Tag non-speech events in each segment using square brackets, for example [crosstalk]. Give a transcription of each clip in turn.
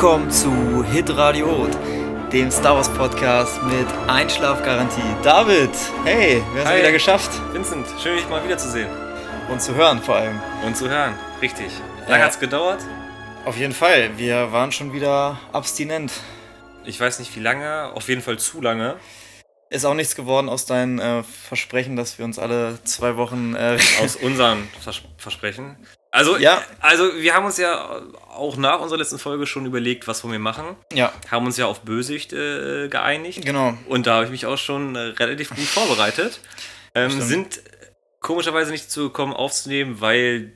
Willkommen zu Hit Radio dem Star Wars Podcast mit Einschlafgarantie. David, hey, wir haben es wieder geschafft. Vincent, schön dich mal wiederzusehen. Und zu hören vor allem. Und zu hören, richtig. Lange Ja. hat's gedauert. Auf jeden Fall, wir waren schon wieder abstinent. Ich weiß nicht wie lange, auf jeden Fall zu lange. Ist auch nichts geworden aus deinen äh, Versprechen, dass wir uns alle zwei Wochen. Äh, Aus unseren Vers Versprechen. Also, Ja. also, wir haben uns ja auch nach unserer letzten Folge schon überlegt, was wollen wir machen. ja, Haben uns ja auf Bösicht äh, geeinigt. genau. Und da habe ich mich auch schon äh, relativ gut vorbereitet. Ähm, sind komischerweise nicht zu gekommen aufzunehmen, weil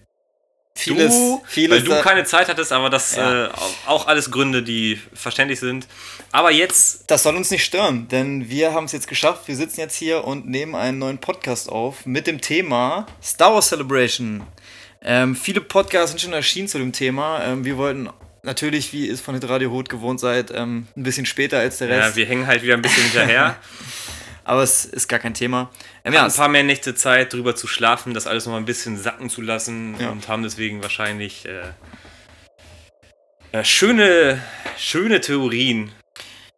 Vieles, du, vieles weil du keine Zeit hattest, aber das Ja. äh, auch alles Gründe, die verständlich sind. Aber jetzt Das soll uns nicht stören, denn wir haben es jetzt geschafft. Wir sitzen jetzt hier und nehmen einen neuen Podcast auf mit dem Thema Star Wars Celebration. Ähm, viele Podcasts sind schon erschienen zu dem Thema. Ähm, wir wollten natürlich, wie es von Hitradio Hut gewohnt seid, ähm, ein bisschen später als der Ja, Rest. wir hängen halt wieder ein bisschen hinterher. [laughs] aber es ist gar kein Thema. Ähm, ja, ja, ein paar mehr Nächte Zeit, drüber zu schlafen, das alles noch ein bisschen sacken zu lassen Ja. und haben deswegen wahrscheinlich äh, äh, schöne, schöne Theorien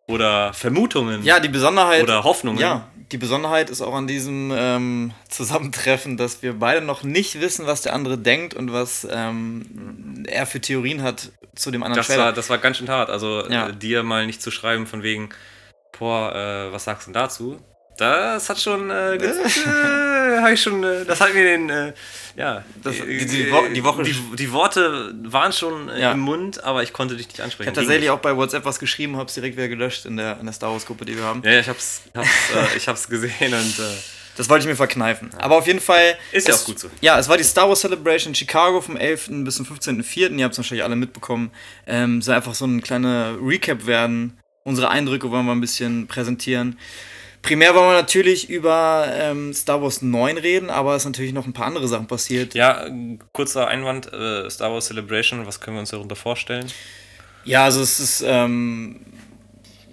oder Vermutungen ja, die Besonderheit. oder Hoffnungen. Ja, die Besonderheit ist auch an diesem ähm, Zusammentreffen, dass wir beide noch nicht wissen, was der andere denkt und was ähm, er für Theorien hat zu dem anderen Das Trailer. war, das war ganz schön hart. Also Ja. äh, dir mal nicht zu schreiben von wegen, boah, äh, was sagst du denn dazu? Das hat schon, äh, das, äh, ich schon, äh, das hat mir den, äh, ja, Das- äh, die- die Wo- die Woche- die, die Worte waren schon äh, Ja. im Mund, aber ich konnte dich nicht Ich ansprechen. habe tatsächlich auch bei WhatsApp was geschrieben, habe es direkt wieder gelöscht in der, in der Star Wars-Gruppe, die wir haben. Ja, ja, ich hab's, hab's, äh, [laughs] ich hab's gesehen und äh, Das wollte ich mir verkneifen. Aber auf jeden Fall. Ist ja es- auch gut so. Ja, es war die Star Wars Celebration in Chicago vom 11. bis zum 15.04. Ihr habt es wahrscheinlich alle mitbekommen. Ähm, soll einfach so ein kleiner Recap werden. Unsere Eindrücke wollen wir ein bisschen präsentieren. Primär wollen wir natürlich über ähm, Star Wars 9 reden, aber es sind natürlich noch ein paar andere Sachen passiert. ja, kurzer Einwand, äh, Star Wars Celebration, was können wir uns darunter vorstellen? Ja, also es ist ähm,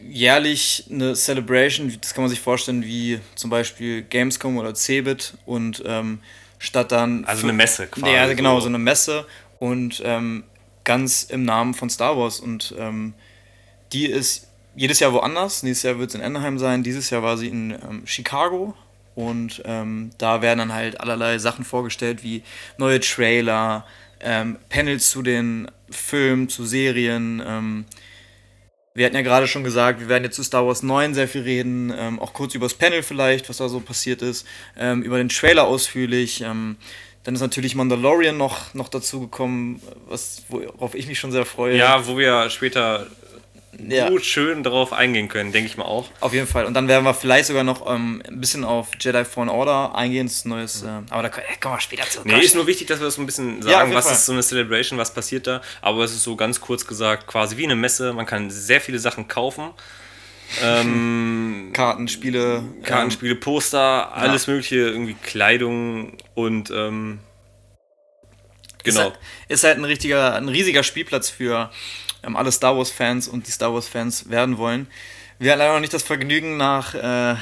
jährlich eine Celebration, das kann man sich vorstellen wie zum Beispiel Gamescom oder Cebit und ähm, statt dann... Also eine Messe quasi. Ja, genau, so. so eine Messe und ähm, ganz im Namen von Star Wars und ähm, die ist jedes Jahr woanders. Nächstes Jahr wird es in Anaheim sein, dieses Jahr war sie in ähm, Chicago und ähm, da werden dann halt allerlei Sachen vorgestellt wie neue Trailer, ähm, Panels zu den Filmen, zu Serien. Ähm, wir hatten ja gerade schon gesagt, wir werden jetzt zu Star Wars 9 sehr viel reden, ähm, auch kurz über das Panel vielleicht, was da so passiert ist, ähm, über den Trailer ausführlich. Dann ist natürlich Mandalorian noch, noch dazu worauf ich mich schon sehr freue. Ja, wo wir später Ja. gut schön darauf eingehen können, denke ich mal auch. Auf jeden Fall. Und dann werden wir vielleicht sogar noch ähm, ein bisschen auf Jedi Fallen Order eingehen, das ist ein neues, äh, aber da äh, kommen wir später zu. Nee, ist nur wichtig, dass wir das so ein bisschen Ja, sagen, jeden was Fall. ist so eine Celebration, was passiert da. Aber es ist so ganz kurz gesagt quasi wie eine Messe. Man kann sehr viele Sachen kaufen. Ähm, Karten, [laughs] Spiele, Kartenspiele, Poster, alles mögliche, irgendwie Kleidung und ähm, Ist genau. halt, ist halt ein richtiger, ein riesiger Spielplatz für ähm, alle Star Wars-Fans und die Star Wars-Fans werden wollen. Wir hatten leider noch nicht das Vergnügen, nach äh,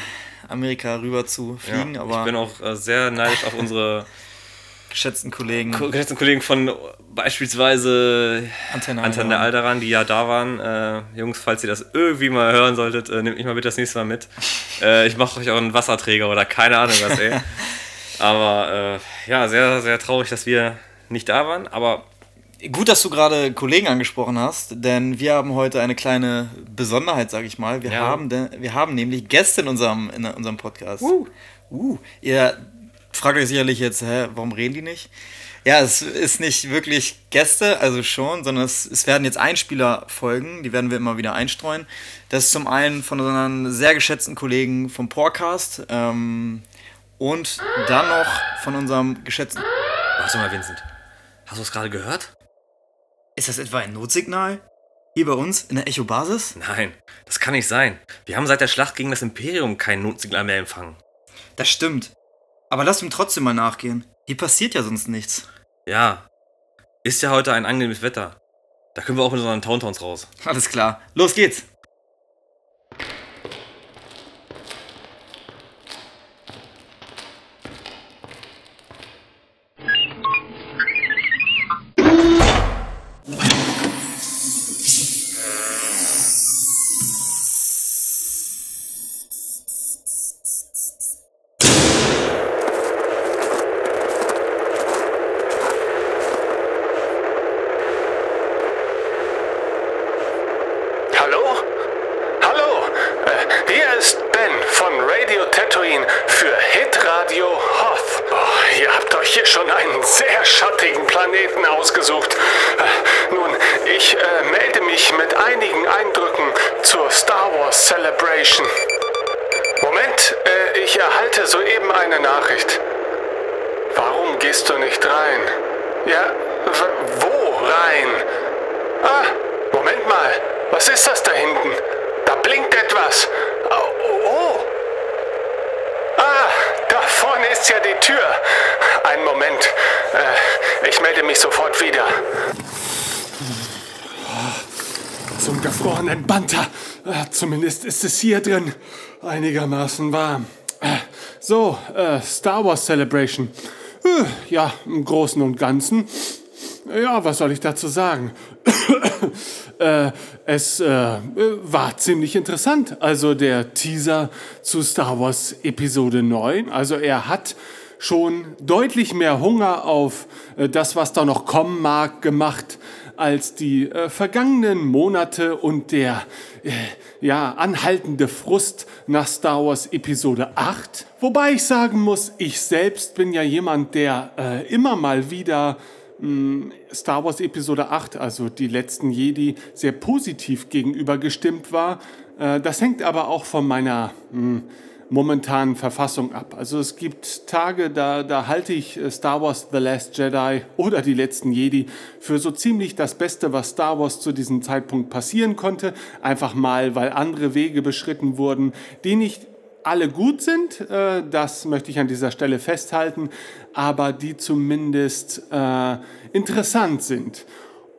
Amerika rüber zu fliegen, Ja, aber ich bin auch äh, sehr neidisch auf unsere [laughs] geschätzten Kollegen Ko- geschätzten Kollegen von beispielsweise Antenne, Antenne Alderan. Alderan, die ja da waren. Äh, Jungs, falls ihr das irgendwie mal hören solltet, äh, nehmt mich mal bitte das nächste Mal mit. [laughs] äh, ich mache euch auch einen Wasserträger oder keine Ahnung was, ey. [laughs] Aber äh, ja, sehr, sehr traurig, dass wir nicht da waren. Aber Gut, dass du gerade Kollegen angesprochen hast, denn wir haben heute eine kleine Besonderheit, sage ich mal. Wir, Ja. haben de, wir haben nämlich Gäste in unserem, in unserem Podcast. Uh, ihr fragt euch sicherlich jetzt, hä, warum reden die nicht? Ja, es ist nicht wirklich Gäste, also schon, sondern es, es werden jetzt Einspieler folgen, die werden wir immer wieder einstreuen. Das ist zum einen von unseren sehr geschätzten Kollegen vom Podcast ähm, und dann noch von unserem geschätzten... warte mal, Vincent. Hast du es gerade gehört? Ist das etwa ein Notsignal? Hier bei uns in der Echo-Basis? Nein, das kann nicht sein. Wir haben seit der Schlacht gegen das Imperium kein Notsignal mehr empfangen. Das stimmt. Aber lass ihm trotzdem mal nachgehen. Hier passiert ja sonst nichts. Ja, ist ja heute ein angenehmes Wetter. Da können wir auch mit unseren Tauntowns raus. Alles klar. Los geht's. Zumindest ist es hier drin einigermaßen warm. So, äh, Star Wars Celebration. Äh, ja, im Großen und Ganzen. Ja, was soll ich dazu sagen? [coughs] äh, es äh, war ziemlich interessant. Also der Teaser zu Star Wars Episode 9. Also er hat schon deutlich mehr Hunger auf äh, das, was da noch kommen mag, gemacht als die äh, vergangenen Monate und der äh, ja, anhaltende Frust nach Star Wars Episode 8. Wobei ich sagen muss, ich selbst bin ja jemand, der äh, immer mal wieder hm, Star Wars Episode 8, also die letzten Jedi, sehr positiv gegenüber gestimmt war. Äh, das hängt aber auch von meiner hm, momentanen Verfassung ab. Also es gibt Tage, da, da halte ich äh, Star Wars The Last Jedi oder die letzten Jedi für so ziemlich das Beste, was Star Wars zu diesem Zeitpunkt passieren konnte. Einfach mal, weil andere Wege beschritten wurden, die nicht alle gut sind, äh, das möchte ich an dieser Stelle festhalten, aber die zumindest äh, interessant sind.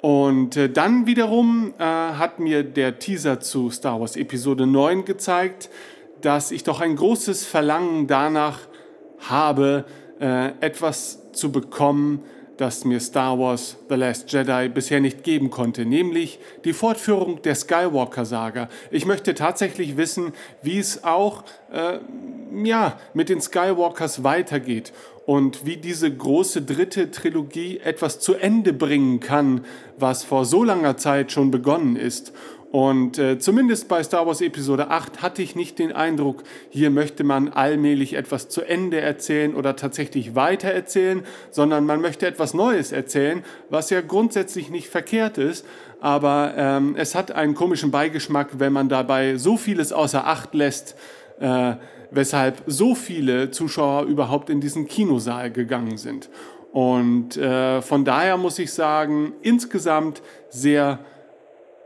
Und dann wiederum hat mir der Teaser zu Star Wars Episode 9 gezeigt, dass ich doch ein großes Verlangen danach habe, äh, etwas zu bekommen, das mir Star Wars The Last Jedi bisher nicht geben konnte, nämlich die Fortführung der Skywalker-Saga. Ich möchte tatsächlich wissen, wie es auch äh, ja, mit den Skywalkers weitergeht und wie diese große dritte Trilogie etwas zu Ende bringen kann, was vor so langer Zeit schon begonnen ist. Und äh, zumindest bei Star Wars Episode 8 hatte ich nicht den Eindruck, hier möchte man allmählich etwas zu Ende erzählen oder tatsächlich weiter erzählen, sondern man möchte etwas Neues erzählen, was ja grundsätzlich nicht verkehrt ist. Aber ähm, es hat einen komischen Beigeschmack, wenn man dabei so vieles außer Acht lässt, äh, weshalb so viele Zuschauer überhaupt in diesen Kinosaal gegangen sind. Und äh, von daher muss ich sagen, insgesamt sehr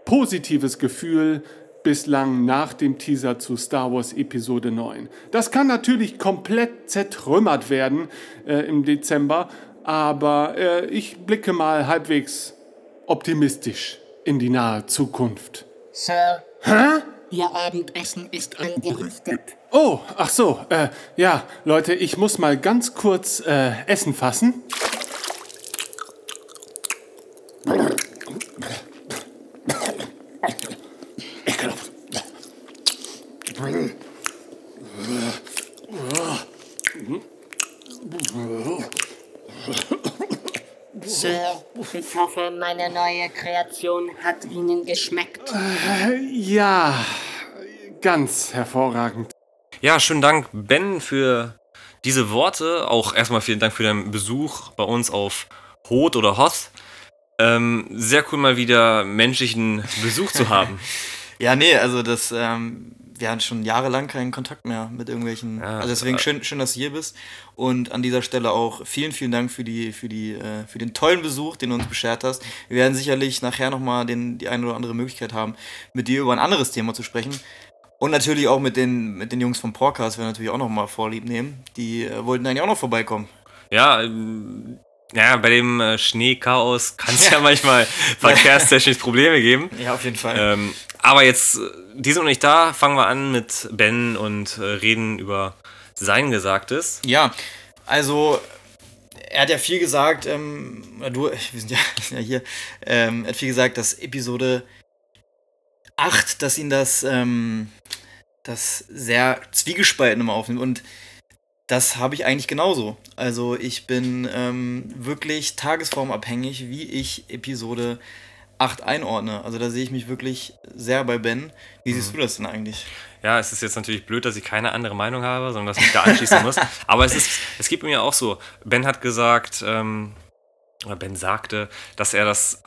positives Gefühl bislang nach dem Teaser zu Star Wars Episode 9. Das kann natürlich komplett zertrümmert werden äh, im Dezember, aber äh, ich blicke mal halbwegs optimistisch in die nahe Zukunft. Sir? Hä? Ihr Abendessen ist angerichtet. Oh, ach so, äh, ja, Leute, ich muss mal ganz kurz äh, Essen fassen. Sir, ich hoffe, meine neue Kreation hat Ihnen geschmeckt. Ja, ganz hervorragend. Ja, schönen Dank, Ben, für diese Worte. Auch erstmal vielen Dank für deinen Besuch bei uns auf Hoth oder Hoth. Ähm, sehr cool, mal wieder menschlichen Besuch zu haben. [laughs] ja, nee, also das, ähm, wir hatten schon jahrelang keinen Kontakt mehr mit irgendwelchen. Ja, also deswegen schön, schön, dass du hier bist. Und an dieser Stelle auch vielen, vielen Dank für, die, für, die, äh, für den tollen Besuch, den du uns beschert hast. Wir werden sicherlich nachher nochmal die eine oder andere Möglichkeit haben, mit dir über ein anderes Thema zu sprechen. Und natürlich auch mit den, mit den Jungs vom Podcast, wir natürlich auch nochmal Vorlieb nehmen. Die äh, wollten eigentlich auch noch vorbeikommen. Ja, ähm, ja, bei dem äh, Schneechaos kann es ja [laughs] manchmal [laughs] verkehrstechnisch Probleme geben. Ja, auf jeden Fall. Ähm, aber jetzt, äh, die sind noch nicht da, fangen wir an mit Ben und äh, reden über sein Gesagtes. Ja, also er hat ja viel gesagt, ähm, du, [laughs] wir sind ja, ja hier, ähm, er hat viel gesagt, dass Episode 8, dass ihn das, ähm, das sehr zwiegespalten immer aufnimmt. Und das habe ich eigentlich genauso. Also ich bin ähm, wirklich tagesformabhängig, wie ich Episode 8 einordne. Also da sehe ich mich wirklich sehr bei Ben. Wie siehst mhm. du das denn eigentlich? Ja, es ist jetzt natürlich blöd, dass ich keine andere Meinung habe, sondern dass ich da anschließen [laughs] muss. Aber es ist, es gibt mir auch so. Ben hat gesagt, ähm, oder Ben sagte, dass er das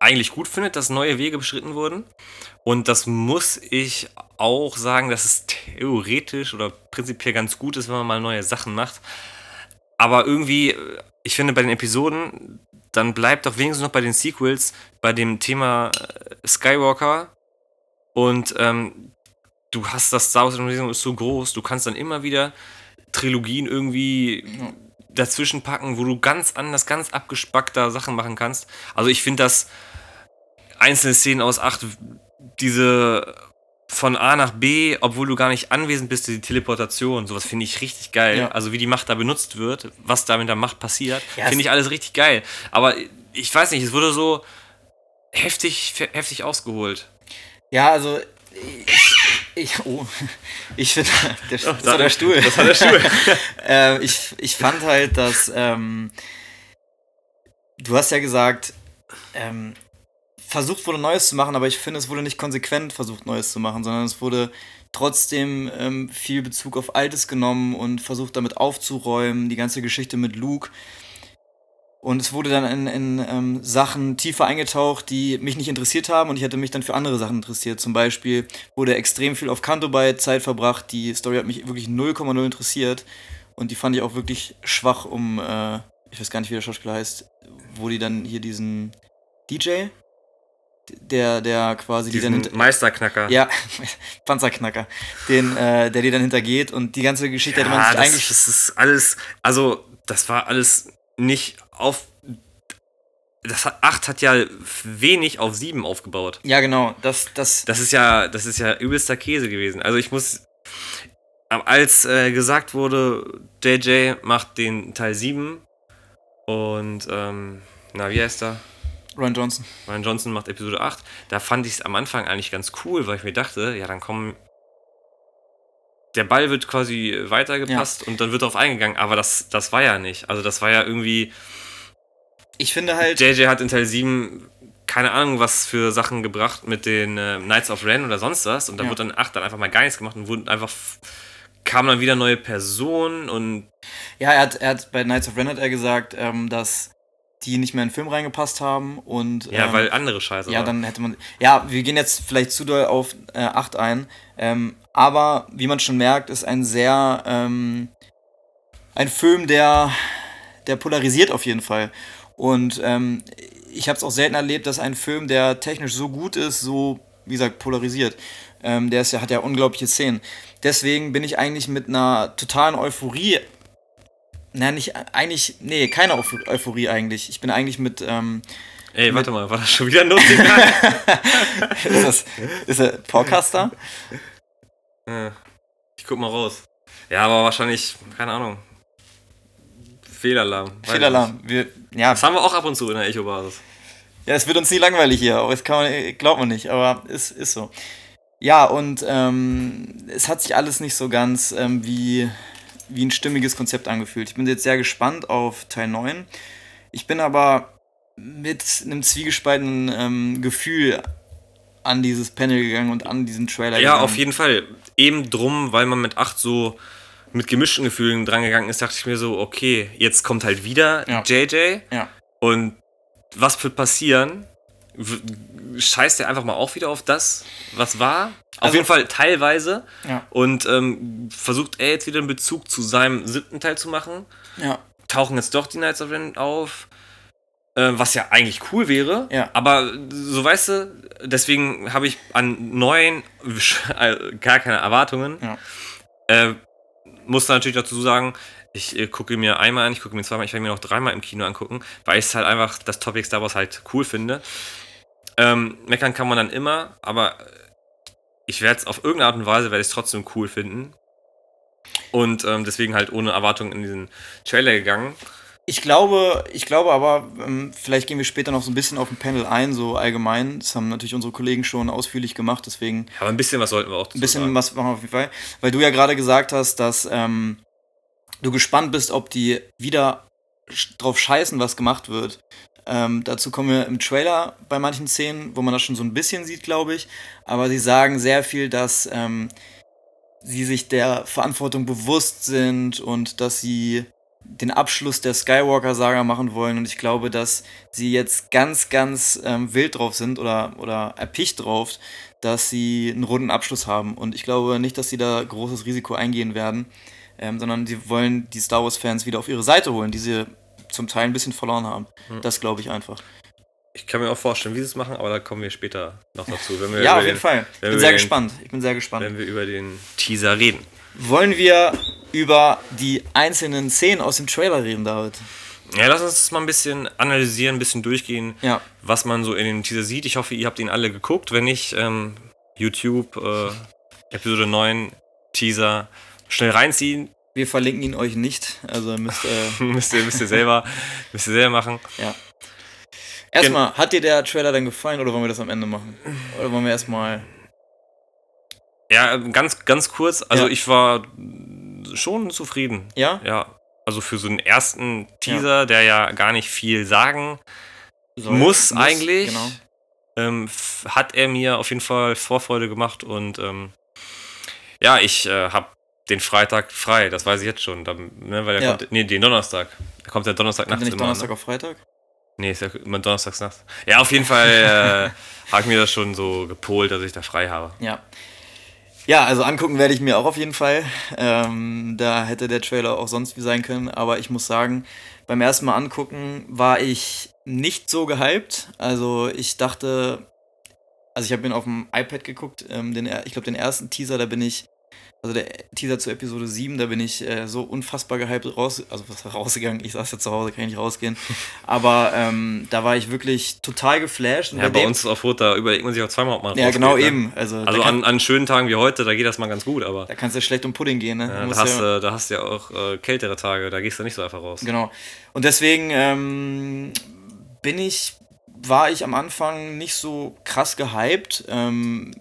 eigentlich gut findet, dass neue Wege beschritten wurden. Und das muss ich auch sagen, dass es theoretisch oder prinzipiell ganz gut ist, wenn man mal neue Sachen macht. Aber irgendwie, ich finde, bei den Episoden, dann bleibt doch wenigstens noch bei den Sequels, bei dem Thema äh, Skywalker. Und ähm, du hast das Star Wars-Universum ist so groß, du kannst dann immer wieder Trilogien irgendwie dazwischen packen, wo du ganz anders, ganz abgespackter Sachen machen kannst. Also ich finde das einzelne Szenen aus 8, diese von A nach B, obwohl du gar nicht anwesend bist, die Teleportation, sowas finde ich richtig geil. Ja. Also wie die Macht da benutzt wird, was da mit der Macht passiert, Ja, finde ich alles richtig geil. Aber ich weiß nicht, es wurde so heftig, heftig ausgeholt. Ja, also ich, ich oh, [laughs] ich finde, der, das war der Stuhl. Das war der Stuhl. [laughs] äh, ich, ich fand halt, dass ähm, du hast ja gesagt, ähm, versucht wurde Neues zu machen, aber ich finde, es wurde nicht konsequent versucht Neues zu machen, sondern es wurde trotzdem ähm, viel Bezug auf Altes genommen und versucht damit aufzuräumen, die ganze Geschichte mit Luke. Und es wurde dann in, in ähm, Sachen tiefer eingetaucht, die mich nicht interessiert haben und ich hätte mich dann für andere Sachen interessiert. Zum Beispiel wurde extrem viel auf Kanto bei Zeit verbracht. Die Story hat mich wirklich 0,0 interessiert und die fand ich auch wirklich schwach, um, äh, ich weiß gar nicht, wie der Schauspieler heißt, wo die dann hier diesen DJ, der, der quasi die dann Meisterknacker. ja, [laughs] Panzerknacker, den, äh, der die dann hintergeht und die ganze Geschichte hätte man sich das, eigentlich das ist alles, also das war alles nicht auf. Das hat, 8 hat ja wenig auf 7 aufgebaut. Ja, genau. Das, das, Das ist ja, das ist ja übelster Käse gewesen. Also ich muss. Als äh, gesagt wurde, JJ macht den Teil 7 und ähm, na, wie heißt er? Ryan Johnson. Ryan Johnson macht Episode 8. Da fand ich es am Anfang eigentlich ganz cool, weil ich mir dachte, ja, dann kommen. Der Ball wird quasi weitergepasst und dann wird darauf eingegangen, aber das, das war ja nicht. Also, das war ja irgendwie. Ich finde halt, JJ hat in Teil 7 keine Ahnung, was für Sachen gebracht mit den äh, Knights of Ren oder sonst was und da Ja. wurde dann 8 dann einfach mal gar nichts gemacht und wurden einfach. kamen dann wieder neue Personen und ja, er hat, er hat bei Knights of Ren hat er gesagt, ähm, dass die nicht mehr in den Film reingepasst haben und ja, ähm, weil andere Scheiße ja, war. dann hätte man. Ja, wir gehen jetzt vielleicht zu doll auf äh, 8 ein. Ähm, aber wie man schon merkt, ist ein sehr ähm, ein Film, der, der polarisiert auf jeden Fall. Und ähm, ich habe es auch selten erlebt, dass ein Film, der technisch so gut ist, so, wie gesagt, polarisiert. Ähm, der ist ja, hat ja unglaubliche Szenen. Deswegen bin ich eigentlich mit einer totalen Euphorie. Na, nicht, eigentlich, nee, keine Euph- Euphorie eigentlich. Ich bin eigentlich mit, ähm, Ey, warte mal, war das schon wieder ein Notsignal? [laughs] [laughs] ist das, ist der Podcaster? Ja. Ich guck mal raus. Ja, aber wahrscheinlich, keine Ahnung. Fehlalarm. Fehlalarm. Wir, ja, Das haben wir auch ab und zu in der Echo-Basis. ja, es wird uns nie langweilig hier, aber das kann man, glaubt man nicht, aber es ist so. Ja, und ähm, es hat sich alles nicht so ganz ähm, wie, wie ein stimmiges Konzept angefühlt. Ich bin jetzt sehr gespannt auf Teil 9. Ich bin aber mit einem zwiegespaltenen ähm, Gefühl an dieses Panel gegangen und an diesen Trailer Ja, gegangen. auf jeden Fall. Eben drum, weil man mit 8 so mit gemischten Gefühlen drangegangen ist, dachte ich mir so, okay, jetzt kommt halt wieder Ja. JJ Ja. und was wird passieren? Scheißt er einfach mal auch wieder auf das, was war? Auf Also- jeden Fall teilweise. Ja. Und ähm, versucht er jetzt wieder einen Bezug zu seinem siebten Teil zu machen. Ja, tauchen jetzt doch die Knights of Ren auf. Äh, was ja eigentlich cool wäre. Ja. Aber so weißt du, deswegen habe ich an neuen [laughs] äh, gar keine Erwartungen. Ja. Äh, muss da natürlich dazu sagen, ich äh, gucke mir einmal an, ich gucke mir zweimal, ich werde mir noch dreimal im Kino angucken, weil ich es halt einfach, das Topic Star Wars halt cool finde. Ähm, meckern kann man dann immer, aber ich werde es auf irgendeine Art und Weise werde ich trotzdem cool finden. Und ähm, deswegen halt ohne Erwartung in diesen Trailer gegangen. Ich glaube, ich glaube aber, ähm, vielleicht gehen wir später noch so ein bisschen auf ein Panel ein, so allgemein. Das haben natürlich unsere Kollegen schon ausführlich gemacht, deswegen Aber ein bisschen was sollten wir auch dazu ein bisschen sagen. was machen wir auf jeden Fall. Weil du ja gerade gesagt hast, dass ähm, du gespannt bist, ob die wieder drauf scheißen, was gemacht wird. Ähm, dazu kommen wir im Trailer bei manchen Szenen, wo man das schon so ein bisschen sieht, glaube ich. Aber sie sagen sehr viel, dass ähm, sie sich der Verantwortung bewusst sind und dass sie den Abschluss der Skywalker-Saga machen wollen und ich glaube, dass sie jetzt ganz, ganz ähm, wild drauf sind oder, oder erpicht drauf, dass sie einen runden Abschluss haben. Und ich glaube nicht, dass sie da großes Risiko eingehen werden, ähm, sondern sie wollen die Star Wars-Fans wieder auf ihre Seite holen, die sie zum Teil ein bisschen verloren haben. Hm. Das glaube ich einfach. Ich kann mir auch vorstellen, wie sie es machen, aber da kommen wir später noch dazu. Wenn wir Ja, auf jeden den, Fall. Ich bin sehr den- gespannt. Ich bin sehr gespannt. Wenn wir über den Teaser reden. Wollen wir über die einzelnen Szenen aus dem Trailer reden, David? Ja, lass uns das mal ein bisschen analysieren, ein bisschen durchgehen, Ja. was man so in dem Teaser sieht. Ich hoffe, ihr habt ihn alle geguckt. Wenn nicht, ähm, YouTube, äh, Episode 9, Teaser, schnell reinziehen. Wir verlinken ihn euch nicht. Also müsst. Äh, [laughs] müsst, ihr, müsst, ihr selber, [laughs] müsst ihr selber machen. ja. Erstmal, hat dir der Trailer denn gefallen oder wollen wir das am Ende machen? Oder wollen wir erstmal. Ja, ganz, ganz kurz. Also Ja. ich war schon zufrieden. Ja? Ja, also für so einen ersten Teaser, der ja gar nicht viel sagen Soll- muss, eigentlich, Genau. ähm, hat er mir auf jeden Fall Vorfreude gemacht und ähm, ja, ich äh, habe den Freitag frei, das weiß ich jetzt schon, da, ne, weil der Ja. kommt, nee, den Donnerstag. Da kommt der Donnerstag Kommt nachts immer. Donnerstag ne? auf Freitag? Nee, ist ja immer donnerstags nachts. Ja, auf jeden Fall äh, [laughs] habe ich mir das schon so gepolt, dass ich da frei habe. Ja. Ja, also angucken werde ich mir auch auf jeden Fall. Ähm, da hätte der Trailer auch sonst wie sein können. Aber ich muss sagen, beim ersten Mal angucken war ich nicht so gehypt. Also ich dachte, also ich habe ihn auf dem iPad geguckt. Ähm, den, ich glaube, den ersten Teaser, da bin ich, also der Teaser zu Episode 7, da bin ich äh, so unfassbar gehypt raus, also was rausgegangen. Ich saß ja zu Hause, kann ich nicht rausgehen. [laughs] Aber ähm, da war ich wirklich total geflasht. Ja, bei uns auf Rot, da überlegt man sich auch zweimal, ob man Ja, genau ne? eben. Also, Also kann, an, an schönen Tagen wie heute, da geht das mal ganz gut, aber da kannst du schlecht um Pudding gehen, ne? ja, da, hast, ja- du- da hast du ja auch äh, kältere Tage, da gehst du nicht so einfach raus. Genau. Und deswegen ähm, bin ich, war ich am Anfang nicht so krass gehypt. Ähm,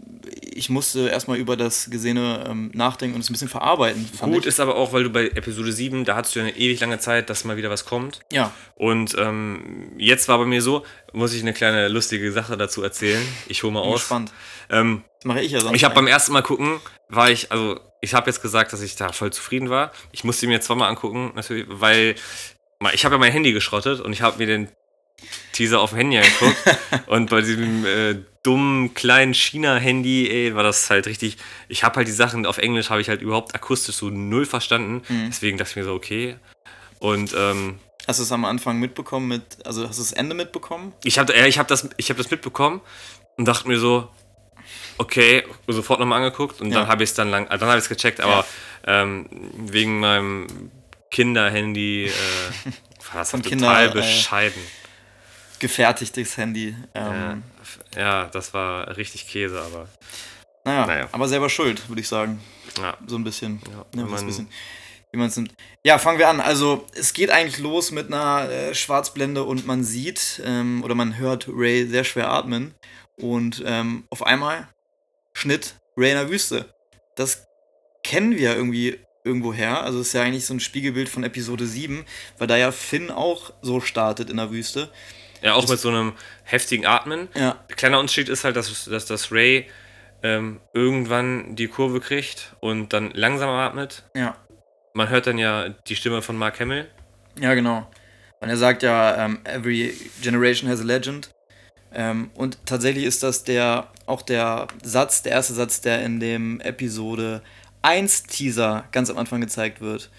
ich musste erstmal über das Gesehene ähm, nachdenken und es ein bisschen verarbeiten. Gut ich. ist aber auch, weil du bei Episode 7, da hattest du ja eine ewig lange Zeit, dass mal wieder was kommt. Ja, Und ähm, jetzt war bei mir so, muss ich eine kleine lustige Sache dazu erzählen. Ich hole mal aus. gespannt. Ähm, Das mache ich ja sonst. ich habe beim ersten Mal gucken, war ich, also ich habe jetzt gesagt, dass ich da voll zufrieden war. Ich musste mir zweimal angucken, natürlich, weil ich habe ja mein Handy geschrottet und ich habe mir den Teaser auf dem Handy angeguckt [laughs] und bei diesem äh, dummen kleinen China-Handy, ey, war das halt richtig. Ich habe halt die Sachen auf Englisch habe ich halt überhaupt akustisch so null verstanden. Mhm. Deswegen dachte ich mir so, okay. Und ähm, Hast du es am Anfang mitbekommen mit, also hast du das Ende mitbekommen? ich habe ja, ich hab das, ich hab das mitbekommen und dachte mir so, okay, sofort nochmal angeguckt und Ja. dann habe ich es dann lang, äh, dann habe ich es gecheckt, aber ähm, wegen meinem Kinderhandy äh, [laughs] war das Von total Kinder, äh, bescheiden. Gefertigtes Handy. ja, Ähm, f- ja, das war richtig Käse, aber naja, naja. aber selber schuld, würde ich sagen. ja. So ein bisschen. Ja, Ja, was man- bisschen. Wie man nimmt. Ja, fangen wir an. Also, es geht eigentlich los mit einer äh, Schwarzblende und man sieht ähm, oder man hört Ray sehr schwer atmen. Und ähm, auf einmal Schnitt Ray in der Wüste. Das kennen wir irgendwie irgendwoher. Also, es ist ja eigentlich so ein Spiegelbild von Episode 7, weil da ja Finn auch so startet in der Wüste. Ja, auch mit so einem heftigen Atmen. Ja, Kleiner Unterschied ist halt, dass, dass, dass Ray ähm, irgendwann die Kurve kriegt und dann langsamer atmet. ja. Man hört dann ja die Stimme von Mark Hamill. Ja, genau. Und er sagt ja, ähm, every generation has a legend. Ähm, und tatsächlich ist das der auch der Satz, der erste Satz, der in dem Episode 1 Teaser ganz am Anfang gezeigt wird.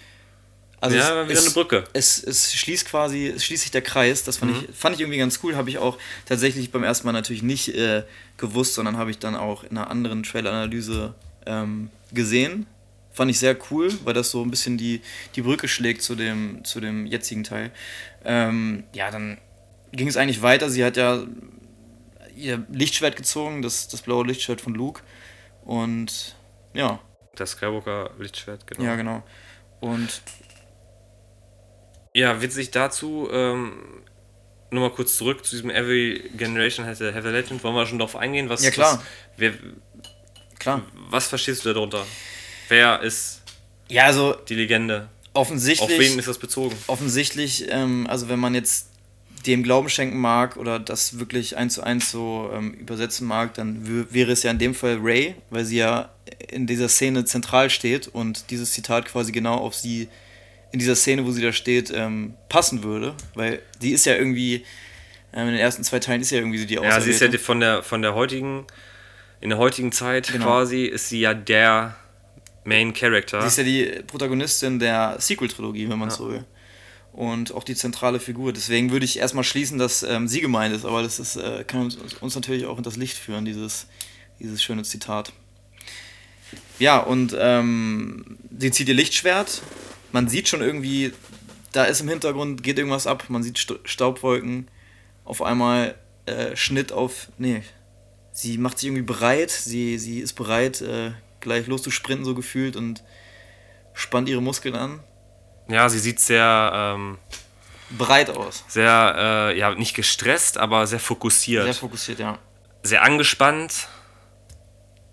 Also ja, es, wieder eine Brücke. Es, es schließt quasi, es schließt sich der Kreis. Das fand, ich, fand ich irgendwie ganz cool. Habe ich auch tatsächlich beim ersten Mal natürlich nicht äh, gewusst, sondern habe ich dann auch in einer anderen Trailer-Analyse ähm, gesehen. Fand ich sehr cool, weil das so ein bisschen die, die Brücke schlägt zu dem, zu dem jetzigen Teil. Ähm, ja, dann ging es eigentlich weiter. Sie hat ja ihr Lichtschwert gezogen, das, das blaue Lichtschwert von Luke. Und ja, Das Skywalker Lichtschwert, genau. ja, genau. Und Ja, witzig dazu, ähm, nur mal kurz zurück zu diesem Every Generation has a, has a Legend. Wollen wir schon darauf eingehen? Was, Ja, klar. Was, wer, klar. was verstehst du darunter? Wer ist Ja, also die Legende? offensichtlich. Auf wen ist das bezogen? offensichtlich, ähm, also wenn man jetzt dem Glauben schenken mag oder das wirklich eins zu eins so ähm, übersetzen mag, dann wäre es ja in dem Fall Ray, weil sie ja in dieser Szene zentral steht und dieses Zitat quasi genau auf sie in dieser Szene, wo sie da steht, ähm, passen würde. Weil die ist ja irgendwie, ähm, in den ersten zwei Teilen ist ja irgendwie so die Ja, sie ist ja Auserwählte. die- von der, von der heutigen, in der heutigen Zeit Genau. quasi, ist sie ja der Main Character. Sie ist ja die Protagonistin der Sequel-Trilogie, wenn man so will. Und auch die zentrale Figur. Deswegen würde ich erstmal schließen, dass ähm, sie gemeint ist, aber das ist, äh, kann uns, uns natürlich auch in das Licht führen, dieses, dieses schöne Zitat. Ja, und ähm, sie zieht ihr Lichtschwert. Man sieht schon irgendwie, da ist im Hintergrund, geht irgendwas ab. Man sieht Sta- Staubwolken. Auf einmal äh, Schnitt auf. Nee. Sie macht sich irgendwie bereit. Sie, sie ist bereit, äh, gleich loszusprinten, so gefühlt, und spannt ihre Muskeln an. ja, sie sieht sehr, ähm, Bereit aus. sehr, äh, ja, nicht gestresst, aber sehr fokussiert. Sehr fokussiert, ja. sehr angespannt.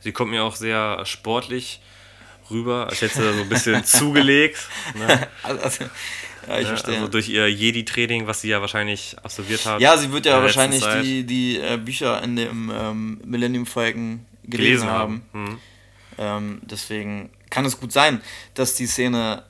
Sie kommt mir auch sehr sportlich rüber, als hätte sie so ein bisschen [laughs] zugelegt. Ne? Also, also, ja, ich verstehe. Also durch ihr Jedi-Training, was sie ja wahrscheinlich absolviert hat. ja, sie wird ja wahrscheinlich Zeit. die, die äh, Bücher in dem ähm, Millennium Falcon gelesen, gelesen haben. haben. Hm. Ähm, deswegen kann es gut sein, dass die Szene,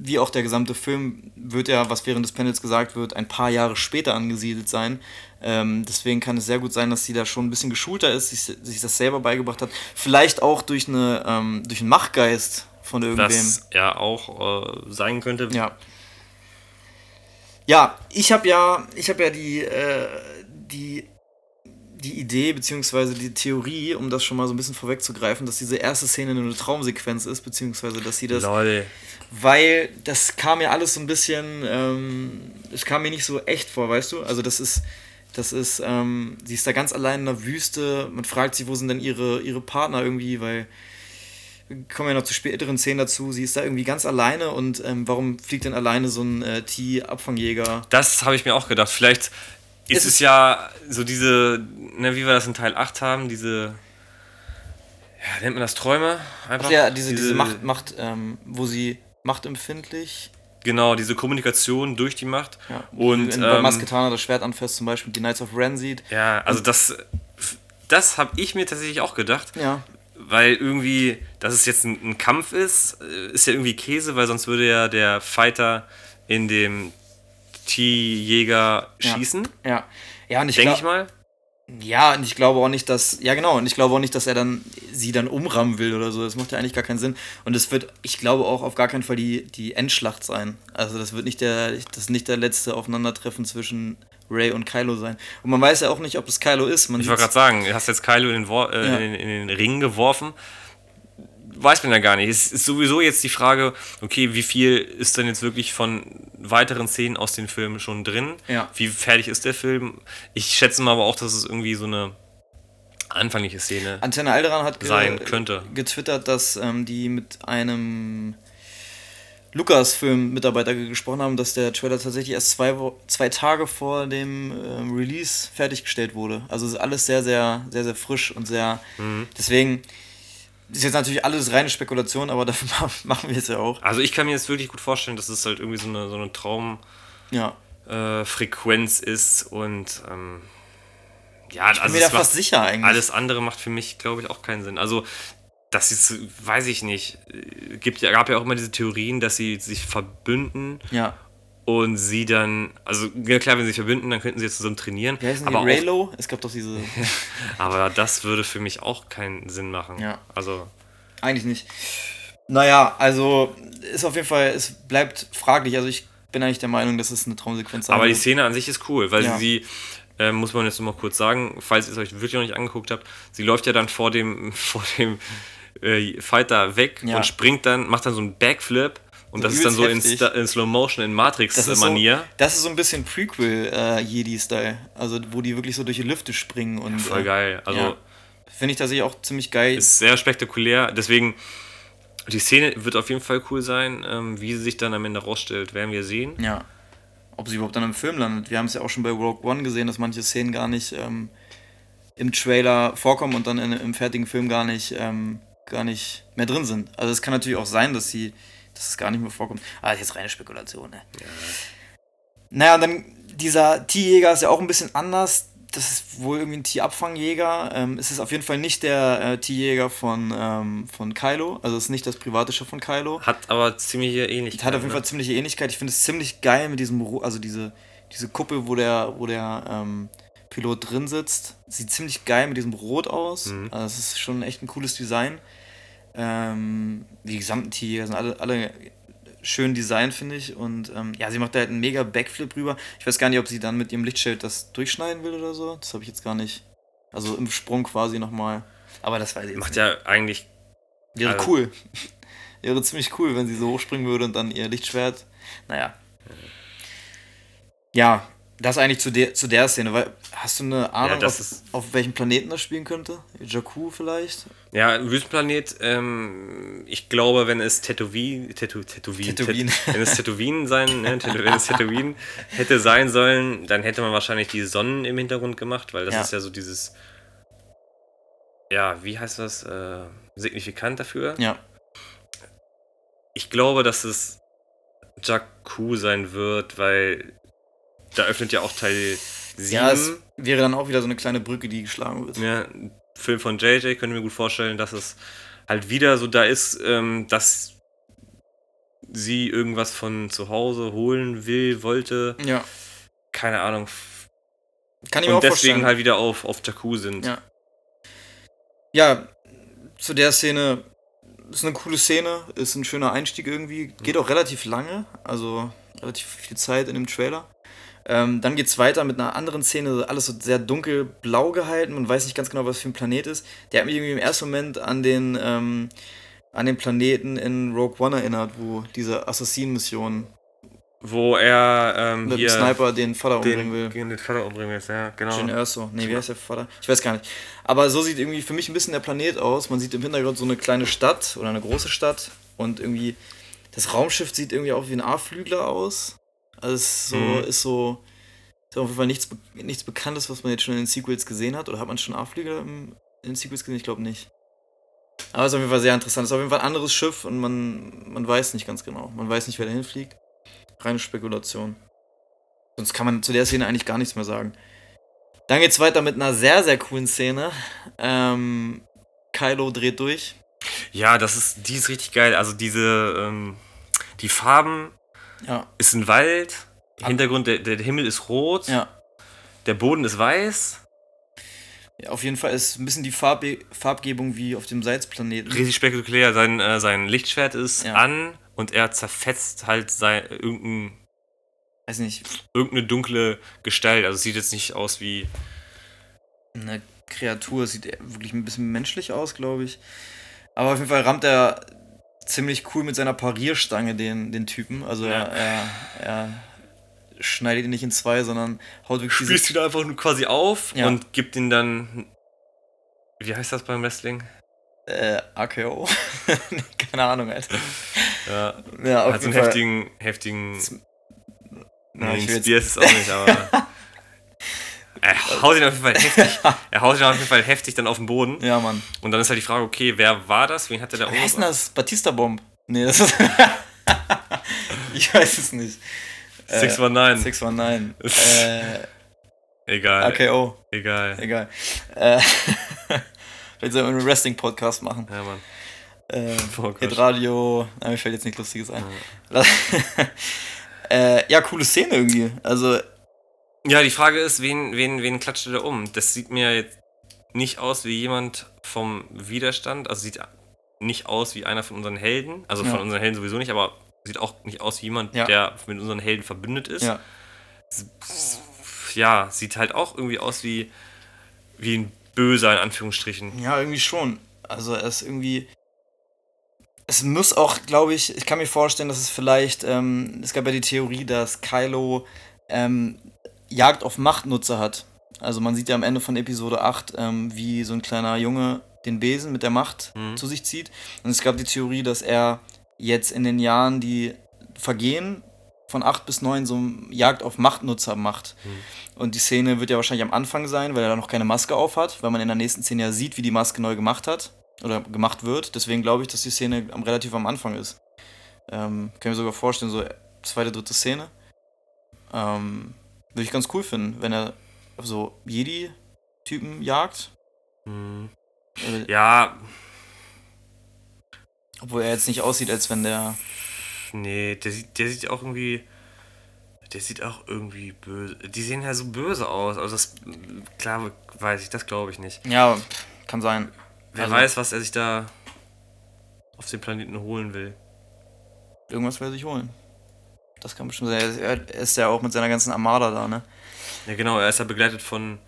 wie auch der gesamte Film, wird ja, was während des Panels gesagt wird, ein paar Jahre später angesiedelt sein. Ähm, deswegen kann es sehr gut sein, dass sie da schon ein bisschen geschulter ist, sich, sich das selber beigebracht hat. Vielleicht auch durch, eine, ähm, durch einen Machtgeist von irgendwem. Was ja auch äh, sein könnte. Ja. Ja, ich habe ja, ich habe ja die, äh, die, die Idee beziehungsweise die Theorie, um das schon mal so ein bisschen vorwegzugreifen, dass diese erste Szene eine Traumsequenz ist, beziehungsweise dass sie das, Lol. weil das kam mir alles so ein bisschen, ähm, es kam mir nicht so echt vor, weißt du? Also das ist, das ist, ähm, sie ist da ganz allein in der Wüste. Man fragt sich, wo sind denn ihre, ihre Partner irgendwie, weil wir kommen ja noch zu späteren Szenen dazu. Sie ist da irgendwie ganz alleine und ähm, warum fliegt denn alleine so ein äh, T-Abfangjäger? Das habe ich mir auch gedacht. Vielleicht ist Es es, ist- ja so diese, ne, wie wir das in Teil 8 haben, diese, ja, nennt man das Träume? Einfach Ja, diese, diese, Macht, Macht ähm, wo sie machtempfindlich. Genau, diese Kommunikation durch die Macht. Ja, Und wenn bei ähm, Masketana das Schwert anfasst, zum Beispiel die Knights of Ren sieht. Ja, also das, das habe ich mir tatsächlich auch gedacht. Ja. Weil irgendwie, dass es jetzt ein, ein Kampf ist, äh, ist ja irgendwie Käse, weil sonst würde ja der Fighter in dem T-Jäger Ja. schießen. Ja. Ja, und ich, Denke ich mal. Ja, und ich glaube auch nicht, dass. Ja, genau. Und ich glaube auch nicht, dass er dann sie dann umrammen will oder so. Das macht ja eigentlich gar keinen Sinn. Und es wird, ich glaube auch auf gar keinen Fall die, die Endschlacht sein. Also das wird nicht der, das nicht der letzte Aufeinandertreffen zwischen Ray und Kylo sein. Und man weiß ja auch nicht, ob es Kylo ist. Man Ich wollte gerade sagen, du hast jetzt Kylo in den, Wor äh, Ja. in, in den Ring geworfen. Weiß man ja gar nicht. Es ist sowieso jetzt die Frage, okay, wie viel ist denn jetzt wirklich von weiteren Szenen aus den Filmen schon drin? Ja. Wie fertig ist der Film? Ich schätze mal aber auch, dass es irgendwie so eine anfängliche Szene Antenne Alderan hat sein könnte. getwittert, dass ähm, die mit einem Lukas-Film-Mitarbeiter gesprochen haben, dass der Trailer tatsächlich erst zwei, Wo zwei Tage vor dem ähm, Release fertiggestellt wurde. Also ist alles sehr, sehr, sehr, sehr frisch und sehr. Mhm. Deswegen ist jetzt natürlich alles reine Spekulation, aber [laughs] dafür ma- machen wir es ja auch. Also ich kann mir jetzt wirklich gut vorstellen, dass es halt irgendwie so eine, so eine Ja. Traumfrequenz ist und ähm, ja, Ich bin also mir da fast sicher eigentlich. Alles andere macht für mich, glaube ich, auch keinen Sinn. Also, das ist, weiß ich nicht. Äh, Gibt gab ja auch immer diese Theorien, dass sie sich verbünden Ja. Und sie dann, also ja klar, wenn sie sich verbünden, dann könnten sie jetzt zusammen trainieren. Wie heißen die? aber, auch, Raylo? Es gab doch diese. [laughs] aber das würde für mich auch keinen Sinn machen. Ja. Also, Eigentlich nicht. Naja, also ist auf jeden Fall, es bleibt fraglich. Also ich bin eigentlich der Meinung, dass es eine Traumsequenz sein aber die. Szene an sich ist cool, weil Ja. sie, äh, muss man jetzt noch mal kurz sagen, falls ihr es euch wirklich noch nicht angeguckt habt, sie läuft ja dann vor dem, [laughs] vor dem äh, Fighter weg Ja. und springt dann, macht dann so einen Backflip. Und das ist dann so in, in Slow Motion, in Das Matrix-Manier. so, das ist so ein bisschen Prequel-Jedi-Style. also wo die wirklich so durch die Lüfte springen. und Voll äh, geil. Also ja. Finde ich tatsächlich auch ziemlich geil. ist sehr spektakulär. Deswegen, die Szene wird auf jeden Fall cool sein. Ähm, wie sie sich dann am Ende rausstellt, werden wir sehen. ja. Ob sie überhaupt dann im Film landet. Wir haben es ja auch schon bei Rogue One gesehen, dass manche Szenen gar nicht ähm, im Trailer vorkommen und dann in, im fertigen Film gar nicht, ähm, gar nicht mehr drin sind. Also es kann natürlich auch sein, dass sie, dass es gar nicht mehr vorkommt. Aber das ist jetzt reine Spekulation, ne? Naja, und dann dieser T-Jäger ist ja auch ein bisschen anders. das ist wohl irgendwie ein Tierabfangjäger. Ähm, es ist auf jeden Fall nicht der äh, Tierjäger von, ähm, von Kylo. Also es ist nicht das private Schiff von Kylo. Hat aber ziemliche Ähnlichkeit. Hat auf jeden ne? Fall ziemliche Ähnlichkeit. Ich finde es ziemlich geil mit diesem, also diese, diese Kuppel, wo der, wo der ähm, Pilot drin sitzt. Sieht ziemlich geil mit diesem Rot aus. Mhm. Also es ist schon echt ein cooles Design. Ähm, die gesamten Tierjäger sind alle, alle schön designt, finde ich. Und ähm, ja, sie macht da halt einen mega Backflip rüber. Ich weiß gar nicht, ob sie dann mit ihrem Lichtschild das durchschneiden will oder so. Das habe ich jetzt gar nicht. Also im Sprung quasi nochmal. Aber das weiß ich Macht ja eigentlich. Wäre Also- cool. [laughs] Wäre ziemlich cool, wenn sie so hochspringen würde und dann ihr Lichtschwert. Naja. Ja, das eigentlich zu der, zu der Szene. Weil, hast du eine Ahnung, das auf, auf welchem Planeten das spielen könnte? Jakku vielleicht? Ja, Wüstenplanet, ähm, ich glaube, wenn es Tatooine, Tatoo, Tatooine, Tatooine. Tat- [laughs] wenn es Tatooine sein, ne, wenn es Tatooine hätte sein sollen, dann hätte man wahrscheinlich die Sonnen im Hintergrund gemacht, weil das Ja. ist ja so dieses, ja, wie heißt das, äh, signifikant dafür. Ja. Ich glaube, dass es Jakku sein wird, weil da öffnet ja auch Teil 7. Ja, es wäre dann auch wieder so eine kleine Brücke, die geschlagen wird. Ja, Film von JJ, wir mir gut vorstellen, dass es halt wieder so da ist, ähm, dass sie irgendwas von zu Hause holen will, wollte. Ja. Keine Ahnung. Kann ich mir Und auch deswegen vorstellen. halt wieder auf, auf Jakku sind. Ja. Ja, zu der Szene ist eine coole Szene, ist ein schöner Einstieg irgendwie. Geht auch relativ lange, also relativ viel Zeit in dem Trailer. Ähm, dann geht's weiter mit einer anderen Szene, alles so sehr dunkelblau gehalten. Man weiß nicht ganz genau, was für ein Planet ist. Der hat mich irgendwie im ersten Moment an den, ähm, an den Planeten in Rogue One erinnert, wo diese Assassin-Mission Wo er ähm, mit dem Sniper den Vater umbringen will. den, den Vater umbringen will. Ja, genau. Jyn Erso. Nee, wie heißt der Vater? Ich weiß gar nicht. Aber so sieht irgendwie für mich ein bisschen der Planet aus. Man sieht im Hintergrund so eine kleine Stadt oder eine große Stadt und irgendwie das Raumschiff sieht irgendwie auch wie ein A-Flügler aus. Also es ist so, Mhm. ist so ist auf jeden Fall nichts, nichts Bekanntes, was man jetzt schon in den Sequels gesehen hat. Oder hat man schon A-Flügler im- in den Sequels gesehen? Ich glaube nicht. Aber es ist auf jeden Fall sehr interessant. Es ist auf jeden Fall ein anderes Schiff und man, man weiß nicht ganz genau. Man weiß nicht, wer dahin fliegt. Reine Spekulation. Sonst kann man zu der Szene eigentlich gar nichts mehr sagen. Dann geht's weiter mit einer sehr, sehr coolen Szene. Ähm, Kylo dreht durch. Ja, das ist, die ist richtig geil. Also diese, ähm, die Farben Ja, ist ein Wald, Hintergrund, der, der Himmel ist rot, ja. der Boden ist weiß. ja auf jeden Fall ist ein bisschen die Farbe Farbgebung wie auf dem Salzplaneten. Richtig spektakulär. Sein, äh, sein Lichtschwert ist Ja. an und er zerfetzt halt sein, irgendein, Weiß nicht, irgendeine dunkle Gestalt. Also sieht jetzt nicht aus wie. eine Kreatur. Sieht wirklich ein bisschen menschlich aus, glaube ich. Aber auf jeden Fall rammt er ziemlich cool mit seiner Parierstange den, den Typen. Also Ja. er, er, er schneidet ihn nicht in zwei, sondern haut wirklich Spielst ihn einfach nur quasi auf Ja. und gibt ihn dann. Wie heißt das beim Wrestling? äh, AKO. [laughs] Keine Ahnung, Alter. Ja, Ja, auf hat so einen heftigen, heftigen. Ja, Nee, ich will jetzt- Spears ist auch nicht, aber. [laughs] er haut ihn auf jeden Fall [laughs] heftig. Er haut ihn auf jeden Fall heftig dann auf den Boden. Ja, Mann. Und dann ist halt die Frage, okay, wer war das? Wen hat er da Wer heißt denn das? Batista Bomb? Nee, das ist. [laughs] ich weiß es nicht. Äh, 619. 619. [laughs] äh, Egal. AKO. Egal. Egal. Äh, Vielleicht sollen wir einen Wrestling-Podcast machen. Ja, Mann. Äh, Oh. Hitradio. Nein, mir fällt jetzt nichts Lustiges ein. äh, ja, coole Szene irgendwie. Also, Ja, die Frage ist, wen, wen, wen klatscht er da um? Das sieht mir jetzt nicht aus wie jemand vom Widerstand. Also sieht nicht aus wie einer von unseren Helden. Also Ja. von unseren Helden sowieso nicht, aber sieht auch nicht aus wie jemand, Ja. der mit unseren Helden verbündet ist. ja. Ja, sieht halt auch irgendwie aus wie, wie ein Böser, in Anführungsstrichen. Ja, irgendwie schon. Also er ist irgendwie. Es muss auch, glaube ich, ich kann mir vorstellen, dass es vielleicht, ähm, es gab ja die Theorie, dass Kylo ähm, Jagd auf Machtnutzer hat. Also man sieht ja am Ende von Episode 8, ähm, wie so ein kleiner Junge den Besen mit der Macht Mhm. zu sich zieht. Und es gab die Theorie, dass er jetzt in den Jahren, die vergehen, von 8 bis 9 so Jagd auf Machtnutzer macht. Und die Szene wird ja wahrscheinlich am Anfang sein, weil er da noch keine Maske auf hat, weil man in der nächsten Szene ja sieht, wie die Maske neu gemacht hat oder gemacht wird. Deswegen glaube ich, dass die Szene am, relativ am Anfang ist. Ähm, kann mir sogar vorstellen, so zweite, dritte Szene. Ähm, würde ich ganz cool finden, wenn er so Jedi-Typen jagt. Hm. Also, Ja, Obwohl er jetzt nicht aussieht, als wenn der. nee, der sieht, der sieht auch irgendwie. Der sieht auch irgendwie böse. Die sehen ja so böse aus. Also das. Klar weiß ich, das glaube ich nicht. Ja, kann sein. Wer Also- weiß, was er sich da auf dem Planeten holen will. Irgendwas will er sich holen. Das kann bestimmt sein. Er ist ja auch mit seiner ganzen Armada da, ne? Ja, genau, er ist ja begleitet von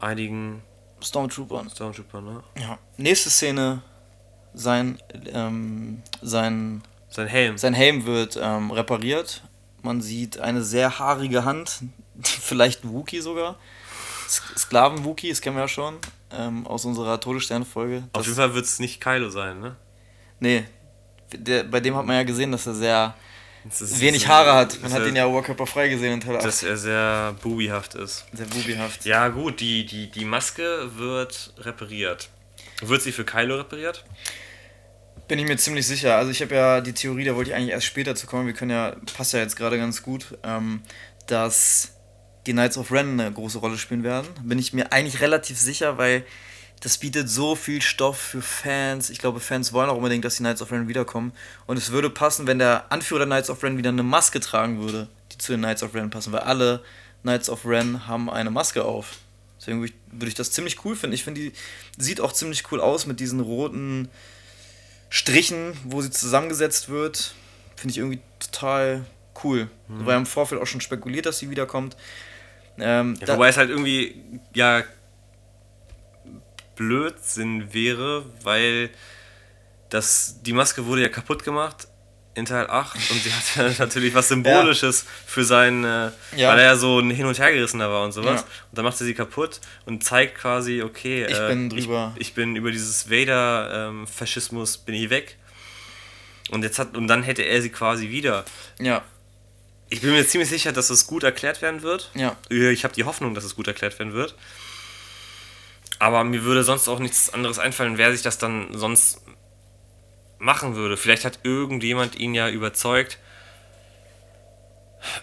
einigen Stormtroopern. Stormtroopern, ne? Ja. Nächste Szene. Sein, ähm, sein, Sein Helm. sein Helm wird ähm, repariert. Man sieht eine sehr haarige Hand. [laughs] Vielleicht ein Wookie sogar. Sk- Sklaven-Wookie, das kennen wir ja schon. Ähm, aus unserer Todesstern-Folge. Auf Das- jeden Fall wird es nicht Kylo sein, ne? Nee. Der, bei dem hat man ja gesehen, dass er sehr wenig Haare hat. Man hat ihn ja oberkörperfrei gesehen in Teil 8. Dass er sehr bubihaft ist. Sehr bubihaft. Ja, gut, die, die, die Maske wird repariert. Wird sie für Kylo repariert? Bin ich mir ziemlich sicher. Also ich habe ja die Theorie, da wollte ich eigentlich erst später zu kommen. Wir können ja, passt ja jetzt gerade ganz gut, ähm, dass die Knights of Ren eine große Rolle spielen werden. Bin ich mir eigentlich relativ sicher, weil das bietet so viel Stoff für Fans. Ich glaube, Fans wollen auch unbedingt, dass die Knights of Ren wiederkommen. Und es würde passen, wenn der Anführer der Knights of Ren wieder eine Maske tragen würde, die zu den Knights of Ren passen, weil alle Knights of Ren haben eine Maske auf. Deswegen würde ich, würde ich das ziemlich cool finden. Ich finde, die sieht auch ziemlich cool aus mit diesen roten Strichen, wo sie zusammengesetzt wird. Finde ich irgendwie total cool. Mhm. War ja im Vorfeld auch schon spekuliert, dass sie wiederkommt. Ähm, Ja, da- wobei es halt irgendwie, ja, Blödsinn wäre, weil das, die Maske wurde ja kaputt gemacht in Teil 8 und sie hatte [laughs] natürlich was Symbolisches für sein, äh, Ja. weil er ja so ein Hin- und Hergerissener war und sowas. Ja. Und dann macht sie sie kaputt und zeigt quasi, okay, Ich äh, bin drüber. Ich, ich bin über dieses Vader-Faschismus bin ich weg. Und jetzt hat, und dann hätte er sie quasi wieder. ja, Ich bin mir ziemlich sicher, dass es gut erklärt werden wird. ja. Ich habe die Hoffnung, dass es gut erklärt werden wird. Aber mir würde sonst auch nichts anderes einfallen, wer sich das dann sonst machen würde. Vielleicht hat irgendjemand ihn ja überzeugt,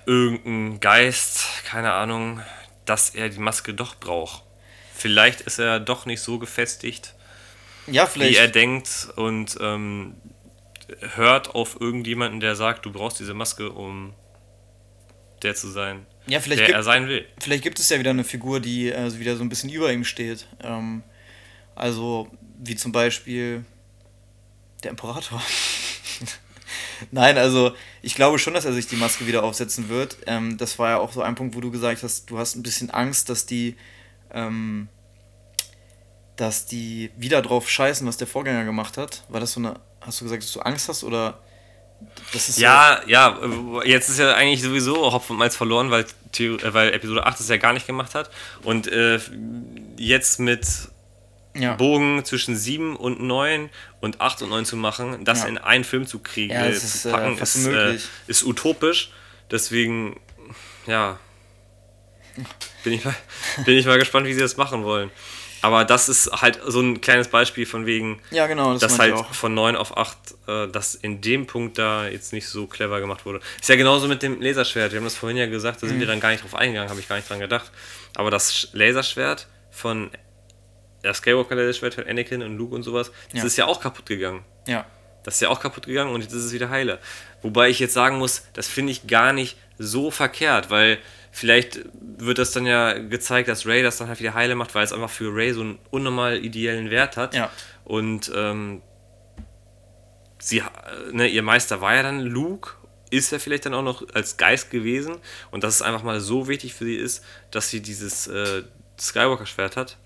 irgendein Geist, keine Ahnung, dass er die Maske doch braucht. Vielleicht ist er doch nicht so gefestigt, Ja, wie er denkt und ähm, hört auf irgendjemanden, der sagt, du brauchst diese Maske, um der zu sein, ja, vielleicht der gibt, er sein will. vielleicht gibt es ja wieder eine Figur, die äh, wieder so ein bisschen über ihm steht. Ähm, also, wie zum Beispiel der Imperator. [laughs] Nein, also ich glaube schon, dass er sich die Maske wieder aufsetzen wird. Ähm, das war ja auch so ein Punkt, wo du gesagt hast, du hast ein bisschen Angst, dass die, ähm, dass die wieder drauf scheißen, was der Vorgänger gemacht hat. War das so eine, hast du gesagt, dass du Angst hast oder ist so- Ja, ja, äh, jetzt ist ja eigentlich sowieso Hopfen und Malz verloren, weil, äh, weil Episode 8 es ja gar nicht gemacht hat. Und äh, jetzt mit ja. Bogen zwischen 7 und 9 und 8 und 9 zu machen, das Ja. in einen Film zu kriegen, Ja, äh, ist, zu packen, ist, äh, ist utopisch. Deswegen, ja, [laughs] bin ich, mal, bin ich mal gespannt, wie sie das machen wollen. Aber das ist halt so ein kleines Beispiel von wegen, ja, genau, das dass halt von 9 auf 8, äh, dass in dem Punkt da jetzt nicht so clever gemacht wurde. Ist ja genauso mit dem Laserschwert. Wir haben das vorhin ja gesagt, da Mhm. sind wir dann gar nicht drauf eingegangen, habe ich gar nicht dran gedacht. Aber das Sch- Laserschwert von der Skywalker-Laserschwert von Anakin und Luke und sowas, das Ja. ist ja auch kaputt gegangen. Ja. Das ist ja auch kaputt gegangen und jetzt ist es wieder heile. Wobei ich jetzt sagen muss, das finde ich gar nicht so verkehrt, weil vielleicht wird das dann ja gezeigt, dass Ray das dann halt wieder heile macht, weil es einfach für Ray so einen unnormal ideellen Wert hat. Ja. Und ähm, sie, ne, ihr Meister war ja dann Luke, ist ja vielleicht dann auch noch als Geist gewesen und dass es einfach mal so wichtig für sie ist, dass sie dieses äh, Skywalker-Schwert hat.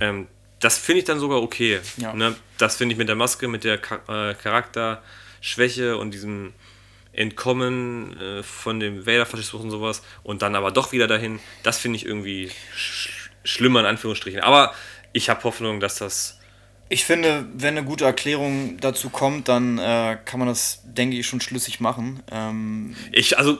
Ähm, das finde ich dann sogar okay. Ja. Ne? Das finde ich mit der Maske, mit der Cha äh, Charakterschwäche und diesem Entkommen äh, von dem Vader-Faschismus und sowas und dann aber doch wieder dahin, das finde ich irgendwie sch schlimmer in Anführungsstrichen. Aber ich habe Hoffnung, dass das Ich finde, wenn eine gute Erklärung dazu kommt, dann äh, kann man das, denke ich, schon schlüssig machen. Ähm, Ich, also,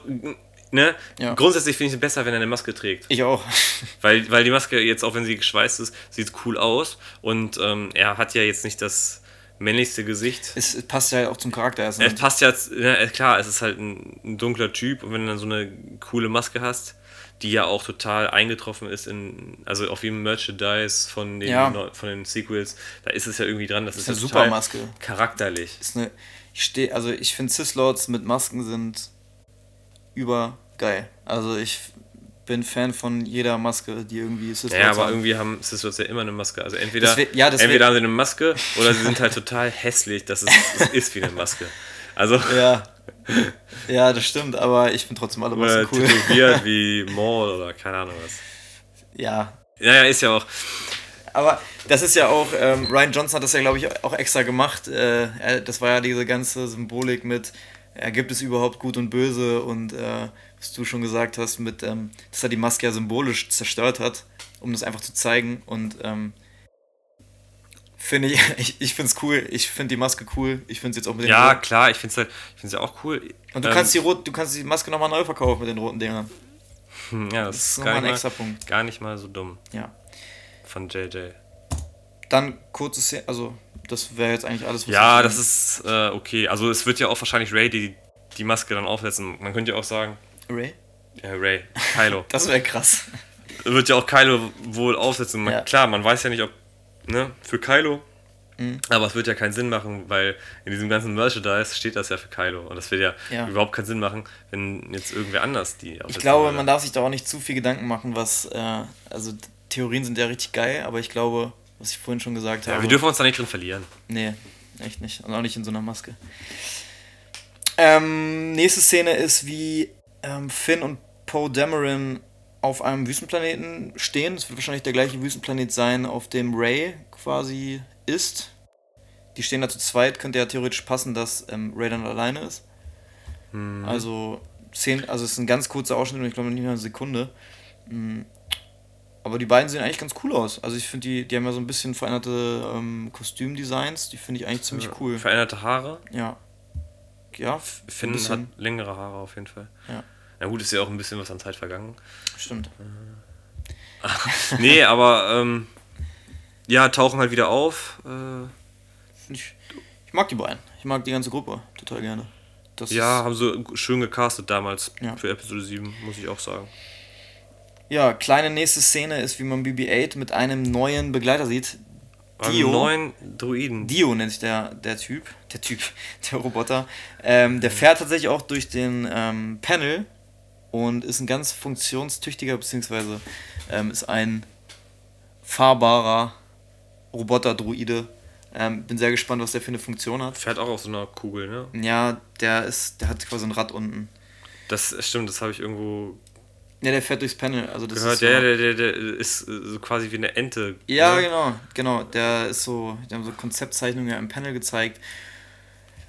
ne, Ja. grundsätzlich finde ich es besser, wenn er eine Maske trägt. ich auch. [laughs] Weil, weil die Maske jetzt, auch wenn sie geschweißt ist, sieht cool aus. Und ähm, er hat ja jetzt nicht das männlichste Gesicht. es passt ja auch zum Charakter ne? Es passt ja, ne, klar, es ist halt ein, ein dunkler Typ. Und wenn du dann so eine coole Maske hast, die ja auch total eingetroffen ist in, also auf jedem Merchandise von den, Ja. Neu- von den Sequels, da ist es ja irgendwie dran, das ist, eine ja super Maske. charakterlich. ist eine, ich stehe, also ich finde Sith Lords mit Masken sind übergeil. Also ich bin Fan von jeder Maske, die irgendwie Sith Ja, Lords aber haben. irgendwie haben Sisters ja immer eine Maske. Also entweder, Das wär- ja, das entweder haben sie eine Maske [laughs] oder sie sind halt total hässlich, dass es, es ist wie eine Maske. Also [laughs] Ja. Ja, das stimmt, aber ich finde trotzdem alle Masken cool. tätowiert wie [laughs] Maul oder keine Ahnung was. Ja. Naja, ist ja auch. Aber das ist ja auch, ähm, Ryan Johnson hat das ja, glaube ich, auch extra gemacht. Äh, das war ja diese ganze Symbolik mit, ja, gibt es überhaupt Gut und Böse und äh, was du schon gesagt hast, mit, ähm, dass er die Maske ja symbolisch zerstört hat, um das einfach zu zeigen. Und ähm, finde ich, [laughs] ich, ich finde es cool. Ich finde die Maske cool. Ich finde es jetzt auch mit den Ja, roten- klar, ich finde es halt, ich find's ja auch cool. Und du Ähm, kannst die rot, du kannst die Maske nochmal neu verkaufen mit den roten Dingern. hm, Ja, das, Das ist nochmal gar ein nicht, extra mal, Punkt. gar nicht mal so dumm Ja. von JJ. Dann kurze Szene, also das wäre jetzt eigentlich alles, was Ja, das ist äh, okay. Also es wird ja auch wahrscheinlich Ray die, die Maske dann aufsetzen. Man könnte ja auch sagen, Ray? äh, Ray, Kylo. [laughs] Das wäre krass. wird ja auch Kylo wohl aufsetzen. Man, Ja. Klar, man weiß ja nicht, ob, ne, für Kylo. Mhm. Aber es wird ja keinen Sinn machen, weil in diesem ganzen Merchandise steht das ja für Kylo. Und das wird ja, Ja. überhaupt keinen Sinn machen, wenn jetzt irgendwer anders die Ich glaube, man darf sich da auch nicht zu viel Gedanken machen, was, äh, also Theorien sind ja richtig geil, aber ich glaube, was ich vorhin schon gesagt ja, habe. wir dürfen uns da nicht drin verlieren. Nee, echt nicht. Und auch nicht in so einer Maske. Ähm, nächste Szene ist, wie ähm, Finn und Poe Dameron auf einem Wüstenplaneten stehen. Es wird wahrscheinlich der gleiche Wüstenplanet sein, auf dem Ray quasi ist. Die stehen da zu zweit, könnte ja theoretisch passen, dass ähm, Ray dann alleine ist. Also, zehn, also es ist ein ganz kurzer Ausschnitt und ich glaube nicht mal eine Sekunde. Mm. Aber die beiden sehen eigentlich ganz cool aus. Also ich finde, die, die haben ja so ein bisschen veränderte ähm, Kostümdesigns. Die finde ich eigentlich ziemlich cool. Veränderte Haare. Ja. Ja, Finn hat längere Haare auf jeden Fall. Ja. Na gut, ist ja auch ein bisschen was an Zeit vergangen. Stimmt. [laughs] nee, aber ähm, ja, tauchen halt wieder auf. Äh, Ich, ich mag die beiden. Ich mag die ganze Gruppe total gerne. Das ja, haben sie schön gecastet damals Ja. für Episode 7, muss ich auch sagen. ja, kleine nächste Szene ist, wie man BB-8 mit einem neuen Begleiter sieht. Dio. Dio. neuen Druiden. Dio nennt sich der, der Typ. Der Typ, [laughs] der Roboter. Ähm, der fährt tatsächlich auch durch den ähm, Panel und ist ein ganz funktionstüchtiger, beziehungsweise ähm, ist ein fahrbarer Roboter-Druide. Ähm, bin sehr gespannt, was der für eine Funktion hat. Fährt auch auf so einer Kugel, ne? Ja, der ist, der hat quasi ein Rad unten. Das stimmt, das habe ich irgendwo Ja, der fährt durchs Panel. Also das gehört. ist so, Ja, der, der, der ist äh, so quasi wie eine Ente. Ja, ne? genau, genau. Der ist so, die haben so Konzeptzeichnungen ja im Panel gezeigt.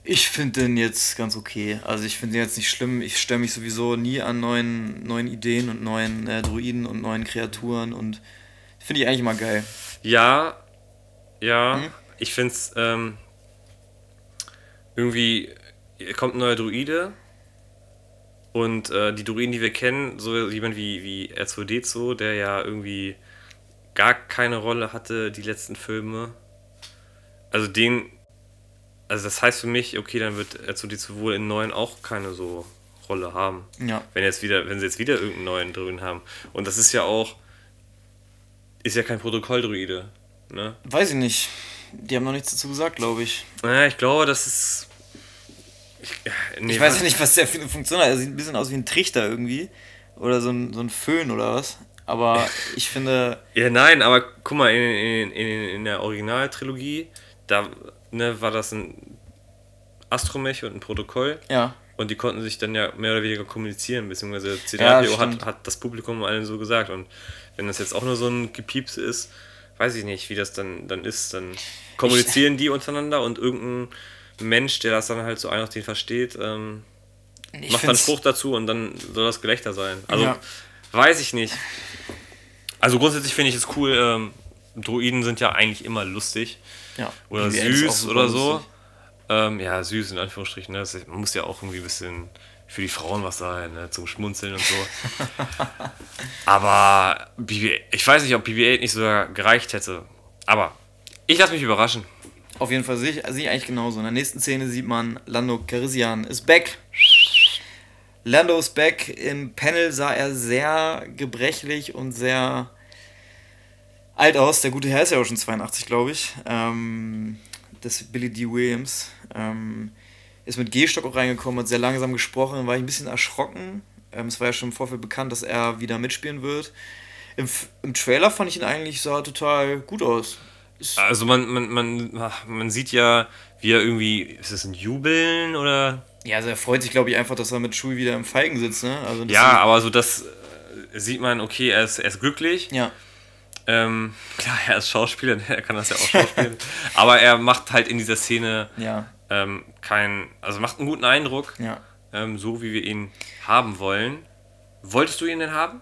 Ich finde den jetzt ganz okay. Also ich finde den jetzt nicht schlimm. Ich stelle mich sowieso nie an neuen, neuen Ideen und neuen äh, Druiden und neuen Kreaturen und finde ich eigentlich mal geil. Ja, ja. Hm? Ich finde es ähm, irgendwie kommt ein neuer Druide und äh, die Druiden, die wir kennen, so jemand wie, wie R2D2, der ja irgendwie gar keine Rolle hatte, die letzten Filme. Also den, also das heißt für mich, okay, dann wird R2D2 wohl in neuen auch keine so Rolle haben. Ja. Wenn jetzt wieder, wenn sie jetzt wieder irgendeinen neuen Druiden haben. Und das ist ja auch, ist ja kein Protokolldruide. Ne? Weiß ich nicht. Die haben noch nichts dazu gesagt, glaube ich. Naja, ich glaube, das ist. Ich, nee, Ich weiß ja nicht, was der für eine Funktion hat. Er sieht ein bisschen aus wie ein Trichter irgendwie. Oder so ein, so ein Föhn oder was. Aber [laughs] ich finde, Ja, nein, aber guck mal, in, in, in, in der Originaltrilogie, da ne, war das ein Astromech und ein Protokoll. ja. Und die konnten sich dann ja mehr oder weniger kommunizieren, beziehungsweise Ja, C3PO hat, hat das Publikum allen so gesagt. Und wenn das jetzt auch nur so ein Gepiepse ist, weiß ich nicht, wie das dann, dann ist. Dann kommunizieren die untereinander und irgendein Mensch, der das dann halt so ein auf den versteht, ähm, Ich macht dann einen Spruch dazu und dann soll das Gelächter sein. Also Ja. weiß ich nicht. Also grundsätzlich finde ich es cool. Ähm, Druiden sind ja eigentlich immer lustig Ja. oder BB-8 ist auch süß oder so. Ähm, ja, süß in Anführungsstrichen. Ne? Ist- Man muss ja auch irgendwie ein bisschen für die Frauen was sein, ne? zum Schmunzeln und so. [laughs] Aber BB, ich weiß nicht, ob BB-8 nicht sogar gereicht hätte. Aber ich lasse mich überraschen. Auf jeden Fall sehe ich, sehe ich eigentlich genauso. In der nächsten Szene sieht man, Lando Calrissian ist back. Lando ist back. Im Panel sah er sehr gebrechlich und sehr alt aus. Der gute Herr ist ja auch schon 82, glaube ich. Ähm, das Billy D. Williams. Ähm, ist mit Gehstock auch reingekommen, hat sehr langsam gesprochen, war ich ein bisschen erschrocken. Ähm, es war ja schon im Vorfeld bekannt, dass er wieder mitspielen wird. Im, Im Trailer fand ich ihn eigentlich, sah total gut aus. Ist Also man, man, man, man sieht ja, wie er irgendwie, ist das ein Jubeln oder? ja, also er freut sich, glaube ich, einfach, dass er mit Schuh wieder im Falken sitzt. Ne? Also Ja, aber so das äh, sieht man, okay, er ist, er ist glücklich. ja. Ähm, klar, er ist Schauspieler, [laughs] er kann das ja auch schauspielen. [laughs] aber er macht halt in dieser Szene Ja, ähm, keinen, also macht einen guten Eindruck, ja. ähm, so wie wir ihn haben wollen. Wolltest du ihn denn haben?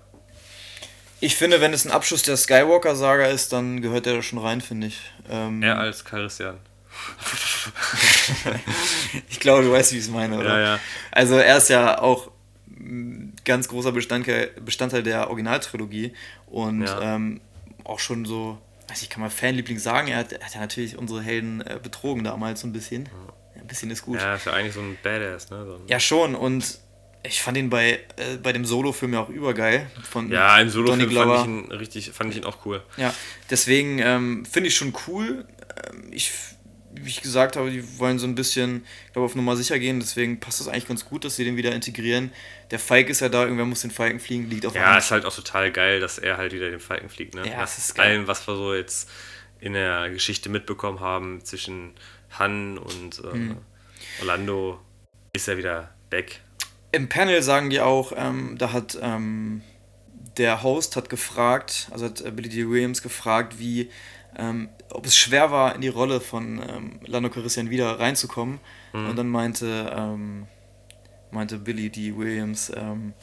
Ich finde, wenn es ein Abschluss der Skywalker-Saga ist, dann gehört der da schon rein, finde ich. Ähm, Er als Charistian. [laughs] ich glaube, du weißt, wie ich es meine, oder? Ja, ja. Also er ist ja auch ein ganz großer Bestandteil, Bestandteil der Originaltrilogie und Ja. ähm, auch schon so, weiß ich, kann man Fanliebling sagen, er hat, er hat ja natürlich unsere Helden äh, betrogen damals so ein bisschen. Ja, ein bisschen ist gut. Ja, ist ja eigentlich so ein Badass, ne? So ein Ja, schon. Und ich fand ihn bei, äh, bei dem Solo-Film ja auch übergeil. Von ja, im Solo-Film fand ich ihn richtig, fand ich ihn auch cool. Ja, deswegen ähm, finde ich schon cool. Ähm, ich, wie ich gesagt habe, die wollen so ein bisschen, ich glaube, auf Nummer sicher gehen. Deswegen passt das eigentlich ganz gut, dass sie den wieder integrieren. Der Falk ist ja da, irgendwer muss den Falken fliegen, liegt auf Ja, ist halt auch total geil, dass er halt wieder den Falken fliegt, ne? Ja, das ist geil. allem, was wir so jetzt in der Geschichte mitbekommen haben zwischen Han und äh, Hm. Orlando, ist er wieder back. Im Panel sagen die auch, ähm, da hat ähm, der Host hat gefragt, also hat äh, Billy D. Williams gefragt, wie, ähm, ob es schwer war, in die Rolle von ähm, Lando Calrissian wieder reinzukommen. Und dann meinte, ähm, meinte Billy D. Williams, ähm,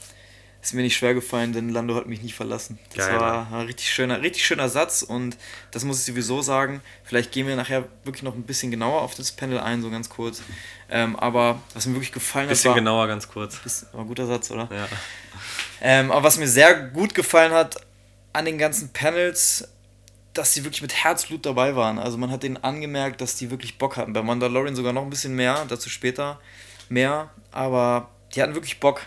ist mir nicht schwer gefallen, denn Lando hat mich nicht verlassen. Das Geil, war ein richtig schöner, richtig schöner Satz und das muss ich sowieso sagen. Vielleicht gehen wir nachher wirklich noch ein bisschen genauer auf das Panel ein, so ganz kurz. Ähm, aber was mir wirklich gefallen hat, Bisschen genauer, ganz kurz. ist war ein guter Satz, oder? Ja. Ähm, aber was mir sehr gut gefallen hat an den ganzen Panels, dass sie wirklich mit Herzblut dabei waren. Also man hat denen angemerkt, dass die wirklich Bock hatten. Bei Mandalorian sogar noch ein bisschen mehr, dazu später mehr. Aber die hatten wirklich Bock.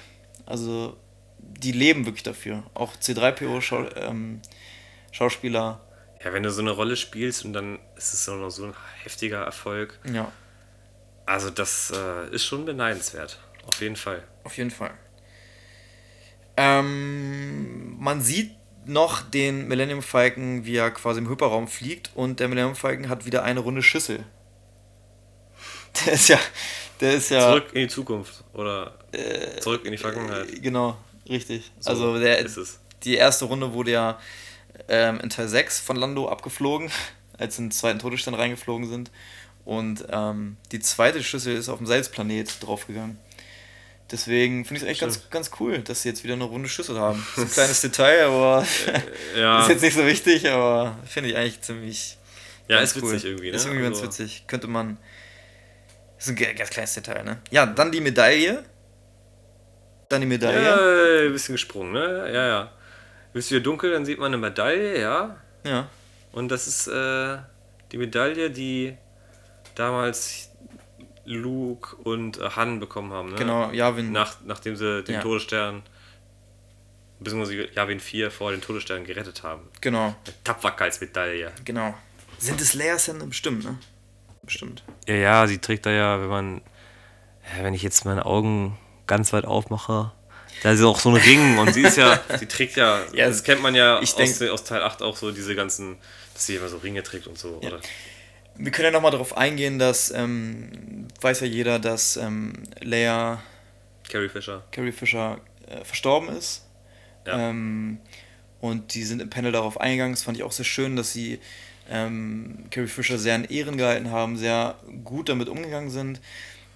Also die leben wirklich dafür. Auch C3PO Schau ähm, Schauspieler. ja, wenn du so eine Rolle spielst und dann ist es noch so ein heftiger Erfolg. Ja, Also das äh, ist schon beneidenswert. Auf jeden Fall. auf jeden Fall. Ähm, man sieht noch den Millennium Falcon, wie er quasi im Hyperraum fliegt und der Millennium Falcon hat wieder eine runde Schüssel. [laughs] Der ist ja, der ist ja, Zurück in die Zukunft oder zurück in die Vergangenheit. äh, genau, richtig. So also der, ist es. die erste Runde wurde ja ähm, in Teil 6 von Lando abgeflogen, [laughs] als sie in den zweiten Todesstern reingeflogen sind. Und ähm, die zweite Schüssel ist auf dem Salzplanet draufgegangen. Deswegen finde ich es echt ganz, ganz cool, dass sie jetzt wieder eine runde Schüssel haben. Das ist ein kleines Detail, aber [laughs] Ja, [laughs] ist jetzt nicht so wichtig, aber finde ich eigentlich ziemlich. ja ganz ist witzig irgendwie. Ne? Ist irgendwie ganz Also, witzig. Könnte man. Ist ein ganz kleines Detail, ne? Ja, dann die Medaille. Dann die Medaille. Ja, ein bisschen gesprungen, ne? Ja, ja. Bist du hier dunkel, dann sieht man eine Medaille, ja. Ja. Und das ist äh, die Medaille, die damals Luke und äh, Han bekommen haben, ne? Genau, Yavin. Nach, nachdem sie den Ja. Todesstern, beziehungsweise Yavin 4 vor den Todesstern gerettet haben. Genau, Tapferkeitsmedaille. genau. Sind es Leia-Sender? Bestimmt, ne? Bestimmt. Ja, ja, sie trägt da ja, wenn man, ja, wenn ich jetzt meine Augen ganz weit aufmache, da ist ja auch so ein Ring und sie ist ja, [laughs] sie trägt ja, Ja, das kennt man ja ich aus, denk- aus Teil 8 auch so, diese ganzen, dass sie immer so Ringe trägt und so, oder? Wir können ja nochmal darauf eingehen, dass, ähm, weiß ja jeder, dass ähm, Leia Carrie Fisher. Carrie Fisher äh, verstorben ist. Ja. Ähm, und die sind im Panel darauf eingegangen. Das fand ich auch sehr schön, dass sie ähm, Carrie Fisher sehr in Ehren gehalten haben, sehr gut damit umgegangen sind.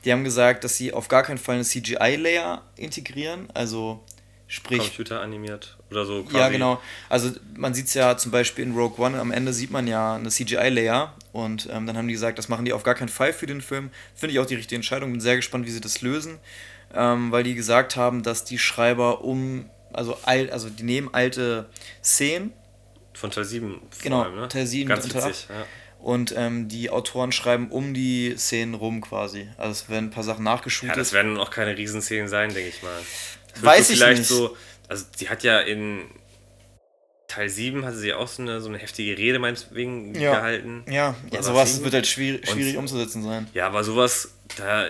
Die haben gesagt, dass sie auf gar keinen Fall eine CGI-Layer integrieren. Also sprich, Computer animiert oder so. Quasi. ja, genau. Also man sieht es ja zum Beispiel in Rogue One, am Ende sieht man ja eine CGI-Layer und ähm, dann haben die gesagt, das machen die auf gar keinen Fall für den Film. Finde ich auch die richtige Entscheidung, bin sehr gespannt, wie sie das lösen, ähm, weil die gesagt haben, dass die Schreiber um, also, alt, also die nehmen alte Szenen Von Teil 7 vor Genau, allem, ne? Teil 7 Ganz und Teil witzig, ja. Und ähm, die Autoren schreiben um die Szenen rum quasi. Also es werden ein paar Sachen nachgeschootet. Ja, das werden auch keine Riesenszenen sein, denke ich mal. Weiß ich vielleicht nicht. so, also die hat ja in Teil 7 hatte sie auch so eine, so eine heftige Rede meinetwegen Ja. gehalten. ja, ja sowas wird halt schwierig, Und- schwierig umzusetzen sein. Ja, aber sowas, da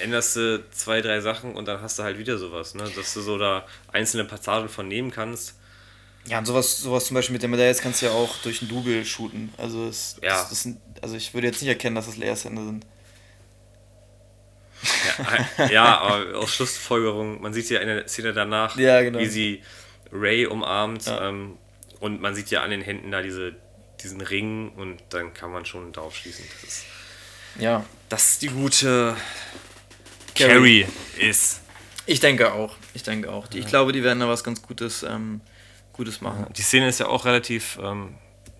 änderst du zwei, drei Sachen und dann hast du halt wieder sowas, ne? Dass du so da einzelne Passagen von nehmen kannst. Ja, und sowas, sowas zum Beispiel mit der Medaille kannst du ja auch durch ein Double shooten. Also, es, Ja. das, das sind, also ich würde jetzt nicht erkennen, dass das Leerstände sind. Ja, ja aber aus Schlussfolgerung, man sieht ja in der Szene danach, Ja, genau. wie sie Ray umarmt Ja. ähm, und man sieht ja an den Händen da diese, diesen Ring und dann kann man schon darauf schließen, dass es Ja, dass die gute Carrie. Ist. ich denke auch. Ich denke auch. Ich glaube, die werden da was ganz Gutes, ähm, Gutes machen. Die Szene ist ja auch relativ, ähm,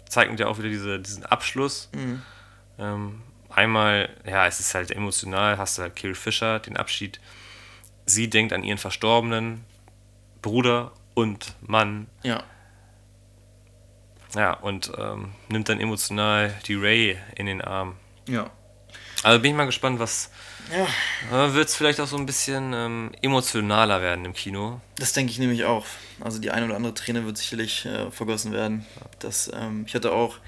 zeigt ja auch wieder diese, diesen Abschluss. Ähm, einmal, ja, es ist halt emotional, hast du halt Carrie Fisher, den Abschied. Sie denkt an ihren verstorbenen Bruder und Mann. Ja. Ja, und ähm, nimmt dann emotional die Ray in den Arm. Ja. Also bin ich mal gespannt, was. Ja, Äh, Wird es vielleicht auch so ein bisschen ähm, emotionaler werden im Kino? das denke ich nämlich auch. Also die eine oder andere Träne wird sicherlich äh, vergossen werden. Das, ähm, ich hatte auch,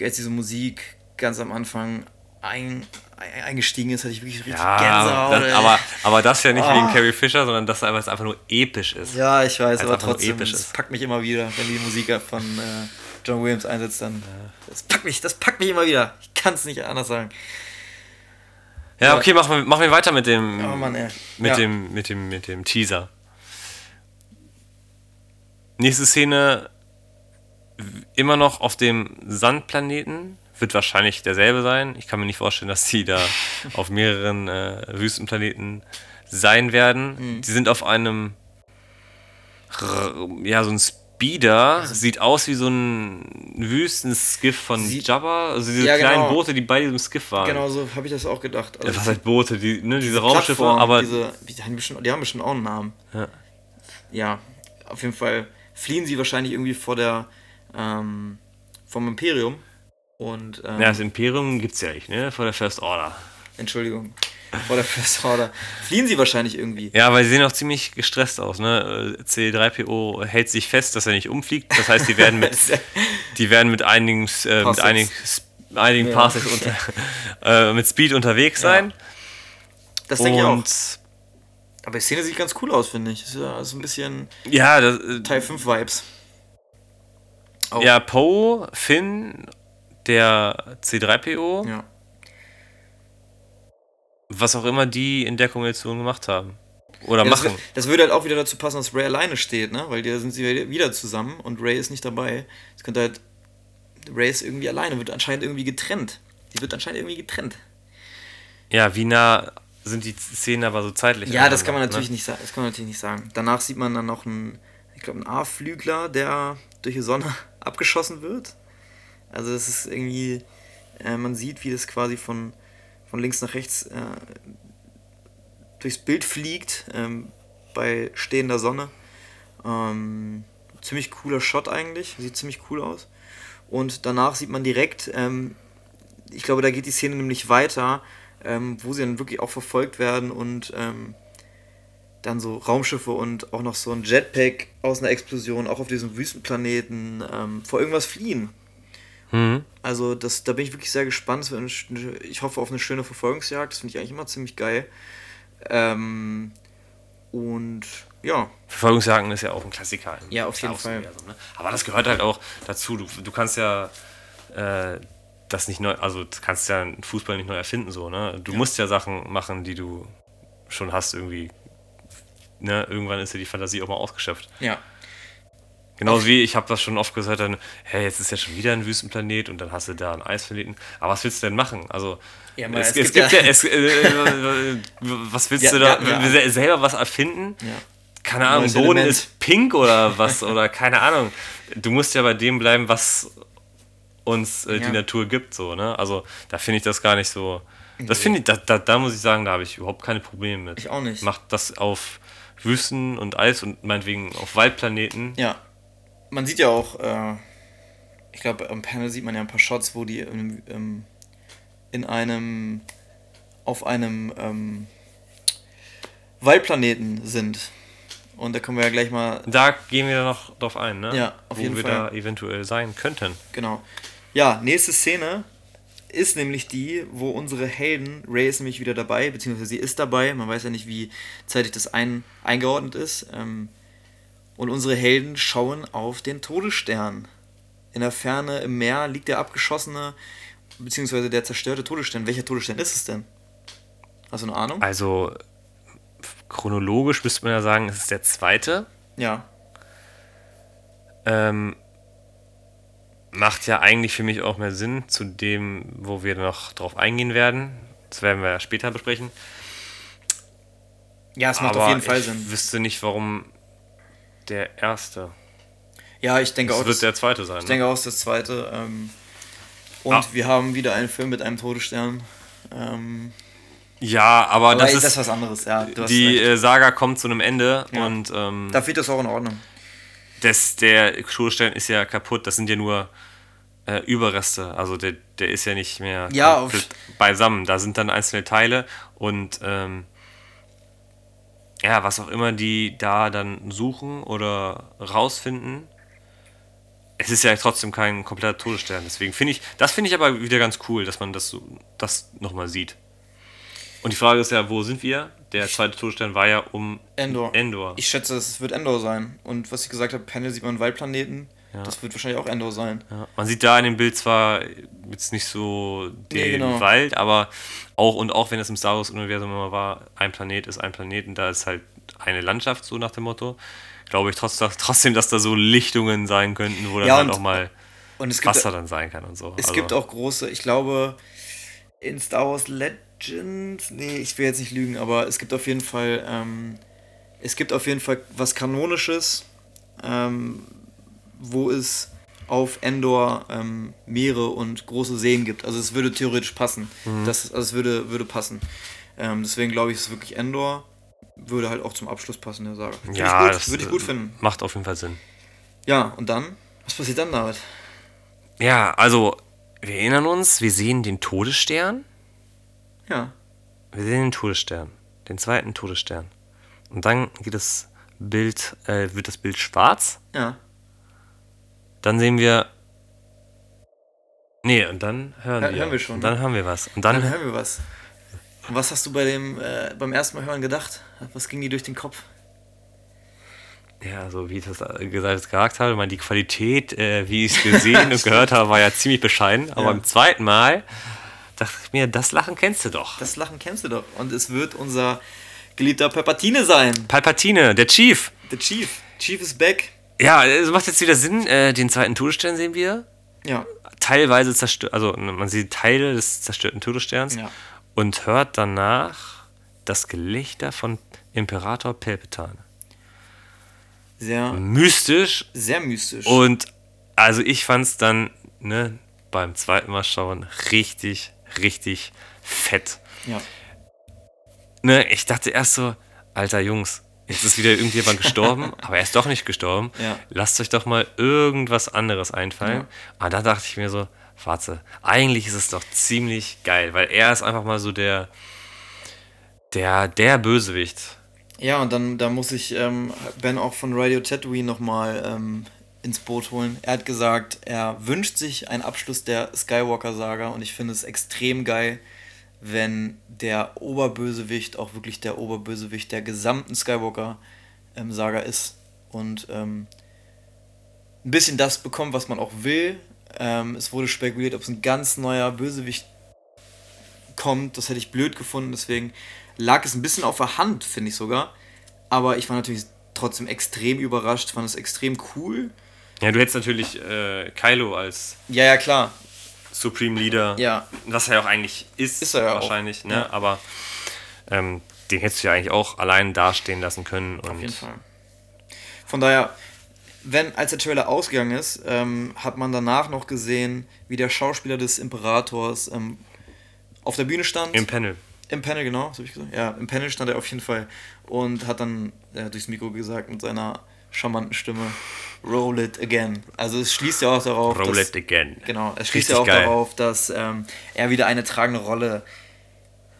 als diese Musik ganz am Anfang ein, ein, eingestiegen ist, hatte ich wirklich richtig Gänsehaut. das, aber, aber das ja nicht wegen Ah. Carrie Fisher, sondern das weil es einfach nur episch ist. Ja, ich weiß, aber trotzdem, episch es ist. packt mich immer wieder, wenn die Musik von äh, John Williams einsetzt, dann das packt mich, das packt mich immer wieder. Ich kann es nicht anders sagen. Ja, okay, machen wir, machen wir weiter mit dem, Oh Mann, mit, Ja. dem, mit, dem, mit dem Teaser. Nächste Szene, immer noch auf dem Sandplaneten, wird wahrscheinlich derselbe sein. Ich kann mir nicht vorstellen, dass die da [laughs] auf mehreren äh, Wüstenplaneten sein werden. Mhm. Die sind auf einem, ja, so ein Speeder, sieht aus wie so ein Wüstenskiff von Sieht- Jabba, also diese Ja, kleinen genau. Boote, die bei diesem Skiff waren. Genau so habe ich das auch gedacht. Also Ja, was heißt Boote? Die, ne, diese, diese Raumschiffe, aber diese, die, haben bestimmt, die haben bestimmt auch einen Namen. Ja. Ja, auf jeden Fall fliehen sie wahrscheinlich irgendwie vor der ähm, vom Imperium. Und ähm, ja, das Imperium gibt's ja nicht, ne? Vor der First Order. Entschuldigung, vor der First Order. Fliehen sie wahrscheinlich irgendwie. Ja, weil sie sehen auch ziemlich gestresst aus, ne? Äh, C3PO hält sich fest, dass er nicht umfliegt. Das heißt, die werden mit, [laughs] die werden mit einigen, äh, mit einigen, einigen Ja. Parsecs unter, [laughs] äh, mit Speed unterwegs sein. Das denke ich auch. Aber die Szene sieht ganz cool aus, finde ich. Ist ja so ein bisschen ja, das, äh, Teil 5 Vibes. Auch. ja, Poe, Finn, der C3PO, Ja. was auch immer die in der Kombination gemacht haben. Oder Ja, das, machen. wür- das würde halt auch wieder dazu passen, dass Ray alleine steht, ne? Weil da sind sie wieder zusammen und Ray ist nicht dabei. Es könnte halt. Ray ist irgendwie alleine, wird anscheinend irgendwie getrennt. Die wird anscheinend irgendwie getrennt. Ja, wie nah sind die Szenen aber so zeitlich? Ja, das kann man aneinander, natürlich ne? nicht sagen. Das kann man natürlich nicht sagen. Danach sieht man dann noch einen, ich glaube, einen A-Flügler, der durch die Sonne [laughs] abgeschossen wird. Also das ist irgendwie, äh, man sieht, wie das quasi von, von links nach rechts äh, durchs Bild fliegt ähm, bei stehender Sonne. Ähm, ziemlich cooler Shot eigentlich, sieht ziemlich cool aus. Und danach sieht man direkt, ähm, ich glaube, da geht die Szene nämlich weiter, ähm, wo sie dann wirklich auch verfolgt werden und ähm, dann so Raumschiffe und auch noch so ein Jetpack aus einer Explosion, auch auf diesem Wüstenplaneten, ähm, vor irgendwas fliehen. Mhm. Also das, da bin ich wirklich sehr gespannt. Ich hoffe auf eine schöne Verfolgungsjagd. Das finde ich eigentlich immer ziemlich geil. Ähm, und ja, Verfolgungsjagden ist ja auch ein Klassiker. Ja, auf jeden Fall. Universum, Ne? Aber das gehört halt auch dazu. Du, du kannst ja äh, das nicht neu, also du kannst ja Fußball nicht neu erfinden, so, ne? Du musst ja Sachen machen, die du schon hast irgendwie. Ne? Irgendwann ist ja die Fantasie auch mal ausgeschöpft. ja. Genauso wie ich habe das schon oft gesagt, dann, hey, jetzt ist ja schon wieder ein Wüstenplanet und dann hast du da einen Eisplaneten. Aber was willst du denn machen? Also, Ja, es, es es, gibt ja- ja, es, äh, äh, was willst Ja, du da selber was erfinden? Ja. Keine Ahnung, Boden Element. ist pink oder was oder keine Ahnung. Du musst ja bei dem bleiben, was uns äh, die Natur gibt, so, ne? Also, da finde ich das gar nicht so. Das finde ich, da, da, da muss ich sagen, da habe ich überhaupt keine Probleme mit. Ich auch nicht. Macht das auf Wüsten und Eis und meinetwegen auf Waldplaneten. Ja. Man sieht ja auch äh, ich glaube, am Panel sieht man ja ein paar Shots, wo die in, ähm, in einem, auf einem ähm, Waldplaneten sind. Und da können wir ja gleich mal, Da gehen wir noch drauf ein, ne? Ja, auf Wo jeden wir Fall. da eventuell sein könnten. genau. Ja, nächste Szene ist nämlich die, wo unsere Helden, Ray ist nämlich wieder dabei, beziehungsweise sie ist dabei, man weiß ja nicht, wie zeitig das ein, eingeordnet ist. Ähm, und unsere Helden schauen auf den Todesstern. In der Ferne im Meer liegt der abgeschossene, beziehungsweise der zerstörte Todesstern. Welcher Todesstern ist es denn? Hast du eine Ahnung? Also chronologisch müsste man ja sagen, es ist der zweite. Ja. Ähm, macht ja eigentlich für mich auch mehr Sinn zu dem, wo wir noch drauf eingehen werden. Das werden wir ja später besprechen. Ja, es macht Aber auf jeden Fall ich Sinn. wüsste nicht, warum der erste. Ja, ich denke Das auch, wird das, der zweite sein. ich Ne? denke auch, das zweite. Ähm, und Ah. wir haben wieder einen Film mit einem Todesstern. Ähm, Ja, aber, aber das ey, ist, das ist was anderes. Ja, die recht. äh, Saga kommt zu einem Ende Ja. und ähm, da fehlt das auch in Ordnung. das, der Todesstern ist ja kaputt. Das sind ja nur äh, Überreste. Also der, der ist ja nicht mehr Ja, beisammen. Da sind dann einzelne Teile und ähm, ja, was auch immer die da dann suchen oder rausfinden. Es ist ja trotzdem kein kompletter Todesstern. Deswegen finde ich, das finde ich aber wieder ganz cool, dass man das so, das nochmal sieht. Und die Frage ist ja, wo sind wir? Der zweite Todesstern war ja um Endor. Endor. Ich schätze, es wird Endor sein. Und was ich gesagt habe, Panel sieht man einen Waldplaneten. Das wird wahrscheinlich auch Endor sein. Ja, man sieht da in dem Bild zwar jetzt nicht so den Nee, genau. Wald, aber auch und auch wenn es im Star Wars Universum immer war, ein Planet ist ein Planet und da ist halt eine Landschaft so nach dem Motto. Glaube ich trotzdem, dass da so Lichtungen sein könnten, wo dann Ja, halt auch mal Wasser dann sein kann und so. es Also, gibt auch große, ich glaube, in Star Wars Legends, nee, ich will jetzt nicht lügen, aber es gibt auf jeden Fall, ähm, es gibt auf jeden Fall was Kanonisches, ähm, wo es auf Endor ähm, Meere und große Seen gibt. Also es würde theoretisch passen. Mhm. Das, also es würde, würde passen. Ähm, deswegen glaube ich, es ist wirklich Endor. Würde halt auch zum Abschluss passen, der Saga. Würde ja, ich gut, das würde ich gut äh, finden. macht auf jeden Fall Sinn. Ja, und dann? Was passiert dann damit? Ja, also wir erinnern uns, wir sehen den Todesstern. Ja. Wir sehen den Todesstern, den zweiten Todesstern. Und dann geht das Bild, äh, wird das Bild schwarz. Ja. Dann sehen wir. Nee, und dann hören Hör- wir. hören wir schon, Und dann ne? haben wir was. Und dann, Dann hören wir was. Und was hast du bei dem, äh, beim ersten Mal hören gedacht? Was ging dir durch den Kopf? ja, so wie ich das äh, gesagt, gesagt habe, ich meine, die Qualität, äh, wie ich es gesehen und gehört habe, war ja ziemlich bescheiden. Aber Ja. beim zweiten Mal dachte ich mir, das Lachen kennst du doch. Das Lachen kennst du doch. Und es wird unser geliebter Palpatine sein. Palpatine, der Chief. Der Chief. Chief ist back. Ja, es macht jetzt wieder Sinn. Äh, den zweiten Todesstern sehen wir. Ja. Teilweise zerstört, also man sieht Teile des zerstörten Todessterns Ja. und hört danach das Gelächter von Imperator Palpatine. Sehr, Mystisch sehr mystisch. und also ich fand es dann ne, beim zweiten Mal schauen richtig, richtig fett. ja. Ne, ich dachte erst so, alter Jungs, jetzt ist wieder irgendjemand gestorben, [laughs] aber er ist doch nicht gestorben. Ja. Lasst euch doch mal irgendwas anderes einfallen. Aber da dachte ich mir so, warte, eigentlich ist es doch ziemlich geil, weil er ist einfach mal so der, der, der Bösewicht. Ja, und dann da muss ich ähm, Ben auch von Radio Tatooine nochmal ähm, ins Boot holen. Er hat gesagt, er wünscht sich einen Abschluss der Skywalker-Saga und ich finde es extrem geil, wenn der Oberbösewicht auch wirklich der Oberbösewicht der gesamten Skywalker-Saga ist und ähm, ein bisschen das bekommt, was man auch will. Ähm, es wurde spekuliert, ob es ein ganz neuer Bösewicht kommt. Das hätte ich blöd gefunden, deswegen lag es ein bisschen auf der Hand, finde ich sogar. Aber ich war natürlich trotzdem extrem überrascht, fand es extrem cool. Ja, du hättest natürlich äh, Kylo als Ja, ja, klar. Supreme Leader, Ja. was er ja auch eigentlich ist, Ist er ja auch. wahrscheinlich, ne? Ja. aber ähm, den hättest du ja eigentlich auch allein dastehen lassen können. Und Auf jeden Fall. Von daher, wenn, als der Trailer ausgegangen ist, ähm, hat man danach noch gesehen, wie der Schauspieler des Imperators ähm, auf der Bühne stand. Im Panel. Im Panel, genau, so habe ich gesagt. Ja, im Panel stand er auf jeden Fall und hat dann äh, durchs Mikro gesagt mit seiner charmanten Stimme: Roll it again. Also es schließt ja auch darauf. Roll dass, it again. Genau, es schließt Richtig ja auch geil. darauf, dass ähm, er wieder eine tragende Rolle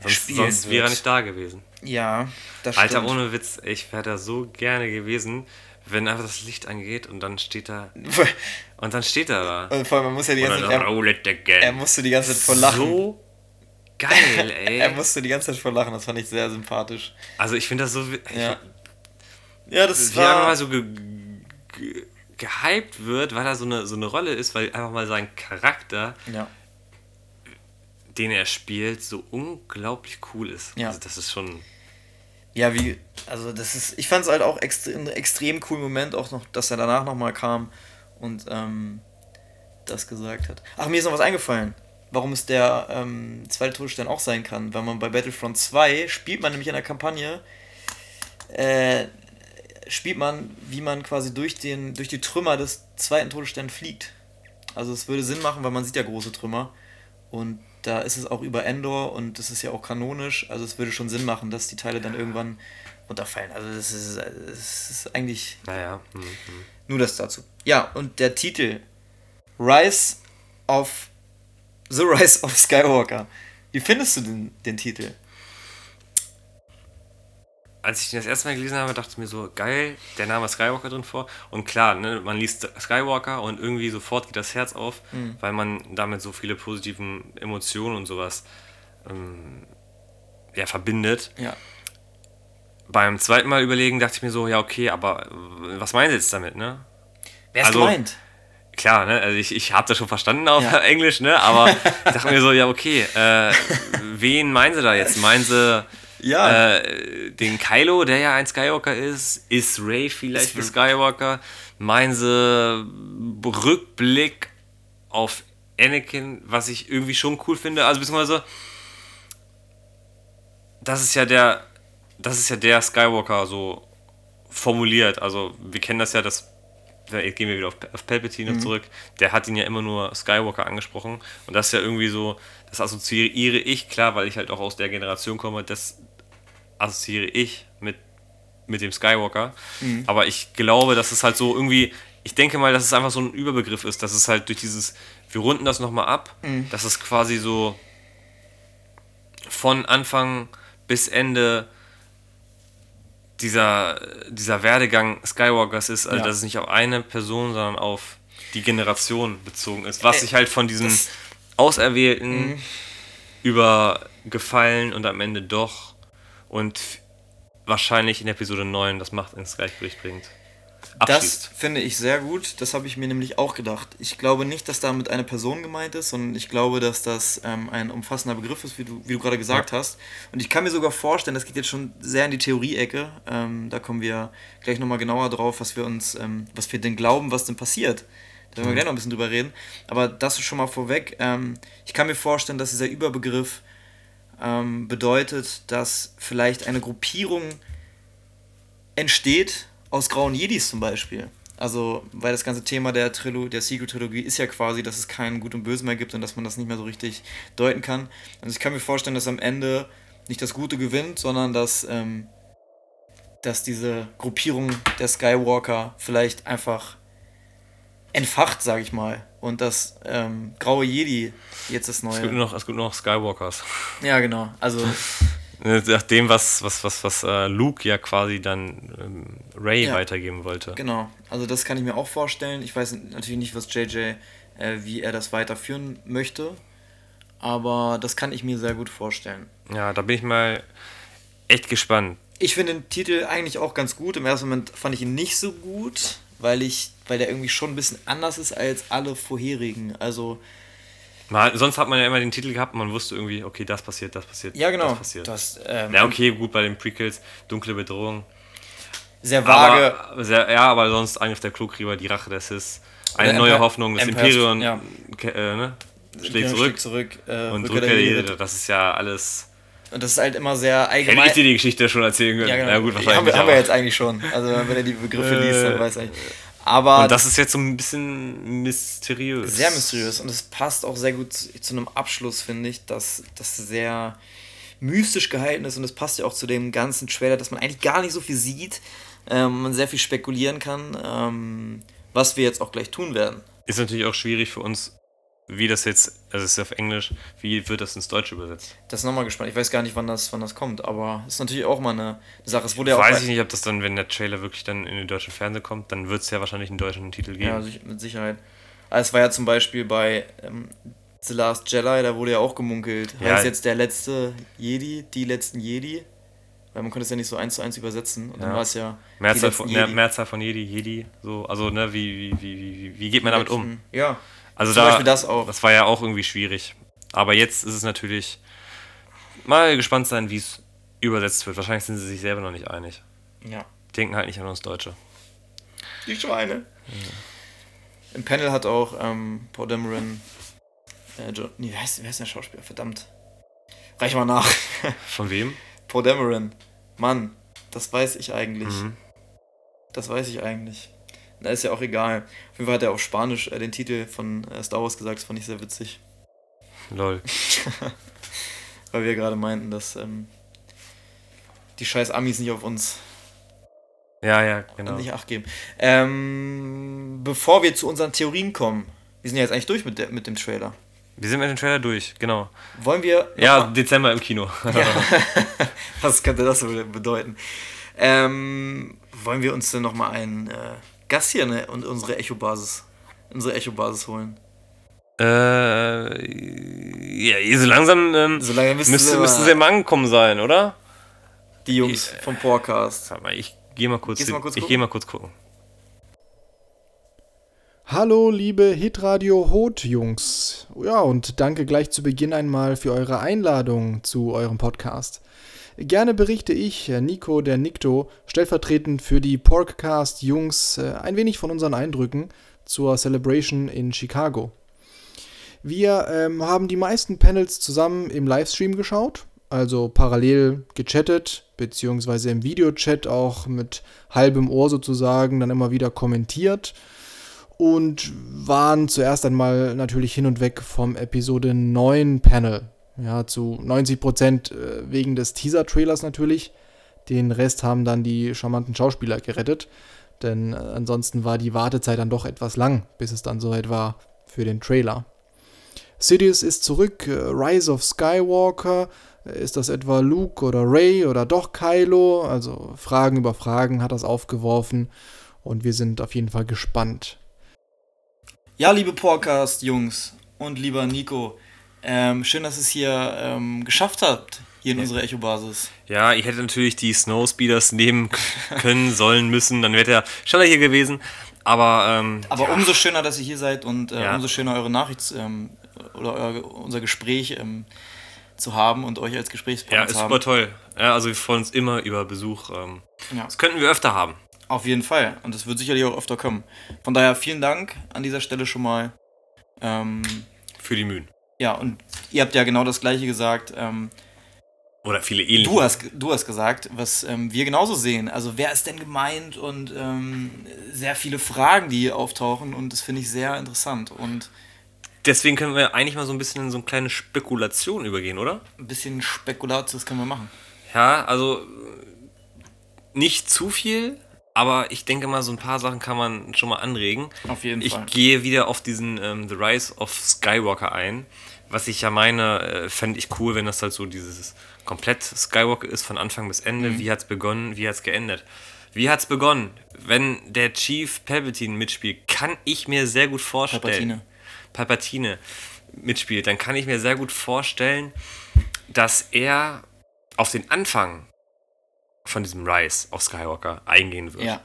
Sonst, spielen sonst wäre er nicht da gewesen. Ja, das Alter, stimmt. ohne Witz, ich wäre da so gerne gewesen, wenn einfach das Licht angeht und dann steht er. [laughs] Und dann steht er da. Und vor allem, man muss ja die ganze Zeit, er, roll it again. er musste die ganze Zeit vor lachen. So geil, [laughs] ey. Er musste die ganze Zeit vor lachen, das fand ich sehr sympathisch. also ich finde das so. Ich, Ja. Ja, das wie war. mal so ge, ge, gehypt wird, weil er so eine, so eine Rolle ist, weil einfach mal sein Charakter, Ja. den er spielt, so unglaublich cool ist. Ja. Also das ist schon. Ja, wie, also das ist, ich fand es halt auch extrem, einen extrem coolen Moment, auch noch, dass er danach nochmal kam und ähm, das gesagt hat. Ach, mir ist noch was eingefallen, warum es der ähm, zweite Todesstern auch sein kann. Weil man bei Battlefront 2 spielt man nämlich in der Kampagne, äh, spielt man, wie man quasi durch, den, durch die Trümmer des zweiten Todessterns fliegt. Also es würde Sinn machen, weil man sieht ja große Trümmer. Und da ist es auch über Endor und das ist ja auch kanonisch. Also es würde schon Sinn machen, dass die Teile dann irgendwann runterfallen. Also das ist, das ist eigentlich Naja. Hm, hm. nur das dazu. Ja, und der Titel Rise of The Rise of Skywalker. Wie findest du den, den Titel? Als ich den das erste Mal gelesen habe, dachte ich mir so, geil, der Name Skywalker drin vor. Und klar, ne, man liest Skywalker und irgendwie sofort geht das Herz auf, Mhm. weil man damit so viele positiven Emotionen und sowas ähm, ja, verbindet. Ja. Beim zweiten Mal überlegen dachte ich mir so, ja, okay, aber äh, was meinen sie jetzt damit, ne? Wer ist Also- gemeint? Klar, ne? Also ich, ich habe das schon verstanden auf Ja. [laughs] Englisch, ne? Aber [laughs] ich dachte mir so, ja, okay, äh, wen meinen sie da jetzt? Meinen sie Ja. äh, den Kylo, der ja ein Skywalker ist? Ist Ray vielleicht Ist ein Skywalker? Meinen sie Rückblick auf Anakin, was ich irgendwie schon cool finde? Also beziehungsweise, das ist ja der, das ist ja der Skywalker so formuliert. Also wir kennen das ja, das ja, jetzt gehen wir wieder auf, auf Palpatine noch zurück, der hat ihn ja immer nur Skywalker angesprochen. Und das ist ja irgendwie so, das assoziiere ich, klar, weil ich halt auch aus der Generation komme, das assoziiere ich mit, mit dem Skywalker, aber ich glaube, dass es halt so irgendwie, ich denke mal, dass es einfach so ein Überbegriff ist, dass es halt durch dieses, wir runden das nochmal ab, dass es quasi so von Anfang bis Ende dieser, dieser Werdegang Skywalkers ist, also Ja. dass es nicht auf eine Person, sondern auf die Generation bezogen ist, was Äh, sich halt von diesen das- Auserwählten über gefallen und am Ende doch und wahrscheinlich in Episode 9 das Macht ins Gleichgewicht bringt. Das finde ich sehr gut. Das habe ich mir nämlich auch gedacht. Ich glaube nicht, dass damit eine Person gemeint ist, sondern ich glaube, dass das ähm, ein umfassender Begriff ist, wie du, wie du gerade gesagt hast. Und ich kann mir sogar vorstellen, das geht jetzt schon sehr in die Theorie-Ecke. Ähm, da kommen wir gleich nochmal genauer drauf, was wir uns, ähm, was wir denn glauben, was denn passiert. Da werden wir gleich noch ein bisschen drüber reden. Aber das ist schon mal vorweg. Ähm, ich kann mir vorstellen, dass dieser Überbegriff ähm, bedeutet, dass vielleicht eine Gruppierung entsteht aus grauen Jedis zum Beispiel. Also, weil das ganze Thema der, Trilo der Sequel-Trilogie ist ja quasi, dass es kein Gut und Böse mehr gibt und dass man das nicht mehr so richtig deuten kann. Also ich kann mir vorstellen, dass am Ende nicht das Gute gewinnt, sondern dass, ähm, dass diese Gruppierung der Skywalker vielleicht einfach entfacht, sage ich mal. Und das ähm, graue Jedi jetzt das Es gibt neue. nur noch, es gibt nur noch Skywalkers. Ja, genau. Also, [laughs] Nach dem, was, was, was, was äh, Luke ja quasi dann ähm, Ray Ja. weitergeben wollte. Genau, also das kann ich mir auch vorstellen. Ich weiß natürlich nicht, was JJ, äh, wie er das weiterführen möchte, aber das kann ich mir sehr gut vorstellen. Ja, da bin ich mal echt gespannt. Ich finde den Titel eigentlich auch ganz gut. Im ersten Moment fand ich ihn nicht so gut, weil ich, weil der irgendwie schon ein bisschen anders ist als alle vorherigen. Also Mal, sonst hat man ja immer den Titel gehabt und man wusste irgendwie, okay, das passiert, das passiert, ja genau, das passiert. das ähm, ja, okay, gut, bei den Prequels, dunkle Bedrohung. sehr vage. Aber, sehr, ja, aber sonst Angriff der Klugkrieger, die Rache des Sith, eine neue Empire- Hoffnung, das Imperium ja. äh, ne? schlägt zurück. zurück äh, Und Rückkehr der der Jedi. Das ist ja alles. Und das ist halt immer sehr Hätte allgemein. ich dir die Geschichte schon erzählen können? ja, genau. Ja, gut, wahrscheinlich. haben, wir, nicht, haben wir jetzt eigentlich schon. Also wenn er die Begriffe liest, dann Äh, weiß er nicht. Aber Und das ist jetzt so ein bisschen mysteriös. Sehr mysteriös und es passt auch sehr gut zu, einem Abschluss, finde ich, dass das sehr mystisch gehalten ist und es passt ja auch zu dem ganzen Trailer, dass man eigentlich gar nicht so viel sieht, ähm, man sehr viel spekulieren kann, ähm, was wir jetzt auch gleich tun werden. Ist natürlich auch schwierig für uns, wie das jetzt, also es ist auf Englisch, wie wird das ins Deutsche übersetzt? Das ist nochmal gespannt. Ich weiß gar nicht, wann das, wann das kommt, aber ist natürlich auch mal eine, eine Sache. Es wurde ja auch Weiß ich nicht, ob das dann, wenn der Trailer wirklich dann in den deutschen Fernsehen kommt, dann wird es ja wahrscheinlich einen deutschen Titel geben. Ja, mit Sicherheit. Also es war ja zum Beispiel bei ähm, The Last Jedi, da wurde ja auch gemunkelt. Ja. Heißt jetzt der letzte Jedi, die letzten Jedi? Weil man konnte es ja nicht so eins zu eins übersetzen. Und dann Ja. war es ja. Mehrzahl von, Jedi. Mehr, Mehrzahl von Jedi, Jedi, so, also ne, wie, wie, wie, wie, wie geht man damit um? Ja. Also Zum da, Beispiel das auch. Das war ja auch irgendwie schwierig. Aber jetzt ist es natürlich mal gespannt sein, wie es übersetzt wird. Wahrscheinlich sind sie sich selber noch nicht einig. Ja. Denken halt nicht an uns Deutsche. Die Schweine. Im Panel hat auch ähm, Paul Dameron. Äh, John, nee, wer heißt, wer heißt der Schauspieler? Verdammt. Reich mal nach. [laughs] Von wem? Paul Dameron. Mann, das weiß ich eigentlich. Mhm. Das weiß ich eigentlich. Na, ist ja auch egal. Auf jeden Fall hat er auf Spanisch äh, den Titel von äh, Star Wars gesagt, das fand ich sehr witzig. Lol. [laughs] Weil wir gerade meinten, dass ähm, die scheiß Amis nicht auf uns Ja, ja, genau. nicht Acht geben. Ähm, bevor wir zu unseren Theorien kommen, wir sind ja jetzt eigentlich durch mit, der, mit dem Trailer. Wir sind mit dem Trailer durch, genau. Wollen wir. Ja, mal- Dezember im Kino. [laughs] Ja. Was könnte das bedeuten? Ähm, wollen wir uns denn nochmal einen äh, Gast hier ne, und unsere Echo-Basis, unsere Echo-Basis holen? äh, ja, so langsam ähm, So lange müssten müsste, sie müssten mal- sie mal angekommen sein, oder? Die Jungs vom Podcast. Mal, ich gehe mal kurz, mal kurz ich gucken? gehe mal kurz gucken. Hallo, liebe Hitradio Hot Jungs. Ja, und danke gleich zu Beginn einmal für eure Einladung zu eurem Podcast. Gerne berichte ich, Nico, der Nikto, stellvertretend für die Porkcast Jungs, äh, ein wenig von unseren Eindrücken zur Celebration in Chicago. Wir ähm, haben die meisten Panels zusammen im Livestream geschaut, also parallel gechattet, beziehungsweise im Videochat auch mit halbem Ohr sozusagen, dann immer wieder kommentiert und waren zuerst einmal natürlich hin und weg vom Episode 9 Panel. Ja, zu 90 Prozent äh, wegen des Teaser-Trailers natürlich. Den Rest haben dann die charmanten Schauspieler gerettet. Denn äh, ansonsten war die Wartezeit dann doch etwas lang, bis es dann soweit war für den Trailer. Sidious ist zurück, äh, Rise of Skywalker. Ist das etwa Luke oder Ray oder doch Kylo? Also Fragen über Fragen hat das aufgeworfen und wir sind auf jeden Fall gespannt. Ja, liebe Podcast-Jungs und lieber Nico, ähm, schön, dass ihr es hier ähm, geschafft habt, hier in unserer Echo-Basis. Ja, ich hätte natürlich die Snowspeeders nehmen [laughs] können, sollen, müssen, dann wäre der schneller hier gewesen. Aber, ähm, Aber ja, umso schöner, dass ihr hier seid und äh, Ja. umso schöner eure Nachricht ähm, oder euer, unser Gespräch ähm, zu haben und euch als Gesprächspartner ja, zu ist haben. super toll. Ja, also wir freuen uns immer über Besuch. Ähm, Ja. das könnten wir öfter haben. Auf jeden Fall. Und das wird sicherlich auch öfter kommen. Von daher vielen Dank an dieser Stelle schon mal. Für die Mühen. Ja, und ihr habt ja genau das gleiche gesagt. Ähm, Oder viele ähnliche. du, hast, du hast gesagt, was ähm, wir genauso sehen. Also wer ist denn gemeint und ähm, sehr viele Fragen, die hier auftauchen und das finde ich sehr interessant und Deswegen können wir eigentlich mal so ein bisschen in so eine kleine Spekulation übergehen, oder? ein bisschen Spekulatius können wir machen. Ja, also äh, nicht zu viel, aber ich denke mal, so ein paar Sachen kann man schon mal anregen. Auf jeden Ich Fall. gehe wieder auf diesen ähm, The Rise of Skywalker ein. Was ich ja meine, äh, fände ich cool, wenn das halt so dieses komplett Skywalker ist, von Anfang bis Ende. Mhm. Wie hat's begonnen, wie hat's geendet? Wie hat's begonnen? Wenn der Chief Palpatine mitspielt, kann ich mir sehr gut vorstellen. Palpatine. Palpatine mitspielt, dann kann ich mir sehr gut vorstellen, dass er auf den Anfang von diesem Rise auf Skywalker eingehen wird. Ja.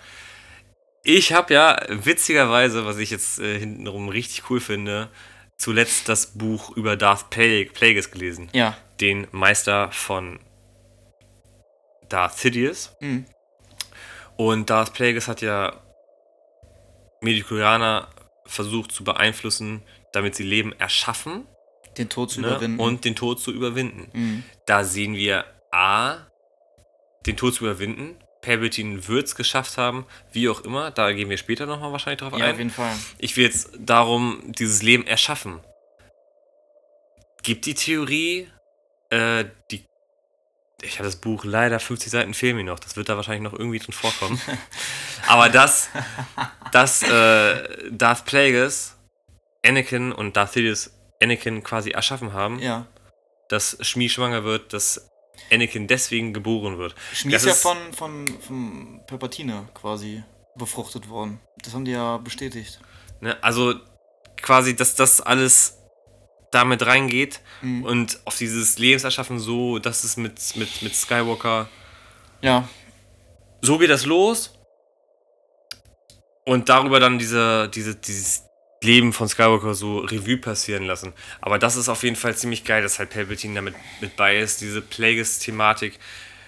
Ich habe ja witzigerweise, was ich jetzt äh, hintenrum richtig cool finde, zuletzt das Buch über Darth Plague- Plagueis gelesen. Ja. Den Meister von Darth Sidious. Mhm. Und Darth Plagueis hat ja Medicorianer versucht zu beeinflussen, damit sie Leben erschaffen Den Tod zu ne? überwinden. und den Tod zu überwinden. Mhm. Da sehen wir A, den Tod zu überwinden. Palpatine wird es geschafft haben, wie auch immer. Da gehen wir später nochmal wahrscheinlich drauf Ja, ein. auf jeden Fall. Ich will jetzt darum dieses Leben erschaffen. Gibt die Theorie, äh, die ich habe das Buch leider 50 Seiten fehlen mir noch. Das wird da wahrscheinlich noch irgendwie drin vorkommen. [laughs] Aber dass, dass äh, Darth Plagueis Anakin und Darth Sidious Anakin quasi erschaffen haben, Ja. dass Shmi schwanger wird, dass Anakin deswegen geboren wird. Schmied ist ja von, von, von Palpatine quasi befruchtet worden. Das haben die ja bestätigt. Ne? Also quasi, dass das alles damit reingeht Mhm. und auf dieses Lebenserschaffen so, dass es mit, mit, mit Skywalker Ja, so geht das los. Und darüber dann diese, diese, dieses Leben von Skywalker so Revue passieren lassen. Aber das ist auf jeden Fall ziemlich geil, dass halt Palpatine damit mit bei ist, diese Plagueis-Thematik,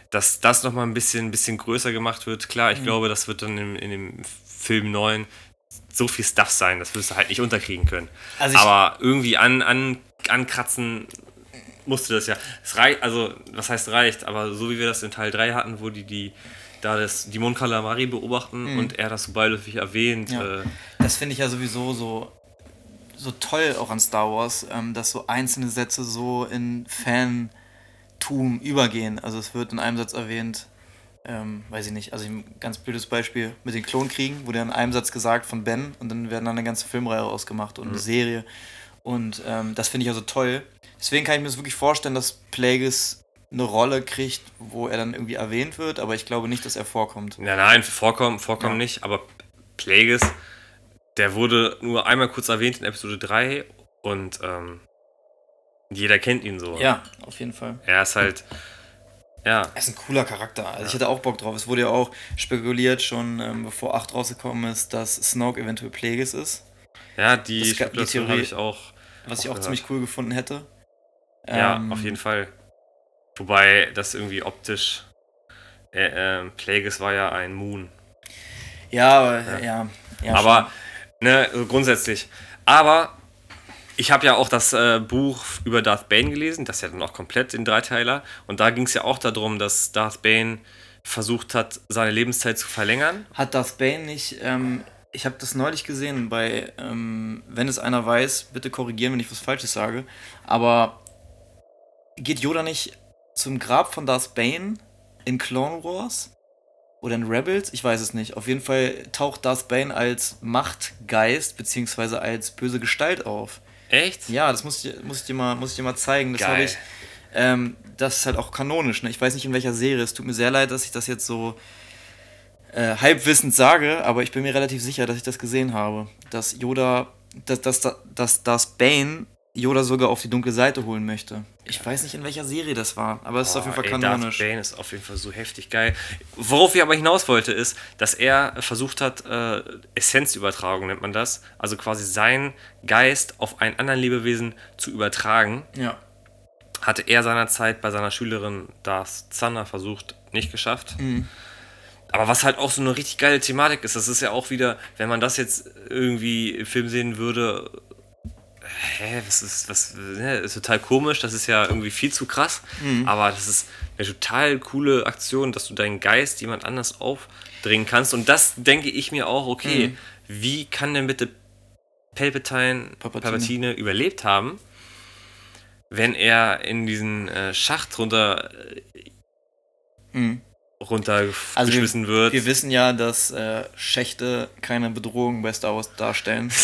dass das nochmal ein bisschen, bisschen größer gemacht wird. Klar, ich glaube, das wird dann in, in dem Film 9 so viel Stuff sein, das wirst du halt nicht unterkriegen können. Also Aber irgendwie an, an, ankratzen musste das ja. Es reicht, also, was heißt reicht, aber so wie wir das in Teil 3 hatten, wo die, die da das, die Mon Calamari beobachten und er das so beiläufig erwähnt. Mhm. Ja. Äh, das finde ich ja sowieso so, so toll auch an Star Wars, ähm, dass so einzelne Sätze so in Fantum übergehen. Also es wird in einem Satz erwähnt, ähm, weiß ich nicht, also ein ganz blödes Beispiel mit den Klonkriegen, wurde in einem Satz gesagt von Ben und dann werden dann eine ganze Filmreihe rausgemacht und eine Serie. Und ähm, das finde ich also toll. Deswegen kann ich mir das wirklich vorstellen, dass Plagueis eine Rolle kriegt, wo er dann irgendwie erwähnt wird, aber ich glaube nicht, dass er vorkommt. ja, nein, vorkommen, vorkommen Ja. nicht, aber Plagueis, der wurde nur einmal kurz erwähnt in Episode 3 und ähm, jeder kennt ihn so. Ja, auf jeden Fall. Er ist halt, ja, Er ist ein cooler Charakter. Also ich hätte auch Bock drauf. Es wurde ja auch spekuliert, schon ähm, bevor 8 rausgekommen ist, dass Snoke eventuell Plagueis ist. ja, die Das die Theorie- habe ich auch. Was ich Auch auch gehört. ziemlich cool gefunden hätte. Ja, Ähm, auf jeden Fall. Wobei das irgendwie optisch. Äh, ähm, Plagueis war ja ein Moon. Ja, aber ja. ja, aber, ne, so grundsätzlich. Aber ich habe ja auch das äh, Buch über Darth Bane gelesen, das ist ja dann auch komplett in Dreiteiler. Und da ging es ja auch darum, dass Darth Bane versucht hat, seine Lebenszeit zu verlängern. Hat Darth Bane nicht. Ähm, ich habe das neulich gesehen bei. Ähm, wenn es einer weiß, bitte korrigieren, wenn ich was Falsches sage. Aber geht Yoda nicht zum Grab von Darth Bane in Clone Wars? Oder in Rebels? Ich weiß es nicht. Auf jeden Fall taucht Darth Bane als Machtgeist beziehungsweise als böse Gestalt auf. Echt? Ja, das muss ich, muss ich, dir, mal, muss ich dir mal zeigen. Das habe ich. Ähm, das ist halt auch kanonisch. Ne? Ich weiß nicht in welcher Serie. Es tut mir sehr leid, dass ich das jetzt so äh, halbwissend sage, aber ich bin mir relativ sicher, dass ich das gesehen habe. Dass Yoda, dass, dass, dass, dass Bane Yoda sogar auf die dunkle Seite holen möchte. Ich weiß nicht, in welcher Serie das war, aber es ist auf jeden Fall ey, kanonisch. Darth Bane ist auf jeden Fall so heftig geil. Worauf ich aber hinaus wollte, ist, dass er versucht hat, äh, Essenzübertragung nennt man das, also quasi seinen Geist auf einen anderen Lebewesen zu übertragen, Ja. hatte er seinerzeit bei seiner Schülerin Darth Zander versucht, nicht geschafft. Mhm. Aber was halt auch so eine richtig geile Thematik ist, das ist ja auch wieder, wenn man das jetzt irgendwie im Film sehen würde, hä, was ist, was, ne, ist total komisch, das ist ja irgendwie viel zu krass, aber das ist eine total coole Aktion, dass du deinen Geist jemand anders aufdringen kannst und das denke ich mir auch, okay, wie kann denn bitte Palpatine, Palpatine. Palpatine überlebt haben, wenn er in diesen äh, Schacht runter, Mhm. runtergeschmissen Also wir, wird. wir wissen ja, dass äh, Schächte keine Bedrohung bei Star Wars darstellen. [laughs]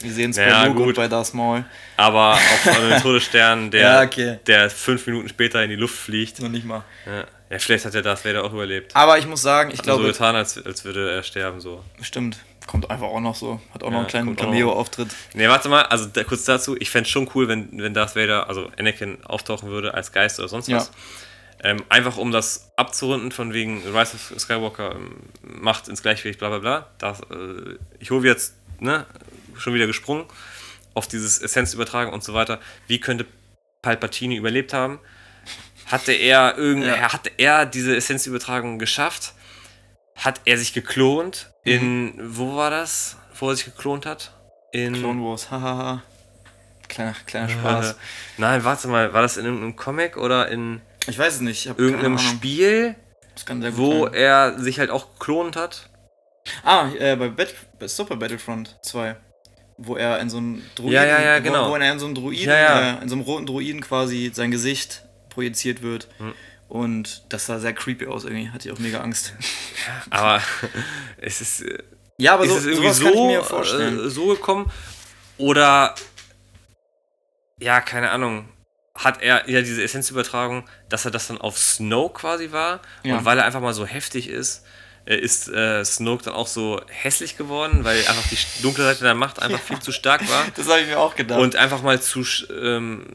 Wir sehen es Ja, bei Luke gut. bei Darth Maul. aber auch einen [laughs] Todesstern, der, Ja, okay. der fünf Minuten später in die Luft fliegt. Noch nicht mal. Ja, ja vielleicht hat der Darth Vader auch überlebt. Aber ich muss sagen, ich Hat so glaube, getan, als, als würde er sterben. So. stimmt, kommt einfach auch noch so. Hat auch noch Ja, einen kleinen noch. Cameo-Auftritt. Ne, warte mal, also da, kurz dazu, ich fände es schon cool, wenn, wenn Darth Vader, also Anakin, auftauchen würde als Geist oder sonst was. Ähm, einfach um das abzurunden, von wegen Rise of Skywalker ähm, macht ins Gleichgewicht, bla bla bla. Das, äh, ich hole jetzt, ne, schon wieder gesprungen auf dieses Essenz übertragen und so weiter. Wie könnte Palpatine überlebt haben? Hatte er irgend, Ja. hatte er diese Essenzübertragung geschafft? Hat er sich geklont? In, wo war das? Wo er sich geklont hat? In Clone Wars, hahaha. Kleiner, kleiner Spaß. äh, nein, warte mal, war das in irgendeinem Comic oder in Ich weiß es nicht. Irgendeinem. Spiel, wo sein. er sich halt auch geklont hat? Ah, äh, bei, Bat bei Super Battlefront 2. Wo er in so einem Druiden, Ja, ja, ja, wo, genau. wo er in so einem Druiden. Äh, in so einem roten Druiden quasi sein Gesicht projiziert wird. Hm. Und das sah sehr creepy aus irgendwie, hatte ich auch mega Angst. Aber [laughs] es ist, äh, Ja, aber ist so, es irgendwie so, mir vorstellen. äh, so gekommen? Oder, ja, keine Ahnung, hat er ja diese Essenzübertragung, dass er das dann auf Snoke quasi war? Ja. Und weil er einfach mal so heftig ist, ist äh, Snoke dann auch so hässlich geworden, weil einfach die dunkle Seite der Macht einfach viel zu stark war. [laughs] das habe ich mir auch gedacht. Und einfach mal zu, ähm,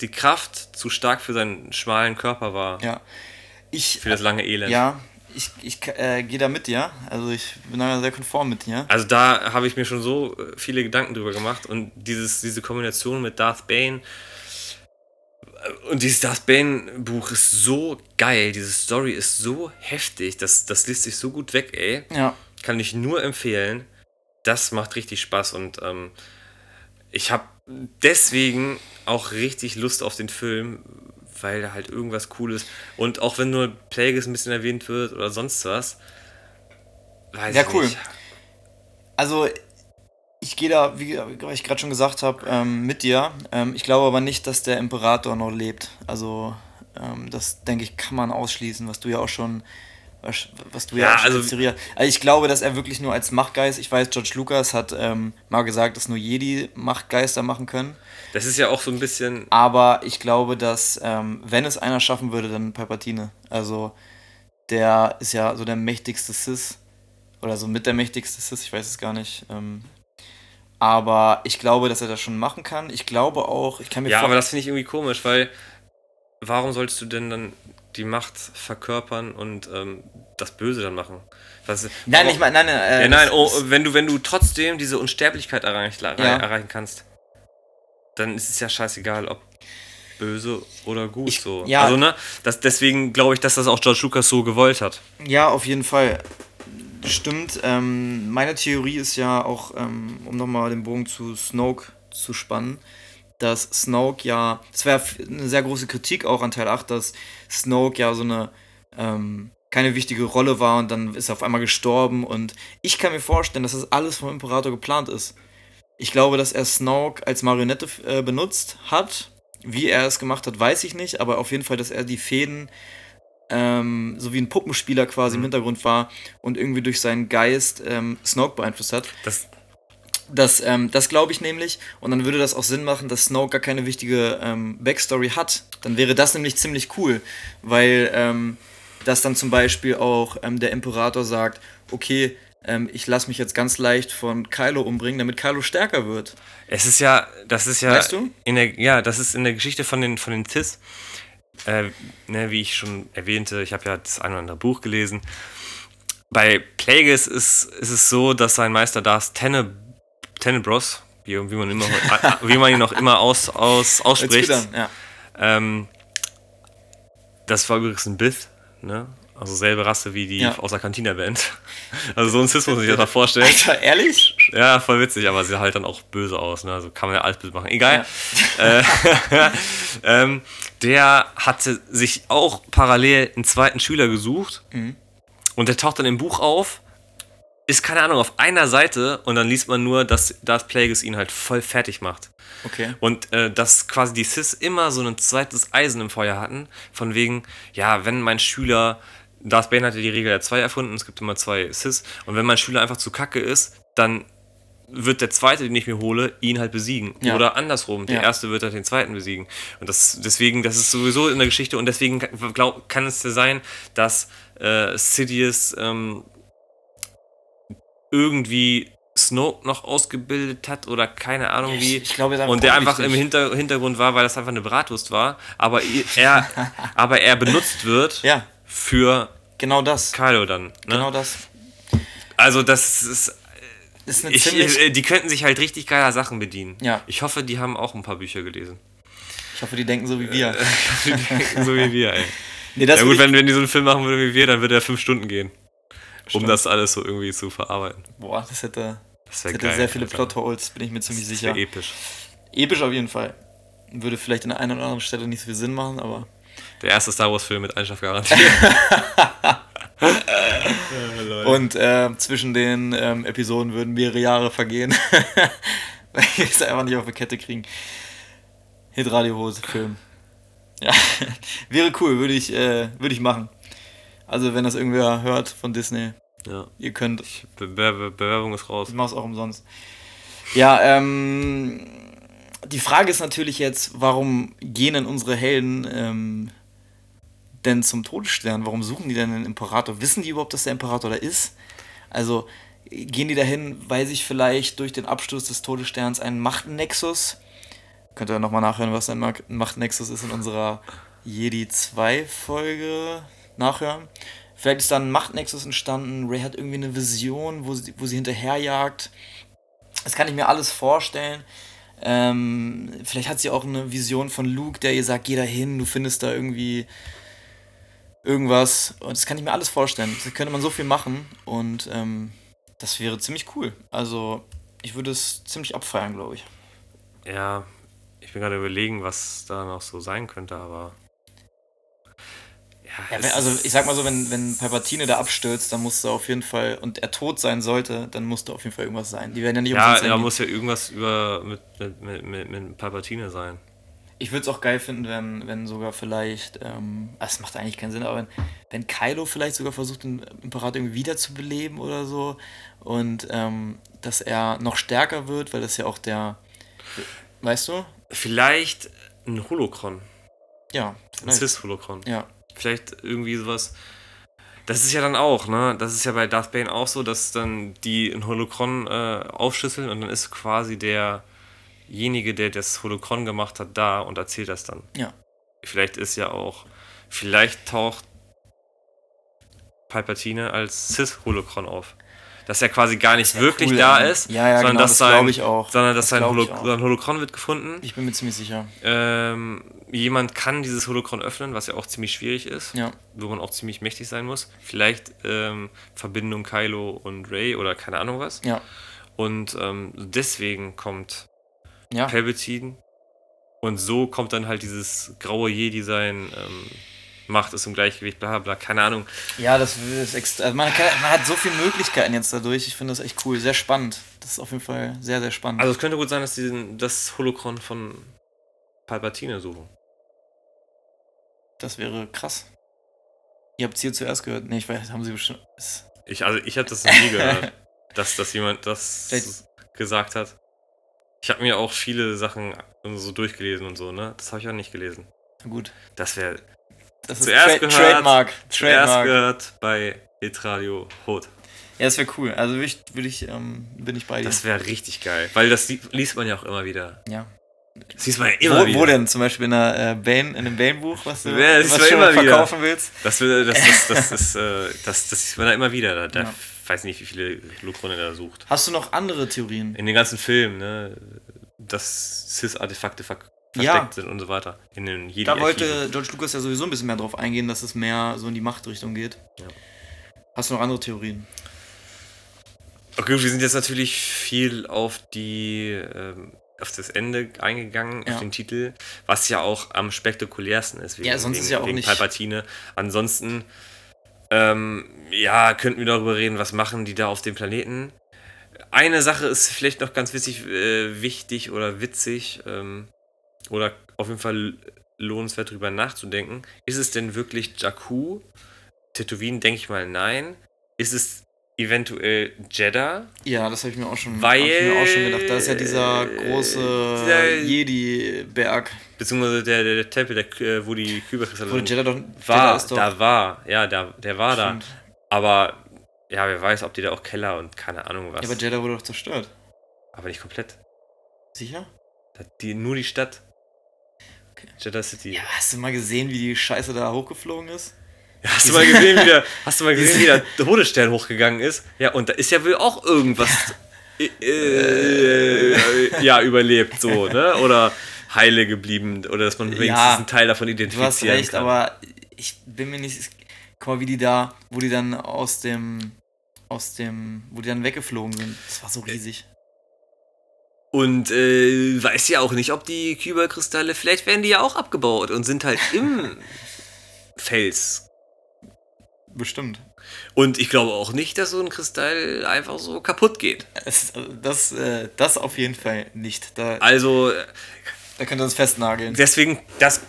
die Kraft zu stark für seinen schmalen Körper war. ja. Ich, Für das lange Elend. ja, ich, ich äh, gehe da mit dir. Also ich bin da sehr konform mit dir. Also da habe ich mir schon so äh, viele Gedanken drüber gemacht und dieses, diese Kombination mit Darth Bane äh, und dieses Darth Bane Buch ist so geil, diese Story ist so heftig, das, das liest sich so gut weg, ey. Ja. Kann ich nur empfehlen. Das macht richtig Spaß und ähm, ich habe deswegen auch richtig Lust auf den Film, weil da halt irgendwas cool ist. Und auch wenn nur Plagueis ein bisschen erwähnt wird oder sonst was. Weiß Ja, ich cool. nicht. Also ich gehe da, wie wie ich gerade schon gesagt habe, ähm, mit dir. Ähm, ich glaube aber nicht, dass der Imperator noch lebt. Also ähm, das denke ich kann man ausschließen, was du ja auch schon was, was du ja, Ja, also- also, also ich glaube, dass er wirklich nur als Machtgeist, ich weiß, George Lucas hat ähm, mal gesagt, dass nur Jedi Machtgeister machen können. Das ist ja auch so ein bisschen. Aber ich glaube, dass, ähm, wenn es einer schaffen würde, dann Palpatine. Also, der ist ja so der mächtigste Sith. Oder so mit der mächtigste Sith, ich weiß es gar nicht. Ähm, aber ich glaube, dass er das schon machen kann. Ich glaube auch, ich kann mir Ja, aber das finde ich irgendwie komisch, weil warum sollst du denn dann die Macht verkörpern und ähm, das Böse dann machen? Was, Nein, ich meine, nein, nein. Äh, Ja, nein, oh, wenn du, wenn du trotzdem diese Unsterblichkeit erreich, Ja. erreichen kannst, dann ist es ja scheißegal, ob böse oder gut Ich- so. ja. Also, ne, das, deswegen glaube ich, dass das auch George Lucas so gewollt hat. Ja, auf jeden Fall. Stimmt. Ähm, meine Theorie ist ja auch, ähm, um nochmal den Bogen zu Snoke zu spannen, dass Snoke ja, das wäre eine sehr große Kritik auch an Teil 8, dass Snoke ja so eine ähm, keine wichtige Rolle war und dann ist er auf einmal gestorben und ich kann mir vorstellen, dass das alles vom Imperator geplant ist. Ich glaube, dass er Snoke als Marionette äh, benutzt hat. Wie er es gemacht hat, weiß ich nicht, aber auf jeden Fall, dass er die Fäden ähm, so wie ein Puppenspieler quasi im Mhm. Hintergrund war und irgendwie durch seinen Geist ähm, Snoke beeinflusst hat. Das, Das, ähm, das glaube ich nämlich. Und dann würde das auch Sinn machen, dass Snoke gar keine wichtige ähm, Backstory hat. Dann wäre das nämlich ziemlich cool, weil ähm, dass dann zum Beispiel auch ähm, der Imperator sagt, okay, ähm, ich lasse mich jetzt ganz leicht von Kylo umbringen, damit Kylo stärker wird. es ist ja, das ist ja, Weißt du? in der, ja, das ist in der Geschichte von den, von den Tis, äh, ne, wie ich schon erwähnte, ich habe ja das ein oder andere Buch gelesen. Bei Plagueis ist, ist es so, dass sein Meister Darth Tenne, Tenebros, wie, wie, man immer, [laughs] wie man ihn noch immer aus, aus, ausspricht, an, ja. ähm, das war übrigens ein Bith, ne? Also selbe Rasse wie die Ja. aus der Cantina-Band. [laughs] Also so ein Cis muss sich das mal vorstellen. Alter, ehrlich? Ja, voll witzig, aber sie halt dann auch böse aus, ne? Also kann man ja alles böse machen. Egal. Äh, [laughs] ähm, der hatte sich auch parallel einen zweiten Schüler gesucht Mhm. und der taucht dann im Buch auf, ist keine Ahnung, auf einer Seite und dann liest man nur, dass Darth Plagueis ihn halt voll fertig macht. Okay. Und äh, dass quasi die Cis immer so ein zweites Eisen im Feuer hatten, von wegen, ja, wenn mein Schüler, Darth Bane hatte die Regel der zwei erfunden, es gibt immer zwei Cis, und wenn mein Schüler einfach zu kacke ist, dann wird der zweite, den ich mir hole, ihn halt besiegen. Ja. Oder andersrum, der Ja. erste wird halt den zweiten besiegen. Und das, deswegen, das ist sowieso in der Geschichte und deswegen glaub, kann es ja sein, dass äh, Sidious ähm, irgendwie Snoke noch ausgebildet hat oder keine Ahnung wie. Ich, ich ist Und der einfach im Hinter Hintergrund war, weil das einfach eine Bratwurst war. Aber er, [laughs] aber er benutzt wird Ja, für genau das. Kylo dann. Ne? Genau das. Also das ist. Ich, äh, die könnten sich halt richtig geiler Sachen bedienen. Ja. Ich hoffe, die haben auch ein paar Bücher gelesen. Ich hoffe, die denken so wie wir. [laughs] so wie wir, ey. [laughs] Nee, das Ja gut, wenn, wenn die so einen Film machen würden wie wir, dann würde er fünf Stunden gehen. Um Stimmt. das alles so irgendwie zu verarbeiten. Boah, das hätte, Das das hätte geil. sehr viele. Plotholes, bin ich mir ziemlich Das sicher. episch. Episch auf jeden Fall. Würde vielleicht an der einen oder anderen Stelle nicht so viel Sinn machen, aber. Der erste Star Wars-Film mit Einschlafgarantie. [laughs] Und äh, zwischen den ähm, Episoden würden mehrere Jahre vergehen. [laughs] Weil wir es einfach nicht auf die Kette kriegen. Hitradio-Hose, Film. Ja, [laughs] wäre cool, würde ich, äh, würde ich machen. Also, wenn das irgendwer hört von Disney, Ja. ihr könnt. Be Be Bewerbung ist raus. Ich mach's auch umsonst. Ja, ähm. Die Frage ist natürlich jetzt, warum gehen denn unsere Helden ähm, denn zum Todesstern? Warum suchen die denn den Imperator? Wissen die überhaupt, dass der Imperator da ist? Also gehen die dahin, weil sich vielleicht durch den Absturz des Todessterns ein Machtnexus, könnt ihr nochmal nachhören, was ein Ma- Machtnexus ist in unserer Jedi 2 Folge nachhören. Vielleicht ist da ein Machtnexus entstanden, Ray hat irgendwie eine Vision, wo sie, wo sie hinterherjagt. Das kann ich mir alles vorstellen. Ähm, vielleicht hat sie auch eine Vision von Luke, der ihr sagt, geh da hin, du findest da irgendwie irgendwas. Und das kann ich mir alles vorstellen. Da könnte man so viel machen und ähm, das wäre ziemlich cool. Also ich würde es ziemlich abfeiern, glaube ich. Ja, ich bin gerade überlegen, was da noch so sein könnte, aber. Ja, wenn, also ich sag mal so, wenn, wenn Palpatine da abstürzt, dann muss da auf jeden Fall, und er tot sein sollte, dann muss da auf jeden Fall irgendwas sein. Die werden ja nicht Ja, da muss ja irgendwas über mit, mit, mit, mit Palpatine sein. Ich würde es auch geil finden, wenn, wenn sogar vielleicht, ähm, ah, es macht eigentlich keinen Sinn, aber wenn, wenn Kylo vielleicht sogar versucht, den Imperator irgendwie wiederzubeleben oder so und ähm, dass er noch stärker wird, weil das ja auch der, weißt du? Vielleicht ein Holocron. Ja, Ein vielleicht. Cis-Holocron. Ja, Vielleicht irgendwie sowas. Das ist ja dann auch, ne? Das ist ja bei Darth Bane auch so, dass dann die ein Holocron äh, aufschlüsseln und dann ist quasi derjenige, der das Holocron gemacht hat, da und erzählt das dann. ja. Vielleicht ist ja auch, vielleicht taucht Palpatine als Cis-Holocron auf. Dass er quasi gar nicht wirklich cool, da ist, Ja, ja, sondern genau, dass das sein, glaub ich auch. sondern dass Das sein, Holo sein Holocron wird gefunden. Ich bin mir ziemlich sicher. Ähm, jemand kann dieses Holocron öffnen, was ja auch ziemlich schwierig ist, Ja. wo man auch ziemlich mächtig sein muss. Vielleicht ähm, Verbindung Kylo und Ray oder keine Ahnung was. Ja. Und ähm, deswegen kommt Ja. Palpatine und so kommt dann halt dieses graue Jedi-Sein, ähm, Macht ist im Gleichgewicht, bla bla, keine Ahnung. Ja, das ist extra. Also man, kann, man hat so viele Möglichkeiten jetzt dadurch. Ich finde das echt cool. Sehr spannend. Das ist auf jeden Fall sehr, sehr spannend. Also es könnte gut sein, dass die den- das Holocron von Palpatine suchen. das wäre krass. Ihr habt es hier zuerst gehört. Nee, ich weiß, haben sie bestimmt. es- Ich, also ich habe das noch nie gehört, [laughs] dass, dass jemand das Vielleicht- gesagt hat. Ich habe mir auch viele Sachen so durchgelesen und so, ne? Das habe ich auch nicht gelesen. Na gut. Das wäre Das ist Zuerst Tra gehört, Trademark. zuerst Trademark. gehört bei Hitradio Hot. Ja, das wäre cool. Also würde ich, würd ich ähm, bin ich bei dir. Das wäre richtig geil, weil das li- liest man ja auch immer wieder. ja. Das liest man ja immer Wo, wieder. wo denn? Zum Beispiel in, einer, äh, Bane, in einem Bane-Buch, was du, Ja, das was du immer wieder. verkaufen willst? Das, will- das, das, [laughs] das, das, äh, das, das sieht man da immer wieder. Da, da Ja. Weiß nicht, wie viele Holocrone er da sucht. Hast du noch andere Theorien? In den ganzen Filmen, ne? Dass Cis-Artefakte ver Ja. versteckt sind und so weiter. In den Jedi Da wollte George Lucas ja sowieso ein bisschen mehr drauf eingehen, dass es mehr so in die Machtrichtung geht. Ja. Hast du noch andere Theorien? Okay, wir sind jetzt natürlich viel auf die ähm, auf das Ende eingegangen, Ja. auf den Titel, was ja auch am spektakulärsten ist wegen, Ja, sonst wegen, ist ja auch wegen nicht- Palpatine. Ansonsten, ähm, ja, könnten wir darüber reden, was machen die da auf dem Planeten. Eine Sache ist vielleicht noch ganz witzig, äh, wichtig oder witzig ähm, oder auf jeden Fall lohnenswert drüber nachzudenken. Ist es denn wirklich Jakku? Tatooine denke ich mal nein. Ist es eventuell Jeddah? Ja, das habe ich mir auch schon, Weil- mir auch schon gedacht. Da ist ja dieser große Jedi-Berg. Beziehungsweise der, der, der Tempel, der, äh, wo die Kyberkristalle Wo. Jeddah doch. war, Jeddah doch. da war, ja, da, der war da. Stimmt. Aber, ja, wer weiß, ob die da auch Keller und keine Ahnung was. Ja, aber Jeddah wurde doch zerstört. aber nicht komplett. Sicher? Da- Die, nur die Stadt. Okay. Jeddah City. Ja, hast du mal gesehen, wie die Scheiße da hochgeflogen ist? Hast du mal gesehen, wie der, [laughs] hast du mal gesehen, wie der Todesstern hochgegangen ist? Ja, und da ist ja wohl auch irgendwas äh, äh, ja, überlebt, so, ne? Oder heile geblieben, oder dass man wenigstens Ja, einen Teil davon Du identifizieren hast recht, kann. aber ich bin mir nicht. Guck mal, wie die da, wo die dann aus dem. Aus dem. Wo die dann weggeflogen sind. Das war so riesig. Und äh, weiß ja auch nicht, ob die Kyberkristalle, vielleicht werden die ja auch abgebaut und sind halt im [laughs] Fels. Bestimmt. Und ich glaube auch nicht, dass so ein Kristall einfach so kaputt geht. Also das, äh, das auf jeden Fall nicht. Da, Also, Da könnt ihr uns festnageln. Deswegen, das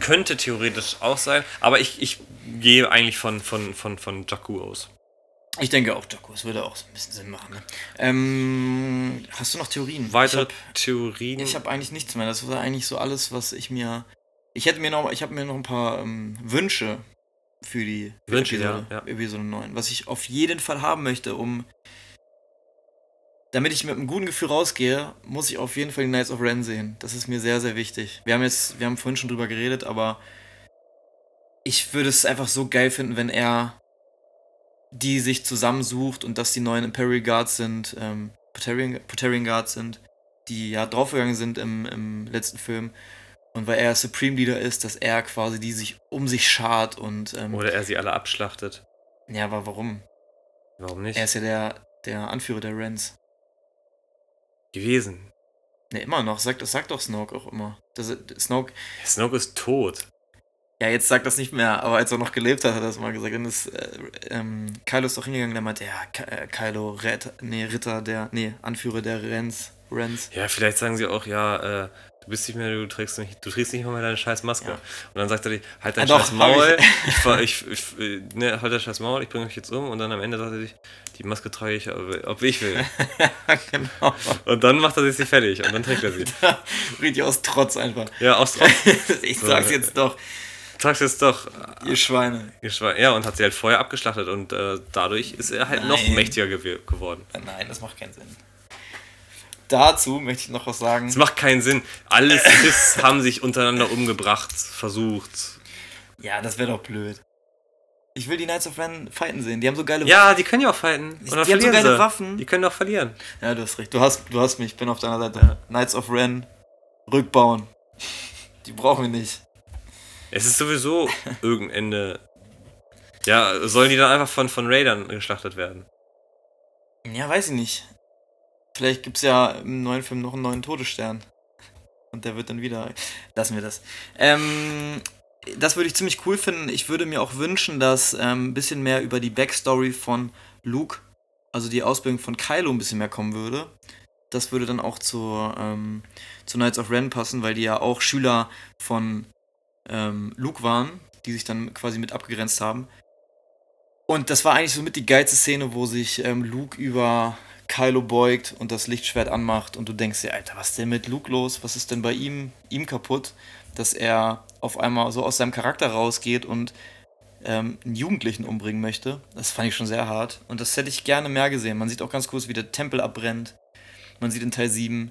könnte theoretisch auch sein, aber ich, ich gehe eigentlich von, von, von, von Jakku aus. Ich denke auch, Jakku, es würde auch so ein bisschen Sinn machen. Ne? Ähm, hast du noch Theorien? Weitere ich hab, Theorien? Ich habe eigentlich nichts mehr. Das war eigentlich so alles, was ich mir. Ich hätte mir noch, ich habe mir noch ein paar ähm, Wünsche für die für Wünsche, Episode, ja, ja. Episode 9, was ich auf jeden Fall haben möchte, um damit ich mit einem guten Gefühl rausgehe, muss ich auf jeden Fall die Knights of Ren sehen. Das ist mir sehr, sehr wichtig. Wir haben jetzt, wir haben vorhin schon drüber geredet, aber ich würde es einfach so geil finden, wenn er die sich zusammensucht und dass die neuen Imperial Guards sind, ähm, Potarian, Potarian Guards sind, die ja draufgegangen sind im, im letzten Film. Und weil er Supreme Leader ist, dass er quasi die sich um sich schart und. Ähm, Oder er sie alle abschlachtet. ja, aber warum? Warum nicht? Er ist ja der, der Anführer der Rens. gewesen. Ne, immer noch. Sagt, das sagt doch Snoke auch immer. Das, Snoke, Snoke ist tot. ja, jetzt sagt das nicht mehr, aber als er noch gelebt hat, hat er das mal gesagt. Und das, äh, ähm, Kylo ist doch hingegangen, der meinte, ja, äh, Kylo, Ritter, nee, Ritter, der, nee, Anführer der Rens. Rens. Ja, vielleicht sagen sie auch, ja, äh, du bist nicht mehr, du trägst nicht, du trägst nicht mal mehr deine scheiß Maske. Ja. Und dann sagt er dir, halt dein Ja, doch, scheiß hab Maul, ich. ich, ich, ne, halt dein scheiß Maul, ich bringe euch jetzt um und dann am Ende sagt er sich, die Maske trage ich, ob, ich will. [laughs] genau. Und dann macht er sich sie fertig und dann trägt er sie. [laughs] Richtig aus Trotz einfach. Ja, aus Trotz. [laughs] ich sag's jetzt doch, Tragst jetzt doch. ihr Schweine. ihr Schwein- Ja, und hat sie halt vorher abgeschlachtet und äh, dadurch ist er halt noch Nein. mächtiger gew geworden. Nein, das macht keinen Sinn. Dazu möchte ich noch was sagen. Es macht keinen Sinn. Alle Siths haben sich untereinander umgebracht, versucht. Ja, das wäre doch blöd. Ich will die Knights of Ren fighten sehen. Die haben so geile Ja, die können ja auch fighten. Und Die haben so geile sie. Waffen. Die können doch verlieren. Ja, du hast recht. Du hast, du hast mich. Ich bin auf deiner Seite. Knights of Ren. Rückbauen. Die brauchen wir nicht. Es ist sowieso irgendein Ende. Ja, sollen die dann einfach von, von Raidern geschlachtet werden? Ja, weiß ich nicht. Vielleicht gibt's ja im neuen Film noch einen neuen Todesstern. Und der wird dann wieder. Lassen wir das. Ähm, das würde ich ziemlich cool finden. Ich würde mir auch wünschen, dass ähm, ein bisschen mehr über die Backstory von Luke, also die Ausbildung von Kylo, ein bisschen mehr kommen würde. Das würde dann auch zu, ähm, zu Knights of Ren passen, weil die ja auch Schüler von ähm, Luke waren, die sich dann quasi mit abgegrenzt haben. Und das war eigentlich so mit die geilste Szene, wo sich ähm, Luke über Kylo beugt und das Lichtschwert anmacht und du denkst dir, Alter, was ist denn mit Luke los? Was ist denn bei ihm, ihm kaputt, dass er auf einmal so aus seinem Charakter rausgeht und ähm, einen Jugendlichen umbringen möchte? Das fand ich schon sehr hart und das hätte ich gerne mehr gesehen. Man sieht auch ganz kurz, wie der Tempel abbrennt. Man sieht in Teil 7,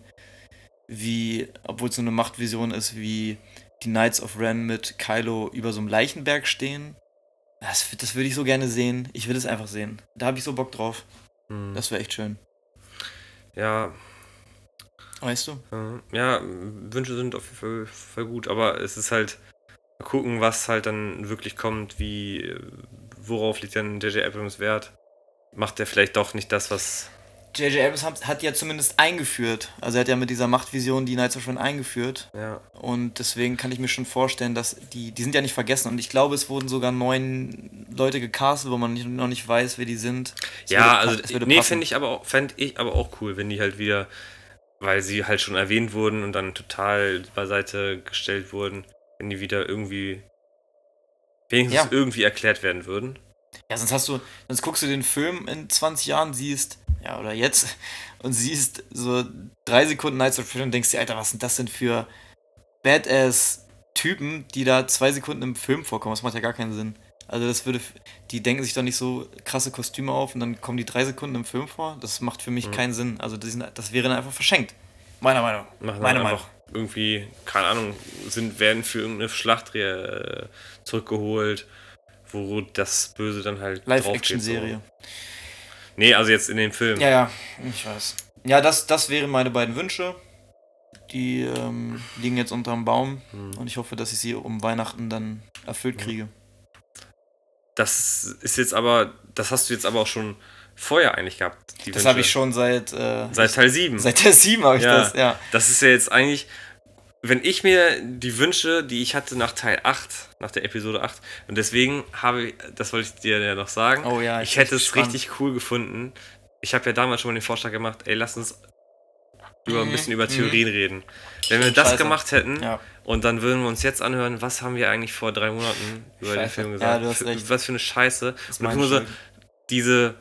wie, obwohl es so eine Machtvision ist, wie die Knights of Ren mit Kylo über so einem Leichenberg stehen. Das, das würde ich so gerne sehen. Ich will es einfach sehen. Da habe ich so Bock drauf. Hm. Das wäre echt schön. Ja, Weißt du? ja, Wünsche sind auf jeden Fall, voll gut, aber es ist halt mal gucken, was halt dann wirklich kommt, wie, worauf liegt dann J.J. Abrams Wert? Macht er vielleicht doch nicht das, was. J.J. Abrams hat, hat ja zumindest eingeführt. Also er hat ja mit dieser Machtvision die Knights of Ren eingeführt. Ja, Und deswegen kann ich mir schon vorstellen, dass die, die sind ja nicht vergessen. Und ich glaube, es wurden sogar neun Leute gecastet, wo man nicht, noch nicht weiß, wer die sind. Es ja würde also, nee, finde ich aber auch, fänd ich aber auch cool, wenn die halt wieder, weil sie halt schon erwähnt wurden und dann total beiseite gestellt wurden, wenn die wieder irgendwie wenigstens Ja. irgendwie erklärt werden würden. Ja, sonst hast du, sonst guckst du den Film in 20 Jahren, siehst, ja, oder jetzt, und siehst so drei Sekunden Nights of Ren und denkst dir, Alter, was sind das denn für Badass-Typen, die da zwei Sekunden im Film vorkommen? Das macht ja gar keinen Sinn. Also das würde, die denken sich doch nicht so krasse Kostüme auf und dann kommen die drei Sekunden im Film vor. Das macht für mich Mhm. keinen Sinn. Also das, das wäre dann einfach verschenkt. Meiner Meinung. Machen Meine Meinung. irgendwie, keine Ahnung, sind, werden für irgendeine Schlacht äh, zurückgeholt, wo das Böse dann halt Live-Action-Serie. So. Nee, also jetzt in dem Film. Ja, ja, ich weiß. Ja, das, das wären meine beiden Wünsche. Die ähm, liegen jetzt unterm Baum Hm. und ich hoffe, dass ich sie um Weihnachten dann erfüllt kriege. Das ist jetzt aber, das hast du jetzt aber auch schon vorher eigentlich gehabt. Das habe ich schon seit, äh, Seit Teil 7. seit der 7 habe ich Ja. das, ja. Das ist ja jetzt eigentlich, wenn ich mir die Wünsche, die ich hatte nach Teil 8, nach der Episode 8, und deswegen habe ich, das wollte ich dir ja noch sagen, Oh ja, ich hätte es gespannt. richtig cool gefunden. Ich habe ja damals schon mal den Vorschlag gemacht, ey, lass uns über ein bisschen über Theorien reden. Wenn wir das scheiße. gemacht hätten Ja. und dann würden wir uns jetzt anhören, was haben wir eigentlich vor drei Monaten über den Scheiße. Film Ja, gesagt? recht. Was für eine Scheiße. Und meine gucken wir so, diese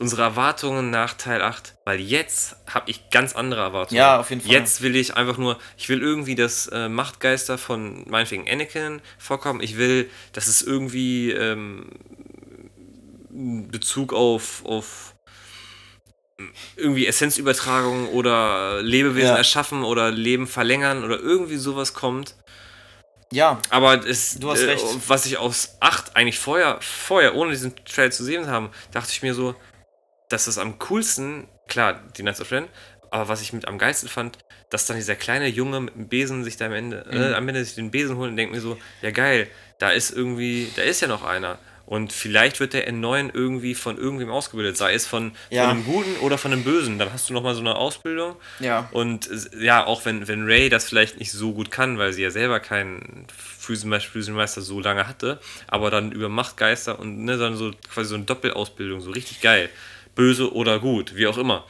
unsere Erwartungen nach Teil 8, weil jetzt habe ich ganz andere Erwartungen. Ja, auf jeden Fall. Jetzt will ich einfach nur, ich will irgendwie, dass äh, Machtgeister von meinetwegen Anakin vorkommen. Ich will, dass es irgendwie ähm, Bezug auf, auf irgendwie Essenzübertragung oder Lebewesen Ja. erschaffen oder Leben verlängern oder irgendwie sowas kommt. Ja, Aber es, Du hast äh, recht. was ich aus 8 eigentlich vorher, vorher, ohne diesen Trailer zu sehen haben, dachte ich mir so, dass das am coolsten, klar, die Knights of Ren, aber was ich mit am geilsten fand, dass dann dieser kleine Junge mit dem Besen sich da am Ende, Mhm. äh, am Ende sich den Besen holt und denkt mir so, ja geil, da ist irgendwie, da ist ja noch einer. Und vielleicht wird der N9 irgendwie von irgendwem ausgebildet, sei es von, Ja. von einem Guten oder von einem Bösen. Dann hast du nochmal so eine Ausbildung. ja. Und äh, ja, auch wenn, wenn Ray das vielleicht nicht so gut kann, weil sie ja selber keinen Physenmeister so lange hatte, aber dann über Machtgeister und ne, dann so quasi so eine Doppelausbildung, so richtig geil. Böse oder gut, wie auch immer.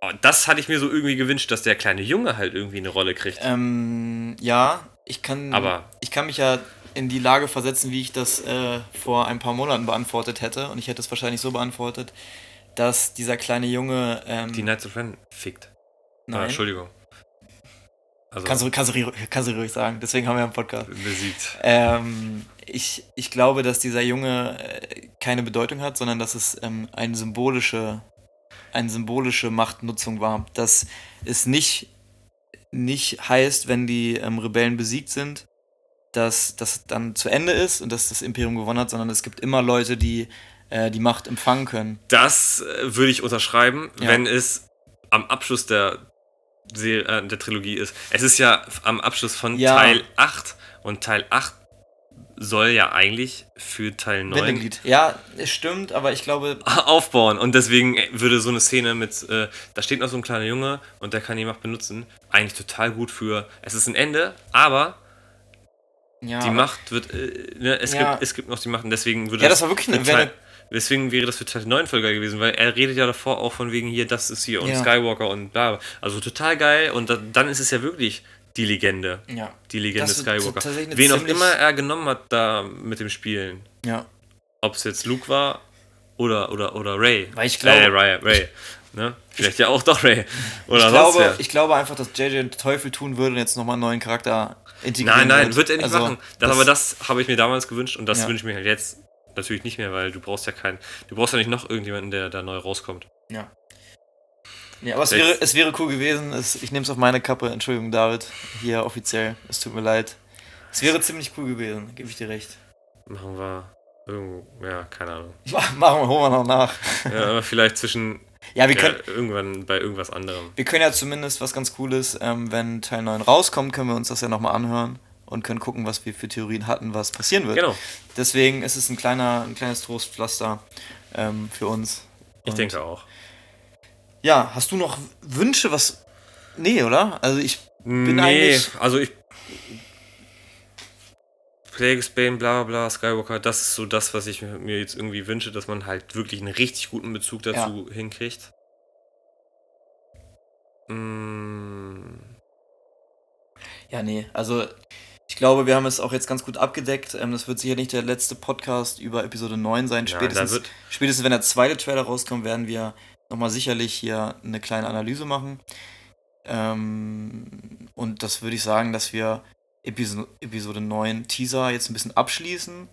Und das hatte ich mir so irgendwie gewünscht, dass der kleine Junge halt irgendwie eine Rolle kriegt. Ähm, ja, ich kann, Aber- ich kann mich ja in die Lage versetzen, wie ich das äh, vor ein paar Monaten beantwortet hätte. Und ich hätte es wahrscheinlich so beantwortet, dass dieser kleine Junge. Ähm, Die Knights of Ren fickt. Ah, nein, Entschuldigung. Also kannst, du, kannst, du, kannst du ruhig sagen. Deswegen haben wir einen Podcast. besiegt. Ähm, ich, ich glaube, dass dieser Junge äh, keine Bedeutung hat, sondern dass es ähm, eine symbolische, eine symbolische Machtnutzung war. Dass es nicht, nicht heißt, wenn die ähm, Rebellen besiegt sind, dass das dann zu Ende ist und dass das Imperium gewonnen hat, sondern es gibt immer Leute, die äh, die Macht empfangen können. Das äh, würde ich unterschreiben, Ja. wenn es am Abschluss der, Serie, äh, der Trilogie ist. Es ist ja am Abschluss von Ja. Teil 8 und Teil 8 soll ja eigentlich für Teil 9 Bindeglied. Ja, es stimmt, aber ich glaube, [laughs] aufbauen und deswegen würde so eine Szene mit, äh, da steht noch so ein kleiner Junge und der kann die Macht benutzen, eigentlich total gut für, es ist ein Ende, aber ja, die Macht wird, äh, ne, es, Ja. gibt, es gibt noch die Macht und deswegen würde Ja, das war wirklich eine- Teil, Deswegen wäre das für Teil 9 voll geil gewesen, weil er redet ja davor auch von wegen hier, das ist hier und Ja. Skywalker und bla. bla. Also total geil und da, dann ist es ja wirklich die Legende. ja, Die Legende Das Skywalker. Wen auch immer er genommen hat da mit dem Spielen. ja. Ob es jetzt Luke war oder, oder, oder Ray. Weil ich glaube- Äh, Ray, Ray. Ne? Vielleicht ja auch doch Ray. Oder ich, glaube, wer. ich glaube einfach, dass JJ den Teufel tun würde und jetzt nochmal einen neuen Charakter integrieren Nein, nein, wird. wird er nicht Also, machen. Das, aber das habe ich mir damals gewünscht und das Ja. wünsche ich mir halt jetzt natürlich nicht mehr, weil du brauchst ja keinen, du brauchst ja nicht noch irgendjemanden, der da neu rauskommt. Ja. Ja, aber es wäre, es wäre cool gewesen. Es, ich nehme es auf meine Kappe. Entschuldigung, David. Hier offiziell. Es tut mir leid. Es wäre ziemlich cool gewesen, gebe ich dir recht. Machen wir irgendwo, ja, keine Ahnung. [laughs] Machen wir, holen wir noch nach. Ja, aber vielleicht zwischen Ja, wir ja, können, irgendwann bei irgendwas anderem. wir können ja zumindest was ganz Cooles, ähm, wenn Teil 9 rauskommt, können wir uns das ja nochmal anhören und können gucken, was wir für Theorien hatten, was passieren wird. Genau, Deswegen ist es ein, kleiner, ein kleines Trostpflaster ähm, für uns. ich Und- denke auch. Ja, hast du noch Wünsche, was. Nee, oder? Also ich bin nee, eigentlich. also ich. Plagueis Bane, bla bla, Skywalker, das ist so das, was ich mir jetzt irgendwie wünsche, dass man halt wirklich einen richtig guten Bezug dazu hinkriegt. Mm, Ja, nee, also ich glaube, wir haben es auch jetzt ganz gut abgedeckt. Ähm, das wird sicher nicht der letzte Podcast über Episode 9 sein. Ja, Spätestens, wird- spätestens wenn der zweite Trailer rauskommt, werden wir nochmal sicherlich hier eine kleine Analyse machen. Ähm, und das würde ich sagen, dass wir Episo Episode 9 Teaser jetzt ein bisschen abschließen.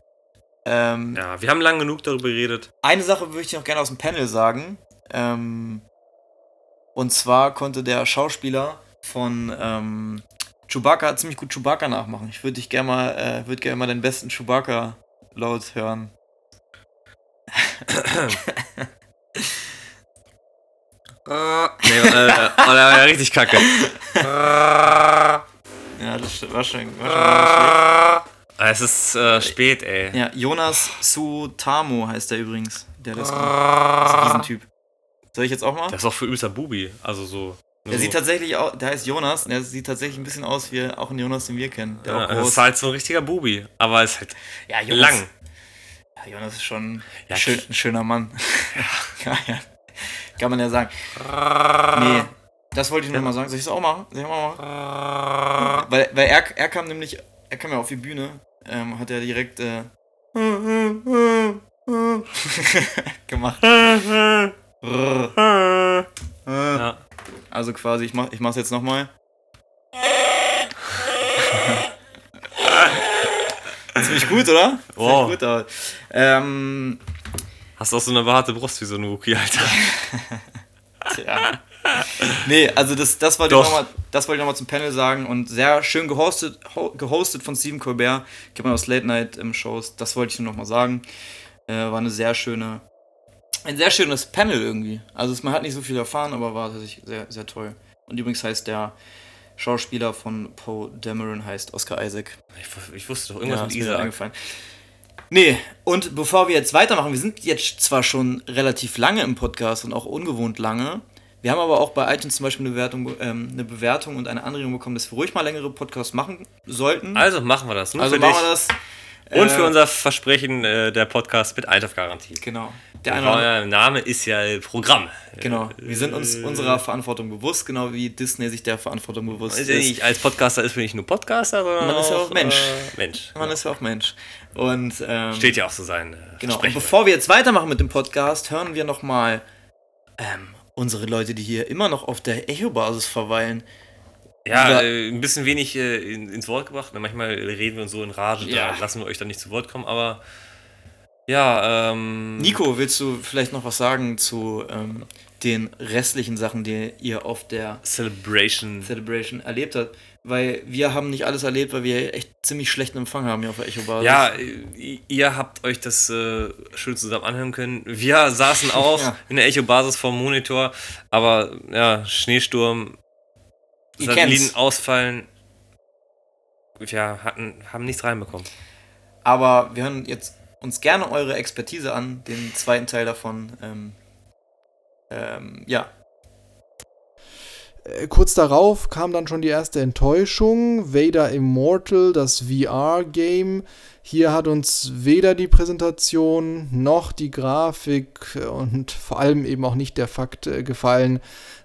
Ähm, ja, wir haben lang genug darüber geredet. Eine Sache würde ich noch gerne aus dem Panel sagen. Ähm, und zwar konnte der Schauspieler von ähm, Chewbacca ziemlich gut Chewbacca nachmachen. Ich würde dich gerne mal, äh, würde gerne mal den besten Chewbacca laut hören. [clears throat] [laughs] Nee, äh, oh, der war ja richtig kacke. Ja, das war schon, war schon Ah, Es ist äh, spät, ey. Ja, Jonas Sutamo heißt der übrigens. Der das, ist ein Riesentyp. Soll ich jetzt auch mal? Das ist auch für übelster Bubi. Also so. Der sieht tatsächlich auch, der heißt Jonas, der sieht tatsächlich ein bisschen aus wie auch ein Jonas, den wir kennen. Der ja, ist halt so ein richtiger Bubi. Aber ist halt Ja, lang. Ja, Jonas ist schon Ja, schön, ein schöner Mann. [laughs] ja, ja. Kann man ja sagen. Nee. Das wollte ich nur mal sagen. Soll ich es auch machen? Soll ich auch machen? Weil, weil er, er kam nämlich, er kam ja auf die Bühne, ähm, hat er direkt äh, [laughs] gemacht. Ja. Also quasi, ich mach, ich mach's jetzt nochmal. [laughs] Ziemlich gut, oder? Wow. Ziemlich gut, aber, ähm, Hast auch so eine behaarte Brust wie so ein Wookie, Alter. [laughs] Ja. Nee, also das, das wollte ich nochmal ich noch mal zum Panel sagen und sehr schön gehostet, ho gehostet von Stephen Colbert. Gibt man aus Late Night ähm, Shows. Das wollte ich nur nochmal sagen. Äh, war eine sehr schöne, ein sehr schönes Panel irgendwie. Also es- man hat nicht so viel erfahren, aber war tatsächlich sehr, sehr toll. Und übrigens heißt der Schauspieler von Poe Dameron heißt Oscar Isaac. Ich, ich wusste doch irgendwas Ja, mit Isaac. Nee, und bevor wir jetzt weitermachen, wir sind jetzt zwar schon relativ lange im Podcast und auch ungewohnt lange. Wir haben aber auch bei iTunes zum Beispiel eine Bewertung, ähm, eine Bewertung und eine Anregung bekommen, dass wir ruhig mal längere Podcasts machen sollten. Also machen wir das. Nur Also für machen dich wir das. und Äh, für unser Versprechen äh, der Podcast mit Einschlafgarantie. Genau. Der andere- Name ist ja Programm. Genau. Wir sind uns unserer Verantwortung bewusst, genau wie Disney sich der Verantwortung bewusst Ist ist. ja als Podcaster ist man nicht nur Podcaster, sondern Man ist ja auch Mensch. Äh, Mensch. Man ist ja auch Mensch. Und ähm, Steht ja auch so sein. Äh, Genau. Und bevor wir jetzt weitermachen mit dem Podcast, hören wir nochmal ähm, unsere Leute, die hier immer noch auf der Echo-Basis verweilen. Ja, äh, ein bisschen wenig äh, in, ins Wort gebracht. Manchmal reden wir uns so in Rage, Ja. da lassen wir euch dann nicht zu Wort kommen, aber ja, ähm. Nico, willst du vielleicht noch was sagen zu ähm, den restlichen Sachen, die ihr auf der Celebration. Celebration erlebt habt? Weil wir haben nicht alles erlebt, weil wir echt ziemlich schlechten Empfang haben hier auf der Echo-Basis. Ja, ihr habt euch das äh, schön zusammen anhören können. Wir saßen [laughs] auch Ja. in der Echo-Basis vorm Monitor, aber ja, Schneesturm, Ihr Satelliten kennt's. ausfallen. Wir hatten, haben nichts reinbekommen. Aber wir hören jetzt uns gerne eure Expertise an, den zweiten Teil davon. Ähm, ähm, ja, Kurz darauf kam dann schon die erste Enttäuschung. Vader Immortal, das VR-Game. Hier hat uns weder die Präsentation noch die Grafik und vor allem eben auch nicht der Fakt äh, gefallen,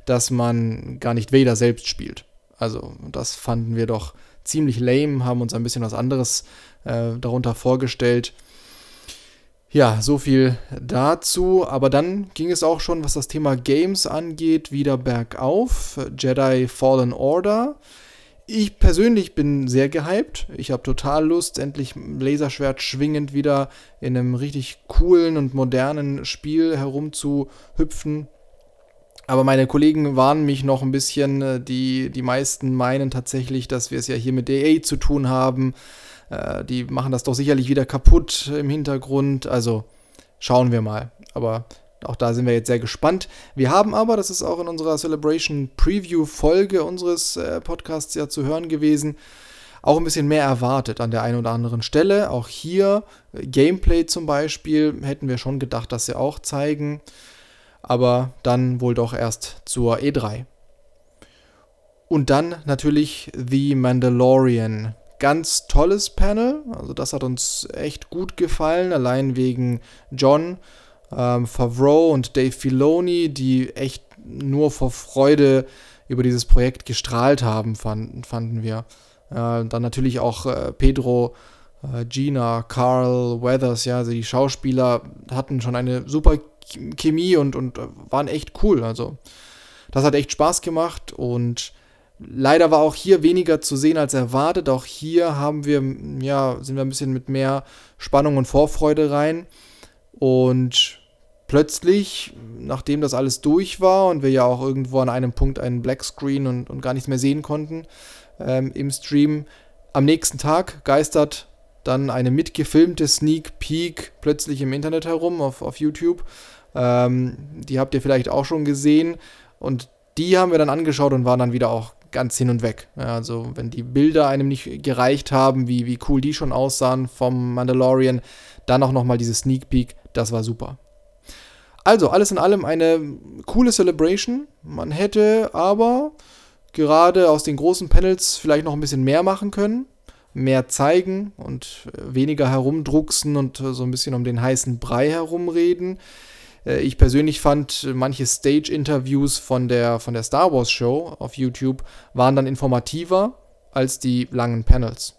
dass man gar nicht Vader selbst spielt. Also das fanden wir doch ziemlich lame, haben uns ein bisschen was anderes äh, darunter vorgestellt. Ja, so viel dazu. Aber dann ging es auch schon, was das Thema Games angeht, wieder bergauf. Jedi Fallen Order. Ich persönlich bin sehr gehypt. Ich habe total Lust, endlich Laserschwert schwingend wieder in einem richtig coolen und modernen Spiel herumzuhüpfen. Aber meine Kollegen warnen mich noch ein bisschen. Äh, Die, die meisten meinen tatsächlich, dass wir es ja hier mit EA zu tun haben. Äh, die machen das doch sicherlich wieder kaputt im Hintergrund. Also schauen wir mal. Aber auch da sind wir jetzt sehr gespannt. Wir haben aber, das ist auch in unserer Celebration Preview Folge unseres äh, Podcasts ja zu hören gewesen, auch ein bisschen mehr erwartet an der einen oder anderen Stelle. Auch hier äh, Gameplay zum Beispiel hätten wir schon gedacht, dass sie auch zeigen. Aber dann wohl doch erst zur E3. Und dann natürlich The Mandalorian. Ganz tolles Panel. Also das hat uns echt gut gefallen. Allein wegen John ähm, Favreau und Dave Filoni, die echt nur vor Freude über dieses Projekt gestrahlt haben, fanden, fanden wir. Äh, dann natürlich auch äh, Pedro, äh, Gina, Carl, Weathers, ja, also die Schauspieler hatten schon eine super Ch- Chemie und, und äh, waren echt cool. Also das hat echt Spaß gemacht und leider war auch hier weniger zu sehen als erwartet. Auch hier haben wir, ja, sind wir ein bisschen mit mehr Spannung und Vorfreude rein. Und plötzlich, nachdem das alles durch war und wir ja auch irgendwo an einem Punkt einen Blackscreen und, und gar nichts mehr sehen konnten ähm, im Stream, am nächsten Tag geistert dann eine mitgefilmte Sneak Peek plötzlich im Internet herum auf, auf YouTube. Ähm, die habt ihr vielleicht auch schon gesehen. Und die haben wir dann angeschaut und waren dann wieder auch ganz hin und weg. Ja, also wenn die Bilder einem nicht gereicht haben, wie, wie cool die schon aussahen vom Mandalorian, dann auch nochmal diese Sneak Peek, das war super. Also, alles in allem eine coole Celebration. Man hätte aber gerade aus den großen Panels vielleicht noch ein bisschen mehr machen können. Mehr zeigen und äh, weniger herumdrucksen und äh, so ein bisschen um den heißen Brei herumreden. Äh, ich persönlich fand, manche Stage-Interviews von der, von der Star Wars Show auf YouTube waren dann informativer als die langen Panels.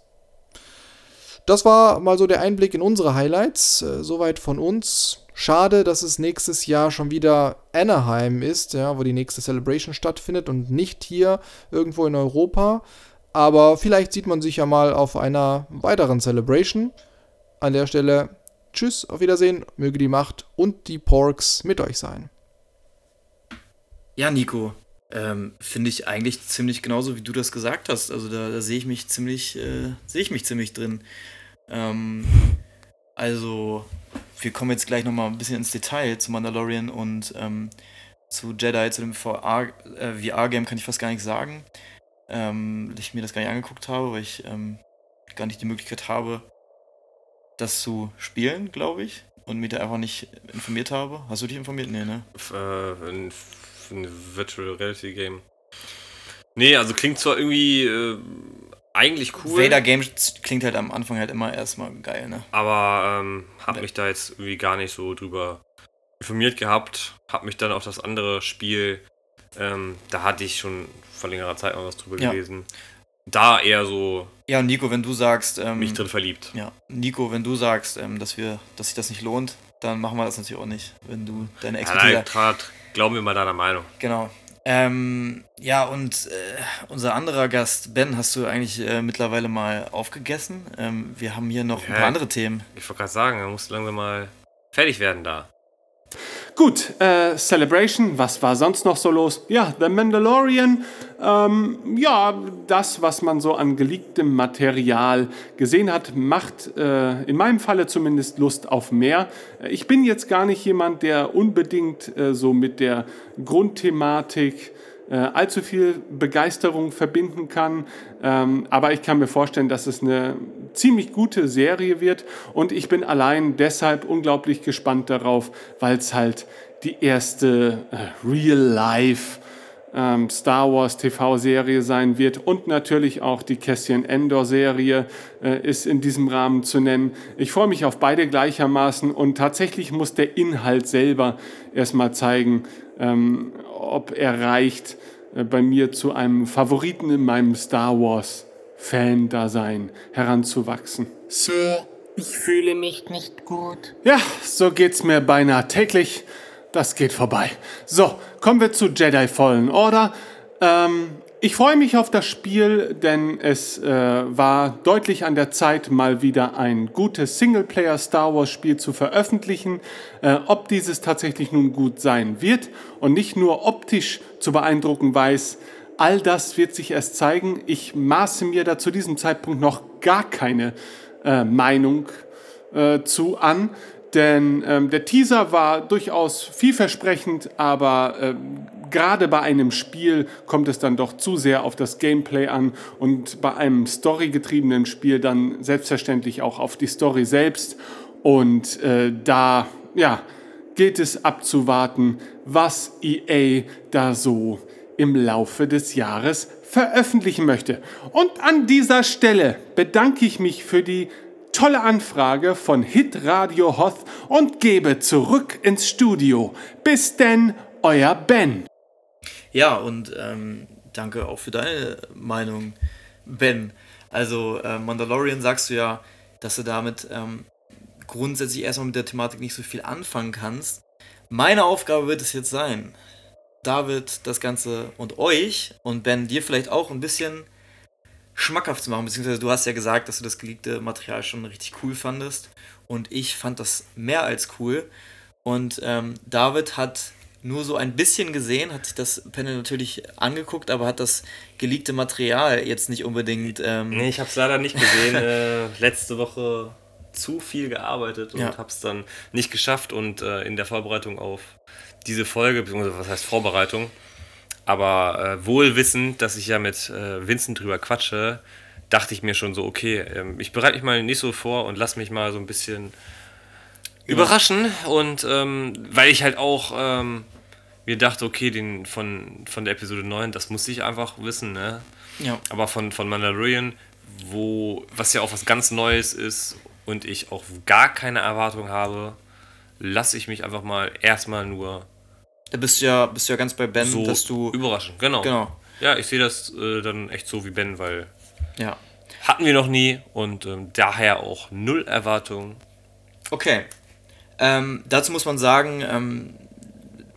Das war mal so der Einblick in unsere Highlights. Äh, soweit von uns. Schade, dass es nächstes Jahr schon wieder Anaheim ist, ja, wo die nächste Celebration stattfindet und nicht hier irgendwo in Europa. Aber vielleicht sieht man sich ja mal auf einer weiteren Celebration. An der Stelle Tschüss, auf Wiedersehen, möge die Macht und die Porks mit euch sein. Ja, Nico, ähm, finde ich eigentlich ziemlich genauso, wie du das gesagt hast. Also da, da sehe ich mich ziemlich, äh, sehe ich mich ziemlich drin. Ähm, also, wir kommen jetzt gleich nochmal ein bisschen ins Detail zu Mandalorian und ähm, zu Jedi, zu dem VR-Game äh, kann ich fast gar nichts sagen. Ähm, weil ich mir das gar nicht angeguckt habe, weil ich ähm, gar nicht die Möglichkeit habe, das zu spielen, glaube ich. Und mich da einfach nicht informiert habe. Hast du dich informiert? Nee, ne? Äh, ein, ein Virtual Reality Game. Nee, also klingt zwar irgendwie äh, eigentlich cool. Vader Games klingt halt am Anfang halt immer erstmal geil, ne? Aber ähm, hab mich da jetzt irgendwie gar nicht so drüber informiert gehabt. Hab mich dann auf das andere Spiel, ähm, da hatte ich schon vor längerer Zeit mal was drüber ja. gelesen da eher so. Ja, Nico, wenn du sagst. Ähm, mich drin verliebt. Ja, Nico, wenn du sagst, ähm, dass, wir, dass sich das nicht lohnt, dann machen wir das natürlich auch nicht. Wenn du deine Expertise. Ja, nein, glauben wir mal deiner Meinung. Genau. Ähm, ja, und äh, unser anderer Gast, Ben, hast du eigentlich äh, mittlerweile mal aufgegessen? Ähm, wir haben hier noch ja, ein paar andere Themen. Ich wollte gerade sagen, er muss langsam mal fertig werden da. Gut, äh, Celebration, was war sonst noch so los? Ja, The Mandalorian, ähm, ja, das, was man so an geleaktem Material gesehen hat, macht äh, in meinem Falle zumindest Lust auf mehr. Ich bin jetzt gar nicht jemand, der unbedingt äh, so mit der Grundthematik äh, allzu viel Begeisterung verbinden kann. Ähm, aber ich kann mir vorstellen, dass es eine ziemlich gute Serie wird. Und ich bin allein deshalb unglaublich gespannt darauf, weil es halt die erste äh, Real-Life ähm, Star Wars TV-Serie sein wird und natürlich auch die Cassian Endor-Serie äh, ist in diesem Rahmen zu nennen. Ich freue mich auf beide gleichermaßen und tatsächlich muss der Inhalt selber erstmal zeigen, ähm, ob er reicht, äh, bei mir zu einem Favoriten in meinem Star Wars Fan-Dasein heranzuwachsen. Sir, ich fühle mich nicht gut. Ja, so geht's mir beinahe täglich. Das geht vorbei. So, kommen wir zu Jedi Fallen Order. Ähm, ich freue mich auf das Spiel, denn es äh, war deutlich an der Zeit, mal wieder ein gutes Singleplayer Star Wars Spiel zu veröffentlichen. Äh, ob dieses tatsächlich nun gut sein wird und nicht nur optisch zu beeindrucken weiß, all das wird sich erst zeigen. Ich maße mir da zu diesem Zeitpunkt noch gar keine äh, Meinung äh, zu an. Denn ähm, der Teaser war durchaus vielversprechend, aber ähm, gerade bei einem Spiel kommt es dann doch zu sehr auf das Gameplay an und bei einem storygetriebenen Spiel dann selbstverständlich auch auf die Story selbst. Und äh, da, ja, gilt es abzuwarten, was EA da so im Laufe des Jahres veröffentlichen möchte. Und an dieser Stelle bedanke ich mich für die tolle Anfrage von Hit Radio Hoth und gebe zurück ins Studio. Bis denn, euer Ben. Ja, und ähm, danke auch für deine Meinung, Ben. Also, äh, Mandalorian sagst du ja, dass du damit ähm, grundsätzlich erstmal mit der Thematik nicht so viel anfangen kannst. Meine Aufgabe wird es jetzt sein, David das Ganze und euch und Ben dir vielleicht auch ein bisschen schmackhaft zu machen, beziehungsweise du hast ja gesagt, dass du das geleakte Material schon richtig cool fandest und ich fand das mehr als cool und ähm, David hat nur so ein bisschen gesehen, hat sich das Panel natürlich angeguckt, aber hat das geleakte Material jetzt nicht unbedingt. Ähm nee, ich habe es leider nicht gesehen. [laughs] äh, letzte Woche zu viel gearbeitet und ja. habe es dann nicht geschafft und äh, in der Vorbereitung auf diese Folge, beziehungsweise was heißt Vorbereitung, aber äh, wohl wissend, dass ich ja mit äh, Vincent drüber quatsche, dachte ich mir schon so, okay, ähm, ich bereite mich mal nicht so vor und lass mich mal so ein bisschen überraschen. Und ähm, weil ich halt auch ähm, mir dachte, okay, den von, von der Episode 9, das muss ich einfach wissen, ne? Ja. Aber von, von Mandalorian, wo, was ja auch was ganz Neues ist und ich auch gar keine Erwartung habe, lasse ich mich einfach mal erstmal nur Da bist du ja, bist ja ganz bei Ben, so dass du. überraschen. Genau. Genau. Ja, ich sehe das äh, dann echt so wie Ben, weil Ja. hatten wir noch nie und ähm, daher auch null Erwartungen. Okay. Ähm, dazu muss man sagen, ähm,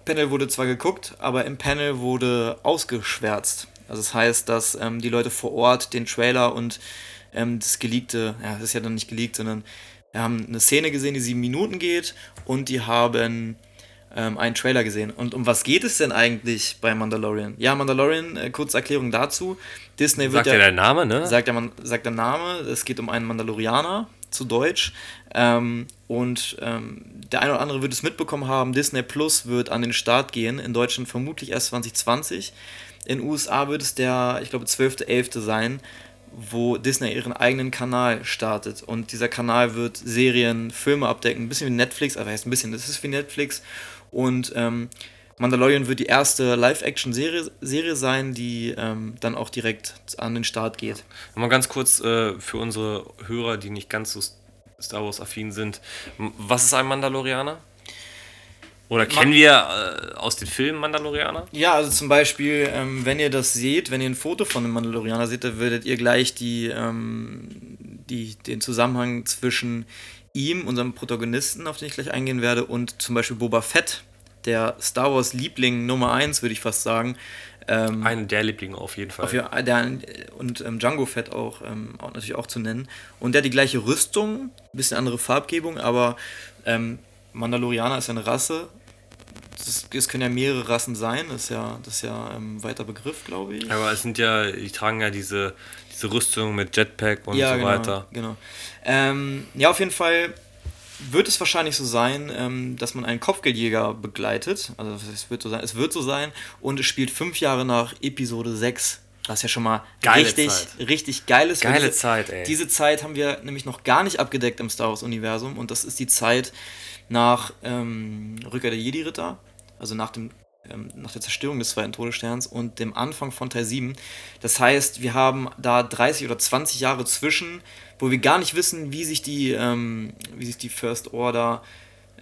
Panel wurde zwar geguckt, aber im Panel wurde ausgeschwärzt. Also das heißt, dass ähm, die Leute vor Ort den Trailer und ähm, das geleakte, ja, das ist ja dann nicht geleakt, sondern wir haben eine Szene gesehen, die sieben Minuten geht und die haben ähm, einen Trailer gesehen. Und um was geht es denn eigentlich bei Mandalorian? Ja, Mandalorian, äh, kurze Erklärung dazu. Disney wird Sagt ja der Name, ne? sagt der, Man sagt der Name, es geht um einen Mandalorianer, zu Deutsch. Ähm, und ähm, der eine oder andere wird es mitbekommen haben, Disney Plus wird an den Start gehen, in Deutschland vermutlich erst 2020. In USA wird es der, ich glaube, 12.11. sein, wo Disney ihren eigenen Kanal startet. Und dieser Kanal wird Serien, Filme abdecken, ein bisschen wie Netflix, aber heißt ein bisschen, das ist wie Netflix. Und ähm, Mandalorian wird die erste Live-Action-Serie Serie sein, die ähm, dann auch direkt an den Start geht. Mal ganz kurz äh, für unsere Hörer, die nicht ganz so Star Wars-affin sind. M- Was ist ein Mandalorianer? Oder kennen wir äh, aus den Filmen Mandalorianer? Ja, also zum Beispiel, ähm, wenn ihr das seht, wenn ihr ein Foto von einem Mandalorianer seht, dann würdet ihr gleich die, ähm, die, den Zusammenhang zwischen ihm, unserem Protagonisten, auf den ich gleich eingehen werde, und zum Beispiel Boba Fett, der Star Wars Liebling Nummer 1, würde ich fast sagen. Ähm, Eine der Lieblinge auf jeden Fall. auf der, und ähm, Django Fett auch, ähm, auch natürlich auch zu nennen. Und der hat die gleiche Rüstung, bisschen andere Farbgebung, aber ähm, Mandalorianer ist ja eine Rasse. Es können ja mehrere Rassen sein, das ist ja, das ist ja ähm, ein weiter Begriff, glaube ich. Aber es sind ja, die tragen ja diese, diese Rüstung mit Jetpack und ja, so genau, weiter. Genau. Ähm, ja, auf jeden Fall wird es wahrscheinlich so sein, ähm, dass man einen Kopfgeldjäger begleitet. Also es wird so sein, es wird so sein und es spielt fünf Jahre nach Episode 6. Was ja schon mal Geile richtig, Zeit. richtig geil ist. Geile diese, Zeit, ey. Diese Zeit haben wir nämlich noch gar nicht abgedeckt im Star Wars-Universum und das ist die Zeit nach ähm, Rückkehr der Jedi-Ritter, also nach dem ähm, nach der Zerstörung des zweiten Todessterns und dem Anfang von Teil 7. Das heißt, wir haben da 30 oder 20 Jahre zwischen, wo wir gar nicht wissen, wie sich die, ähm, wie sich die First Order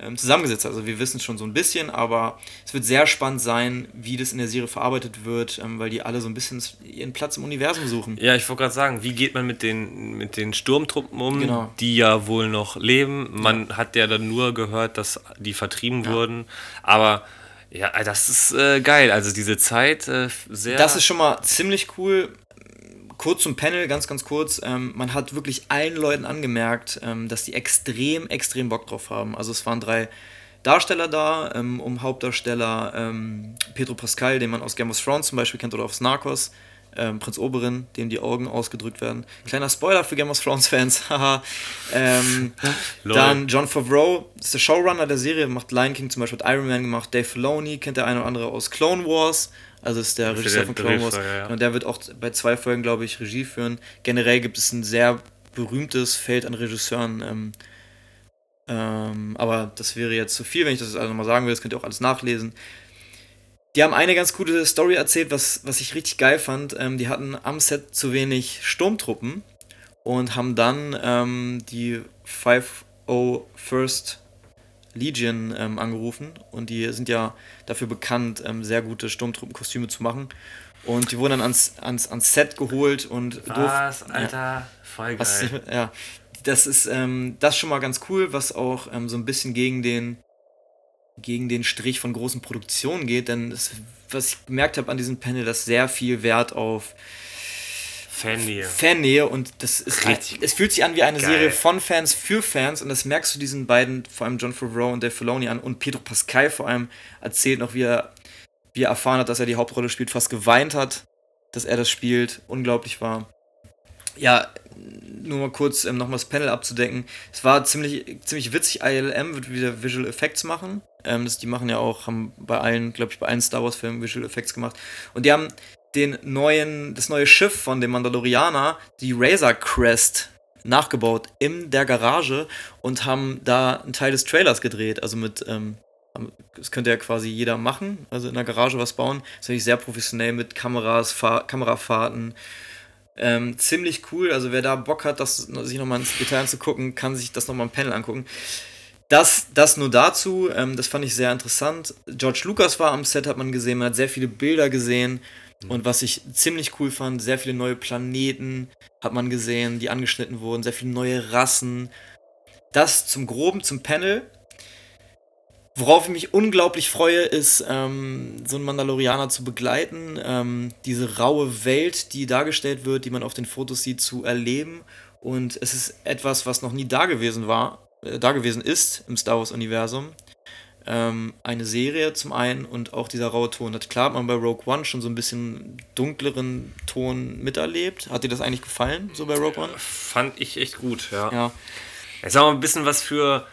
ähm, zusammengesetzt hat. Also wir wissen es schon so ein bisschen, aber es wird sehr spannend sein, wie das in der Serie verarbeitet wird, ähm, weil die alle so ein bisschen ihren Platz im Universum suchen. Ja, ich wollte gerade sagen, wie geht man mit den, mit den Sturmtruppen um, Genau. die ja wohl noch leben? Man hat ja dann nur gehört, dass die vertrieben wurden. Aber ja, das ist äh, geil. Also diese Zeit äh, sehr. Das ist schon mal ziemlich cool. Kurz zum Panel, ganz, ganz kurz. Ähm, man hat wirklich allen Leuten angemerkt, ähm, dass die extrem, extrem Bock drauf haben. Also es waren drei Darsteller da, ähm, um Hauptdarsteller ähm, Pedro Pascal, den man aus Game of Thrones zum Beispiel kennt oder aus Narcos, ähm, Prinz Oberyn, dem die Augen ausgedrückt werden. Kleiner Spoiler für Game of Thrones Fans, [laughs] haha. ähm, [laughs] dann John Favreau, das ist der Showrunner der Serie, macht Lion King zum Beispiel, hat Iron Man gemacht, Dave Filoni kennt der eine oder andere aus Clone Wars, also ist der Regisseur von Clone Wars. Ja, ja. Und der wird auch bei zwei Folgen, glaube ich, Regie führen. Generell gibt es ein sehr berühmtes Feld an Regisseuren. Ähm, ähm, aber das wäre jetzt zu viel, wenn ich das also nochmal sagen will. Das könnt ihr auch alles nachlesen. Die haben eine ganz gute Story erzählt, was, was ich richtig geil fand. Ähm, die hatten am Set zu wenig Sturmtruppen und haben dann ähm, die 501st Legion ähm, angerufen und die sind ja dafür bekannt, ähm, sehr gute Sturmtruppenkostüme zu machen. Und die wurden dann ans, ans, ans Set geholt und Was, Alter? Voll was, geil. [laughs] ja, das ist ähm, das schon mal ganz cool, was auch ähm, so ein bisschen gegen den gegen den Strich von großen Produktionen geht, denn es, was ich gemerkt habe an diesem Panel, dass sehr viel Wert auf Fannähe. Fannähe und das ist Richtig es fühlt sich an wie eine geil. Serie von Fans für Fans und das merkst du diesen beiden, vor allem John Favreau und Dave Filoni an und Pedro Pascal vor allem erzählt noch, wie er, wie er erfahren hat, dass er die Hauptrolle spielt, fast geweint hat, dass er das spielt, unglaublich war. Ja, nur mal kurz ähm, nochmal das Panel abzudecken. Es war ziemlich, ziemlich witzig. ILM wird wieder Visual Effects machen. Ähm, das, die machen ja auch, haben bei allen, glaube ich, bei allen Star Wars-Filmen Visual Effects gemacht. Und die haben den neuen, das neue Schiff von dem Mandalorianer, die Razor Crest, nachgebaut in der Garage und haben da einen Teil des Trailers gedreht. Also mit, ähm, das könnte ja quasi jeder machen, also in der Garage was bauen. Das ist natürlich sehr professionell mit Kameras, Fahr Kamerafahrten. Ähm, ziemlich cool. Also wer da Bock hat, das sich nochmal ins Detail anzugucken, kann sich das nochmal im Panel angucken. Das, das nur dazu, ähm, das fand ich sehr interessant. George Lucas war am Set, hat man gesehen, man hat sehr viele Bilder gesehen. Und was ich ziemlich cool fand, sehr viele neue Planeten hat man gesehen, die angeschnitten wurden, sehr viele neue Rassen. Das zum Groben, zum Panel. Worauf ich mich unglaublich freue, ist, ähm, so einen Mandalorianer zu begleiten, ähm, diese raue Welt, die dargestellt wird, die man auf den Fotos sieht, zu erleben. Und es ist etwas, was noch nie da gewesen war, äh, da gewesen ist im Star Wars-Universum. Ähm, eine Serie zum einen und auch dieser raue Ton. Das klar hat man bei Rogue One schon so ein bisschen dunkleren Ton miterlebt. Hat dir das eigentlich gefallen, so bei Rogue One? Fand ich echt gut, ja. Ja. Jetzt haben wir ein bisschen was für,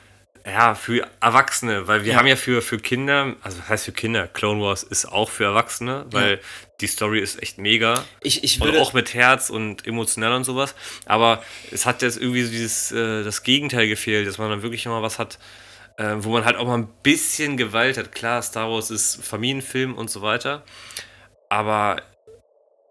ja, für Erwachsene, weil wir Ja. haben ja für, für Kinder, also was heißt für Kinder, Clone Wars ist auch für Erwachsene, weil die Story ist echt mega. Ich, ich Und würde auch mit Herz und emotionell und sowas. Aber es hat jetzt irgendwie so dieses, äh, das Gegenteil gefehlt, dass man dann wirklich mal was hat, äh, wo man halt auch mal ein bisschen Gewalt hat. Klar, Star Wars ist Familienfilm und so weiter. Aber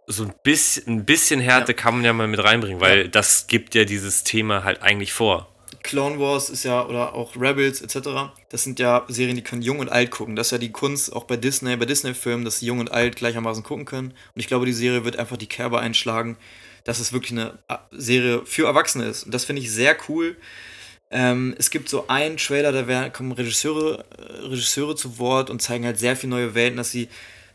so ein bisschen, ein bisschen Härte kann man ja mal mit reinbringen, weil das gibt ja dieses Thema halt eigentlich vor. Clone Wars ist ja, oder auch Rebels etc., das sind ja Serien, die können jung und alt gucken. Das ist ja die Kunst auch bei Disney, bei Disney-Filmen, dass sie jung und alt gleichermaßen gucken können. Und ich glaube, die Serie wird einfach die Kerbe einschlagen, dass es wirklich eine äh, Serie für Erwachsene ist. Und das finde ich sehr cool. Ähm, es gibt so einen Trailer, da werden, kommen Regisseure, äh, Regisseure zu Wort und zeigen halt sehr viele neue Welten, dass sie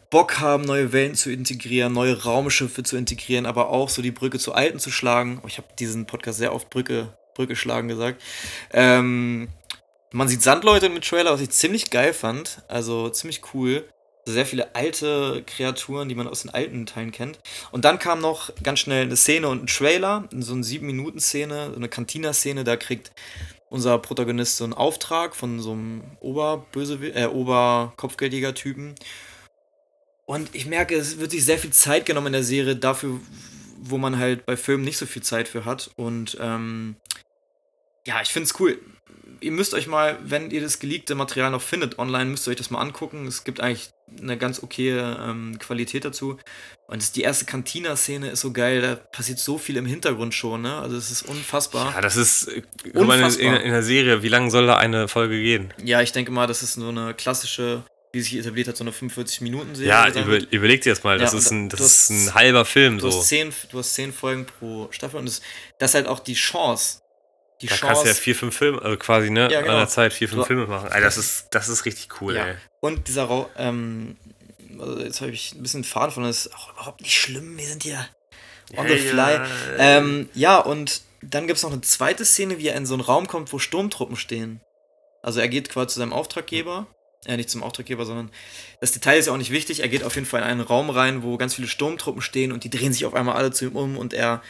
Bock haben, neue Welten zu integrieren, neue Raumschiffe zu integrieren, aber auch so die Brücke zu alten zu schlagen. Oh, ich habe diesen Podcast sehr oft Brücke, Brücke schlagen gesagt. Ähm, man sieht Sandleute mit Trailer, was ich ziemlich geil fand. Also ziemlich cool. Sehr viele alte Kreaturen, die man aus den alten Teilen kennt. Und dann kam noch ganz schnell eine Szene und ein Trailer, so eine 7-Minuten-Szene, so eine Cantina-Szene, da kriegt unser Protagonist so einen Auftrag von so einem Oberböse, äh, Oberkopfgeldjäger-Typen. Und ich merke, es wird sich sehr viel Zeit genommen in der Serie dafür, wo man halt bei Filmen nicht so viel Zeit für hat. Und ähm, ja, ich finde es cool. Ihr müsst euch mal, wenn ihr das geleakte Material noch findet online, müsst ihr euch das mal angucken. Es gibt eigentlich eine ganz okaye ähm, Qualität dazu. Und die erste Cantina-Szene ist so geil, da passiert so viel im Hintergrund schon, ne? Also es ist unfassbar. Ja, das ist, mal, in, Unfassbar. in der Serie, wie lange soll da eine Folge gehen? Ja, ich denke mal, das ist so eine klassische, wie sich etabliert hat, so eine 45-Minuten-Serie. Ja, über, überleg dir das mal, das Ja, ist ein, das ist ein halber Film Du so. hast, zehn, du hast zehn Folgen pro Staffel und das, das ist halt auch die Chance. Die Da Chance. kannst du ja vier, fünf Filme, also quasi, ne, Ja, genau. an der Zeit vier, fünf Du- Filme machen. Ey, das ist, das ist richtig cool, Ja. ey. Und dieser ähm, also jetzt habe ich ein bisschen Faden von, das ist auch überhaupt nicht schlimm. Wir sind hier on the Ja, fly. ja. Ähm, ja, und dann gibt es noch eine zweite Szene, wie er in so einen Raum kommt, wo Sturmtruppen stehen. Also er geht quasi zu seinem Auftraggeber. Äh, nicht zum Auftraggeber, sondern das Detail ist ja auch nicht wichtig. Er geht auf jeden Fall in einen Raum rein, wo ganz viele Sturmtruppen stehen und die drehen sich auf einmal alle zu ihm um und er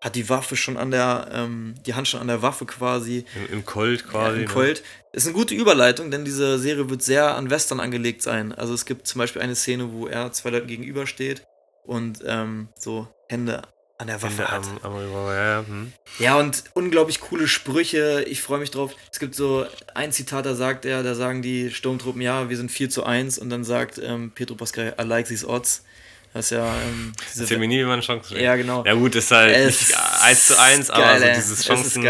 hat die Waffe schon an der, ähm, die Hand schon an der Waffe quasi. Im, Im Colt Ja, quasi. im ne? Colt. Ist eine gute Überleitung, denn diese Serie wird sehr an Western angelegt sein. Also es gibt zum Beispiel eine Szene, wo er zwei Leuten gegenübersteht und ähm, so Hände an der Waffe Ende hat. am, am Revolver, ja, ja, hm. Ja, und unglaublich coole Sprüche. Ich freue mich drauf. Es gibt so ein Zitat, da sagt er, da sagen die Sturmtruppen, ja, wir sind 4 zu 1 und dann sagt ähm, Pedro Pascal, I like these odds. Das ist ja ähm, Erzähl mir nie, wie man Chancen schlägt. Ja, genau. Ja, gut, ist halt Es nicht ist 1 zu 1, aber geil, so ey. dieses Es Chancen.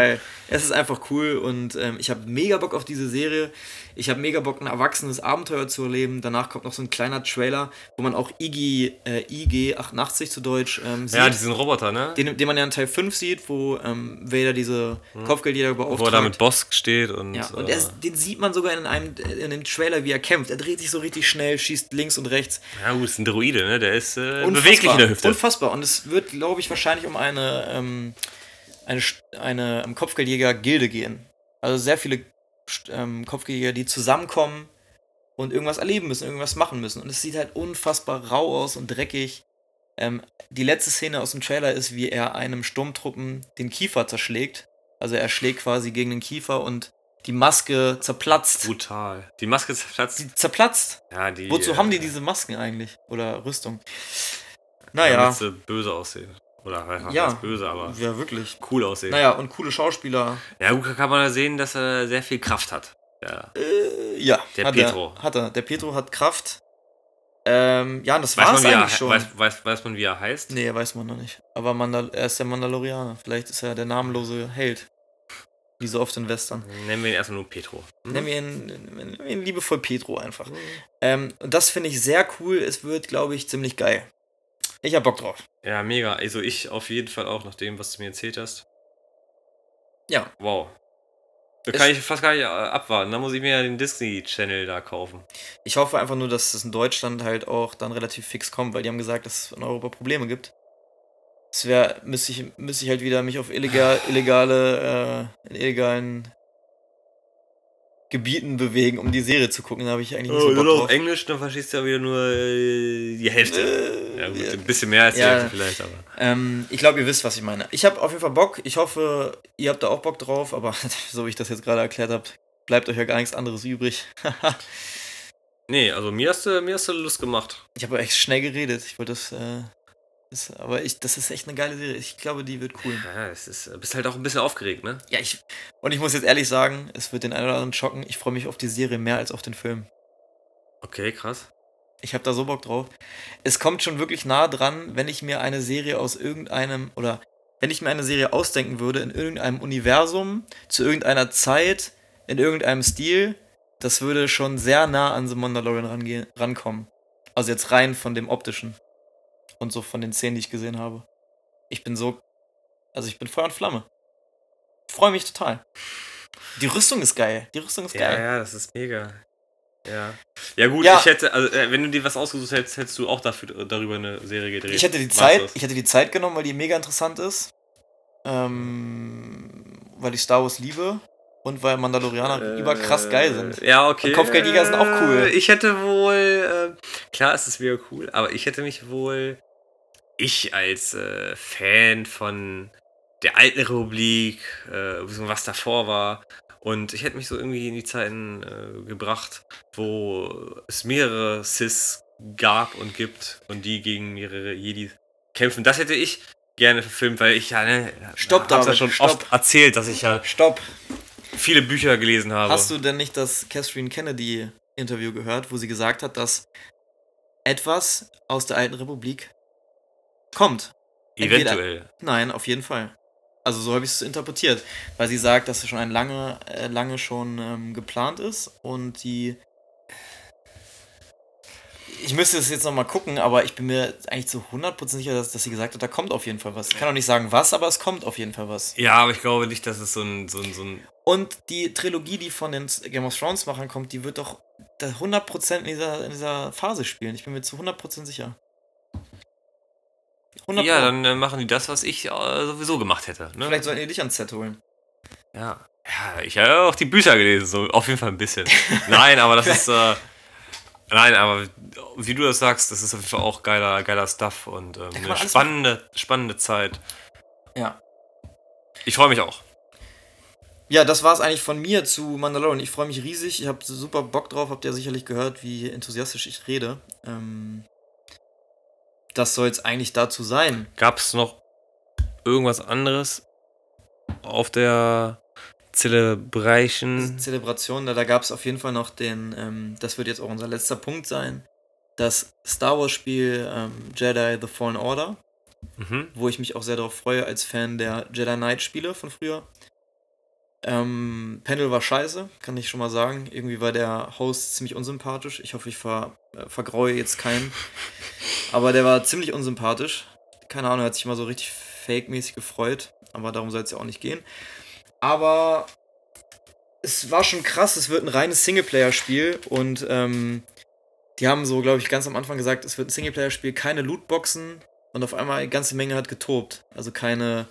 Es ist einfach cool und ähm, ich habe mega Bock auf diese Serie. Ich habe mega Bock, ein erwachsenes Abenteuer zu erleben. Danach kommt noch so ein kleiner Trailer, wo man auch IG, äh, IG88 zu Deutsch ähm, sieht. Ja, diesen Roboter, ne? den, den man ja in Teil 5 sieht, wo ähm, Vader diese Kopfgeldjäger beauftragt. Wo er da mit Bosk steht und. Ja, und äh, ist, den sieht man sogar in einem in dem Trailer, wie er kämpft. Er dreht sich so richtig schnell, schießt links und rechts. ja, gut, ist ein Droide, ne? Der ist äh, beweglich in der Hüfte. Unfassbar. Und es wird, glaube ich, wahrscheinlich um eine, ähm, eine, eine ähm, Kopfgeldjäger-Gilde gehen. Also sehr viele ähm, Kopfgeldjäger, die zusammenkommen und irgendwas erleben müssen, irgendwas machen müssen. Und es sieht halt unfassbar rau aus und dreckig. Ähm, die letzte Szene aus dem Trailer ist, wie er einem Sturmtruppen den Kiefer zerschlägt. Also er schlägt quasi gegen den Kiefer und die Maske zerplatzt. Brutal. Die Maske zerplatzt. Die zerplatzt. Ja, die. Wozu äh, haben die diese Masken eigentlich? Oder Rüstung? Naja. Damit sie böse aussehen. Oder halt Ja. ja. böse, aber Ja, wirklich. cool aussehen. Naja, und coole Schauspieler. Ja, gut, kann man da sehen, dass er sehr viel Kraft hat. Ja. Äh, ja, Der hat Pietro. Er, hat er. Der Pietro hat Kraft. Ähm, ja, das Weiß war's man, wie er, eigentlich schon. weiß, weiß, weiß man, wie er heißt? nee, weiß man noch nicht. Aber Mandal er ist der Mandalorianer. Vielleicht ist er der namenlose Held. Wie so oft in Western. Nennen wir ihn erstmal nur Petro. Nennen wir ihn, nennen wir ihn liebevoll Petro einfach. Ähm, und das finde ich sehr cool. Es wird, glaube ich, ziemlich geil. Ich hab Bock drauf. Ja, mega. Also ich auf jeden Fall auch nach dem, was du mir erzählt hast. Ja. Wow. Da kann ich fast gar nicht äh, abwarten. Da muss ich mir ja den Disney-Channel da kaufen. Ich hoffe einfach nur, dass es in Deutschland halt auch dann relativ fix kommt, weil die haben gesagt, dass es in Europa Probleme gibt. Es wäre, müsste ich, müsste ich halt wieder mich auf illegal, illegale, äh, in illegalen Gebieten bewegen, um die Serie zu gucken. Da habe ich eigentlich nicht so Bock nur auf Englisch, dann verstehst du ja wieder nur äh, die Hälfte. Äh, ja, gut, ja. ein bisschen mehr als die Ja. Hälfte vielleicht, aber. Ähm, ich glaube, ihr wisst, was ich meine. Ich habe auf jeden Fall Bock. Ich hoffe, ihr habt da auch Bock drauf, aber [laughs] so wie ich das jetzt gerade erklärt habe, bleibt euch ja gar nichts anderes übrig. [laughs] Nee, also mir hast du, mir hast du Lust gemacht. ich habe echt schnell geredet. Ich wollte das, äh, das, aber ich, das ist echt eine geile Serie. Ich glaube, die wird cool. Ja, es ist, äh, bist halt auch ein bisschen aufgeregt, ne? Ja, ich, und ich muss jetzt ehrlich sagen, es wird den einen oder anderen schocken. Ich freue mich auf die Serie mehr als auf den Film. Okay, krass. Ich habe da so Bock drauf. Es kommt schon wirklich nah dran, wenn ich mir eine Serie aus irgendeinem oder wenn ich mir eine Serie ausdenken würde in irgendeinem Universum, zu irgendeiner Zeit, in irgendeinem Stil, das würde schon sehr nah an The Mandalorian rankommen. Also jetzt rein von dem optischen und so von den Szenen, die ich gesehen habe. Ich bin so, also ich bin Feuer und Flamme. Freue mich total. Die Rüstung ist geil. Die Rüstung ist Ja, geil. ja, das ist mega. Ja. Ja, gut, Ja. ich hätte, also, äh, wenn du dir was ausgesucht hättest, hättest du auch dafür, darüber eine Serie gedreht. Ich hätte die Zeit, ich hätte die Zeit genommen, weil die mega interessant ist. Ähm, weil ich Star Wars liebe und weil Mandalorianer überkrass geil sind. Äh, Ja, okay. Und Kopfgeldjäger sind auch cool. Äh, Ich hätte wohl, äh, klar, es ist mega cool, aber ich hätte mich wohl, ich als äh, Fan von der alten Republik, äh, was davor war, und ich hätte mich so irgendwie in die Zeiten äh, gebracht, wo es mehrere Sis gab und gibt und die gegen mehrere Jedi kämpfen. Das hätte ich gerne verfilmt, weil ich ja, ne, Stopp, hab's ja David, schon stopp. oft erzählt, dass ich ja Stopp. viele Bücher gelesen habe. Hast du denn nicht das Catherine Kennedy Interview gehört, wo sie gesagt hat, dass etwas aus der alten Republik kommt? Entweder- Eventuell. Nein, auf jeden Fall. Also so habe ich es interpretiert, weil sie sagt, dass es schon ein lange, äh, lange schon ähm, geplant ist und die. Ich müsste es jetzt nochmal gucken, aber ich bin mir eigentlich zu 100% sicher, dass, dass sie gesagt hat, da kommt auf jeden Fall was. Ich kann auch nicht sagen was, aber es kommt auf jeden Fall was. Ja, aber ich glaube nicht, dass es so ein, so ein, so ein Und die Trilogie, die von den Game of Thrones Machern kommt, die wird doch da 100% in dieser, in dieser Phase spielen. Ich bin mir zu 100% sicher. 100 Ja, Pro. dann äh, machen die das, was ich äh, sowieso gemacht hätte. Ne? Vielleicht sollten die dich ans Set holen. Ja. Ja, ich habe auch die Bücher gelesen, so auf jeden Fall ein bisschen. [laughs] nein, aber das ist. Äh, nein, aber wie du das sagst, das ist auf jeden Fall auch geiler, geiler Stuff und ähm, eine spannende, spannende Zeit. Ja. Ich freue mich auch. Ja, das war es eigentlich von mir zu Mandalorian. Ich freue mich riesig. Ich habe super Bock drauf. Habt ihr sicherlich gehört, wie enthusiastisch ich rede. Ähm, das soll es eigentlich dazu sein. Gab es noch irgendwas anderes auf der Celebration? Zelebration, da, da gab es auf jeden Fall noch den, ähm, das wird jetzt auch unser letzter Punkt sein, das Star Wars Spiel ähm, Jedi The Fallen Order, Mhm. wo ich mich auch sehr darauf freue als Fan der Jedi Knight Spiele von früher. Ähm, Panel war scheiße, kann ich schon mal sagen. Irgendwie war der Host ziemlich unsympathisch. Ich hoffe, ich ver, äh, vergraue jetzt keinen. Aber der war ziemlich unsympathisch. Keine Ahnung, er hat sich mal so richtig fake-mäßig gefreut. Aber darum soll es ja auch nicht gehen. Aber es war schon krass, es wird ein reines Singleplayer-Spiel und ähm, die haben so, glaube ich, ganz am Anfang gesagt, es wird ein Singleplayer-Spiel, keine Lootboxen und auf einmal eine ganze Menge hat getobt. Also keine.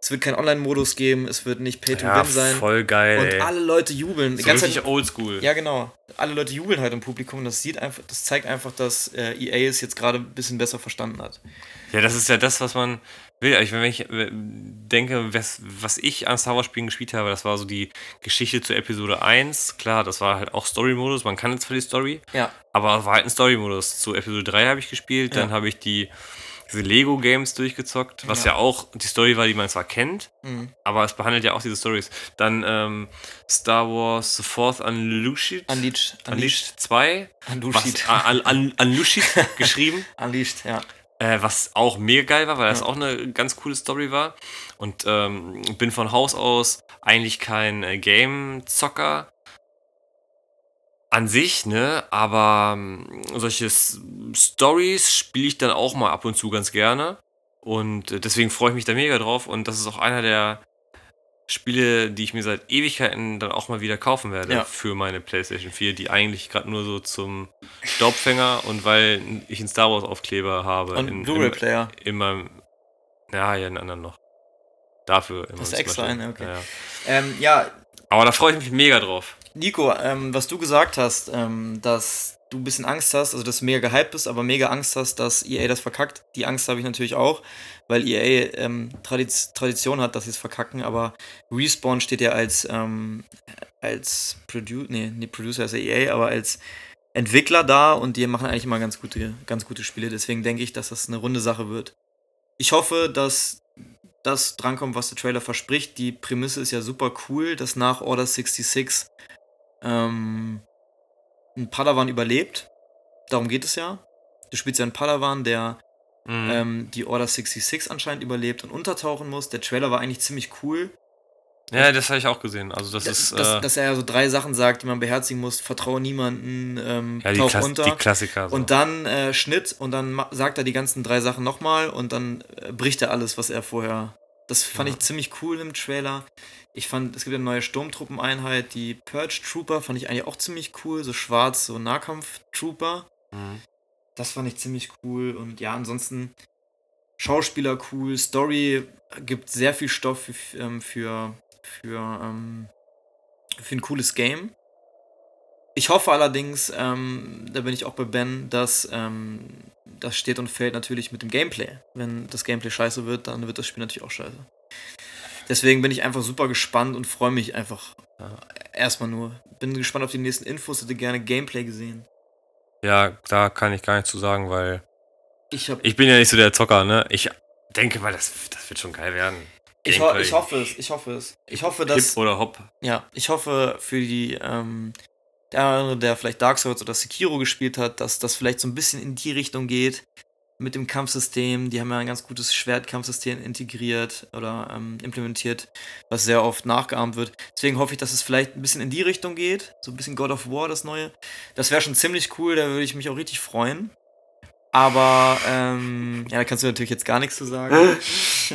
Es wird keinen Online-Modus geben, es wird nicht Pay to Ja, Win sein. voll geil. Und ey. alle Leute jubeln. So richtig oldschool. ja, genau. Alle Leute jubeln halt im Publikum. Das sieht einfach, das zeigt einfach, dass äh, EA es jetzt gerade ein bisschen besser verstanden hat. Ja, das ist ja das, was man will. Ich, wenn ich äh, denke, was, was ich an Star Wars Spielen gespielt habe, das war so die Geschichte zu Episode 1. Klar, das war halt auch Story-Modus. Man kann jetzt für die Story, Ja. aber es war halt ein Story-Modus. Zu Episode 3 habe ich gespielt, dann Ja. habe ich die diese Lego-Games durchgezockt, was ja. Ja. auch die Story war, die man zwar kennt, Mhm. aber es behandelt ja auch diese Stories. Dann ähm, Star Wars The Fourth Unleashed. Unleashed. Unleashed 2. Unleashed. Was, un, un, Unleashed [laughs] geschrieben. Unleashed, ja. Äh, was auch mega geil war, weil das auch eine ganz coole Story war. Und ähm, bin von Haus aus eigentlich kein äh, Game-Zocker an sich, ne? Aber ähm, solche Stories spiele ich dann auch mal ab und zu ganz gerne. Und äh, deswegen freue ich mich da mega drauf. Und das ist auch einer der Spiele, die ich mir seit Ewigkeiten dann auch mal wieder kaufen werde Ja. für meine PlayStation 4, die eigentlich gerade nur so zum Staubfänger und weil ich einen Star Wars Aufkleber habe Und in, Blu-ray-Player. in, in meinem. Ja, ja, einen anderen noch. Dafür immer. Du zum extra einen? Okay. Ja, ja. Ähm, ja, Aber da freue ich mich mega drauf. Nico, ähm, was du gesagt hast, ähm, dass du ein bisschen Angst hast, also dass du mega gehypt bist, aber mega Angst hast, dass EA das verkackt. Die Angst habe ich natürlich auch, weil EA ähm, Tradiz Tradition hat, dass sie es verkacken, aber Respawn steht ja als, ähm, als Produ nee, nicht Producer ist ja EA, aber als Entwickler da und die machen eigentlich immer ganz gute, ganz gute Spiele. Deswegen denke ich, dass das eine runde Sache wird. Ich hoffe, dass das drankommt, was der Trailer verspricht. Die Prämisse ist ja super cool, dass nach Order 66 ähm, ein Padawan überlebt. Darum geht es ja. Du spielst ja einen Padawan, der Mhm. ähm, die Order 66 anscheinend überlebt und untertauchen muss. Der Trailer war eigentlich ziemlich cool. ja, das habe ich auch gesehen. Also, das dass, ist. dass, äh, dass er ja so drei Sachen sagt, die man beherzigen muss. Vertraue niemanden, ähm, ja, tauch unter. die Klassiker. So. Und dann äh, Schnitt und dann sagt er die ganzen drei Sachen nochmal und dann äh, bricht er alles, was er vorher. Das fand Ja. ich ziemlich cool im Trailer. Ich fand, es gibt eine neue Sturmtruppeneinheit, die Purge Trooper, fand ich eigentlich auch ziemlich cool. So schwarz, so Nahkampf-Trooper. Mhm. Das fand ich ziemlich cool. Und ja, ansonsten Schauspieler cool. Story gibt sehr viel Stoff für, ähm, für, für, ähm, für ein cooles Game. Ich hoffe allerdings, ähm, da bin ich auch bei Ben, dass ähm, das steht und fällt natürlich mit dem Gameplay. Wenn das Gameplay scheiße wird, dann wird das Spiel natürlich auch scheiße. Deswegen bin ich einfach super gespannt und freue mich einfach Ja. erstmal nur. Bin gespannt auf die nächsten Infos, hätte gerne Gameplay gesehen. Ja, da kann ich gar nicht zu sagen, weil Ich habe ich bin ja nicht so der Zocker, ne? Ich denke mal, das, das wird schon geil werden. Ich, ho ich hoffe es, ich hoffe es. Ich hoffe, Hip dass. oder Hop. Ja, ich hoffe für die, ähm, der andere, der vielleicht Dark Souls oder Sekiro gespielt hat, dass das vielleicht so ein bisschen in die Richtung geht mit dem Kampfsystem. Die haben ja ein ganz gutes Schwertkampfsystem integriert oder ähm, implementiert, was sehr oft nachgeahmt wird. Deswegen hoffe ich, dass es vielleicht ein bisschen in die Richtung geht. So ein bisschen God of War, das neue. Das wäre schon ziemlich cool, da würde ich mich auch richtig freuen. Aber, ähm, ja, da kannst du natürlich jetzt gar nichts zu sagen. [laughs]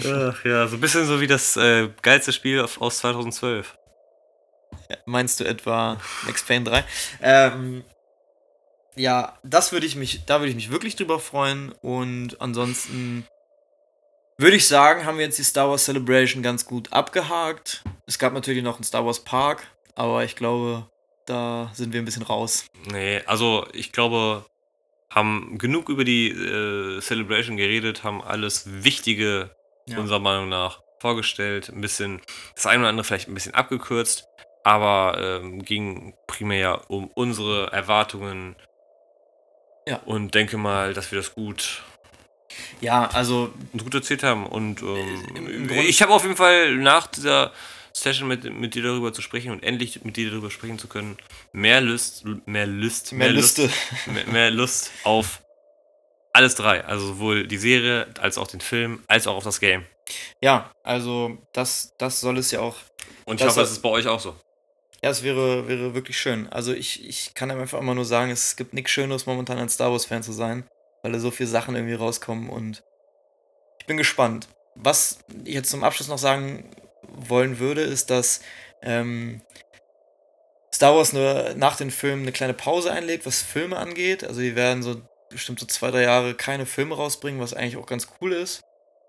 Ach ja, so ein bisschen so wie das äh, geilste Spiel aus 2012. Meinst du etwa Max Payne 3? Ähm, ja, das würde ich mich, da würde ich mich wirklich drüber freuen. Und ansonsten würde ich sagen, haben wir jetzt die Star Wars Celebration ganz gut abgehakt. Es gab natürlich noch einen Star Wars Park, aber ich glaube, da sind wir ein bisschen raus. Nee, also ich glaube, haben genug über die äh, Celebration geredet, haben alles Wichtige Ja. unserer Meinung nach vorgestellt, ein bisschen, das eine oder andere vielleicht ein bisschen abgekürzt, aber ähm, ging primär um unsere Erwartungen. Ja. Und denke mal, dass wir das gut, Ja, also gut erzählt haben. Und ähm, Im- im Grunde- ich habe auf jeden Fall nach dieser Session mit, mit dir darüber zu sprechen und endlich mit dir darüber sprechen zu können, mehr Lust, mehr Lust, mehr Lust, Liste. mehr, mehr Lust auf alles drei. Also sowohl die Serie, als auch den Film, als auch auf das Game. Ja, also das, das soll es ja auch Und ich Das hoffe, das ist bei euch auch so. Ja, es wäre, wäre wirklich schön. Also ich, ich kann einfach immer nur sagen, es gibt nichts Schöneres momentan ein Star Wars-Fan zu sein, weil da so viele Sachen irgendwie rauskommen und ich bin gespannt. Was ich jetzt zum Abschluss noch sagen wollen würde, ist, dass ähm, Star Wars nur nach den Filmen eine kleine Pause einlegt, was Filme angeht. Also die werden so bestimmt so zwei, drei Jahre keine Filme rausbringen, was eigentlich auch ganz cool ist.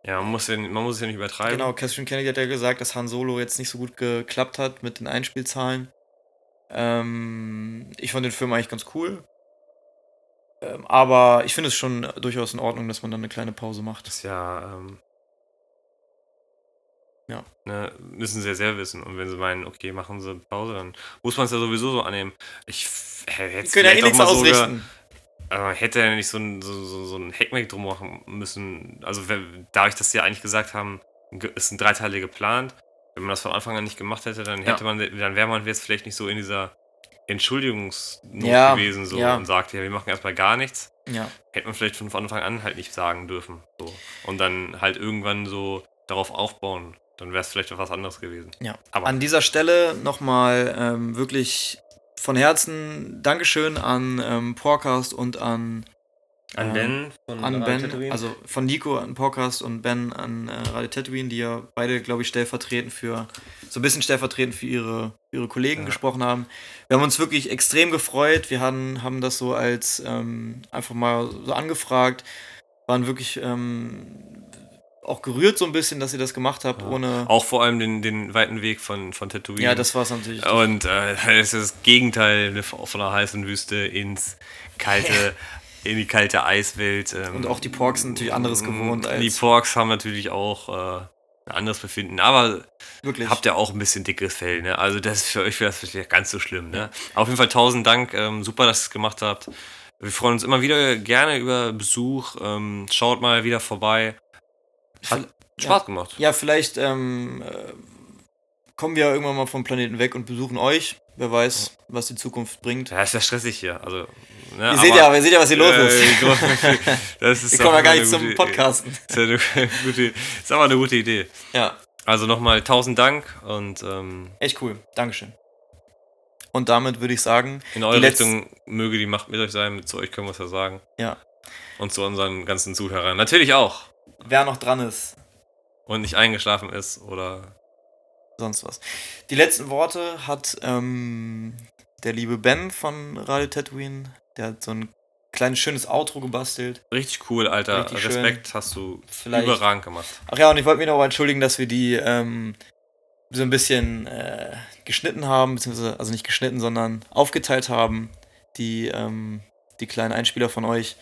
Ja, man muss, ja, man muss es ja nicht übertreiben. Genau, Catherine Kennedy hat ja gesagt, dass Han Solo jetzt nicht so gut geklappt hat mit den Einspielzahlen. Ähm, ich fand den Film eigentlich ganz cool. Ähm, aber ich finde es schon durchaus in Ordnung, dass man dann eine kleine Pause macht. Das ist ja, ähm, Ja. Ne, müssen sie ja sehr wissen. Und wenn sie meinen, okay, machen sie Pause, dann muss man es ja sowieso so annehmen. Ich hätte es ja eh nichts mal sogar, man hätte ja nicht so ein, so, so, so ein Hackmack drum machen müssen. Also dadurch, dass sie ja eigentlich gesagt haben, ge- es sind drei Teile geplant, wenn man das von Anfang an nicht gemacht hätte, dann hätte man, dann wäre man jetzt vielleicht nicht so in dieser Entschuldigungsnot Ja, gewesen so ja. und sagt, ja, wir machen erstmal gar nichts. Ja. Hätte man vielleicht von Anfang an halt nicht sagen dürfen. So. Und dann halt irgendwann so darauf aufbauen. Dann wäre es vielleicht was anderes gewesen. Ja. Aber- an dieser Stelle nochmal ähm, wirklich von Herzen Dankeschön an ähm, Podcast und an, An ähm, Ben von an Radio Ben, Tatooine. also von Nico an Podcast und Ben an äh, Radio Tatooine, die ja beide, glaube ich, stellvertretend für, so ein bisschen stellvertretend für ihre, ihre Kollegen Ja. gesprochen haben. Wir haben uns wirklich extrem gefreut. Wir haben, haben das so als ähm, einfach mal so angefragt, waren wirklich ähm, auch gerührt so ein bisschen, dass ihr das gemacht habt, ohne. Auch vor allem den, den weiten Weg von, von Tatooine. Ja, das war es natürlich. Und äh, [laughs] das ist das Gegenteil von der heißen Wüste ins kalte, in die kalte Eiswelt. Ähm, Und auch die Porks sind natürlich anderes gewohnt als- Die Porks haben natürlich auch äh, ein anderes Befinden. Aber Wirklich. habt ihr auch ein bisschen dickeres Fell, ne? Also das ist für euch wäre das vielleicht ganz so schlimm, ne? Auf jeden Fall tausend Dank. Ähm, super, dass ihr es gemacht habt. Wir freuen uns immer wieder gerne über Besuch. Ähm, schaut mal wieder vorbei. Hat Spaß gemacht. Ja, vielleicht ähm, äh, kommen wir irgendwann mal vom Planeten weg und besuchen euch. Wer weiß, was die Zukunft bringt. Ja, ist ja stressig hier. Also, ne, ihr, seht ja, ihr seht ja, was hier los ist. Äh, [laughs] das ist Wir kommen ja gar nicht zum Podcasten. Ist, ja gute, ist aber eine gute Idee. Ja, Also nochmal tausend Dank und ähm, echt cool. Dankeschön. Und damit würde ich sagen, in eure Richtung möge die Macht mit euch sein. Zu euch können wir es ja sagen. ja, Und zu unseren ganzen Zuhörern natürlich auch. Wer noch dran ist, Und nicht eingeschlafen ist oder sonst was. Die letzten Worte hat ähm, der liebe Ben von Radio Tatooine. Der hat so ein kleines schönes Outro gebastelt. richtig cool, Alter. Richtig schön. Respekt hast du Vielleicht- überragend gemacht. Ach ja, und ich wollte mich noch entschuldigen, dass wir die ähm, so ein bisschen äh, geschnitten haben, beziehungsweise, also nicht geschnitten, sondern aufgeteilt haben, die, ähm, die kleinen Einspieler von euch,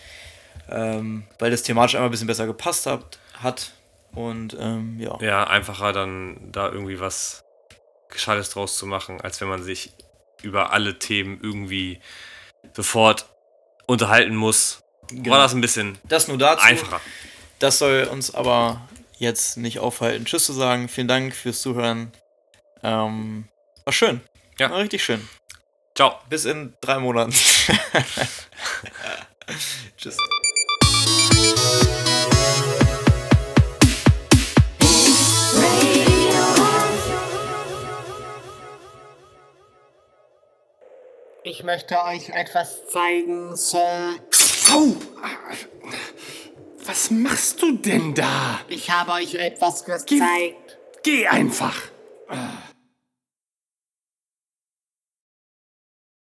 ähm, weil das thematisch einmal ein bisschen besser gepasst hat. hat. Und ähm, ja. Ja, einfacher dann da irgendwie was Gescheites draus zu machen, als wenn man sich über alle Themen irgendwie sofort unterhalten muss. Genau. War das ein bisschen Das nur dazu. einfacher. Das soll uns aber jetzt nicht aufhalten, Tschüss zu sagen. Vielen Dank fürs Zuhören. Ähm, war schön. Ja. War richtig schön. Ciao. Bis in drei Monaten. [laughs] [laughs] Tschüss. Ich möchte euch etwas zeigen, Sir. Au! Was machst du denn da? Ich habe euch etwas gezeigt. Geh einfach.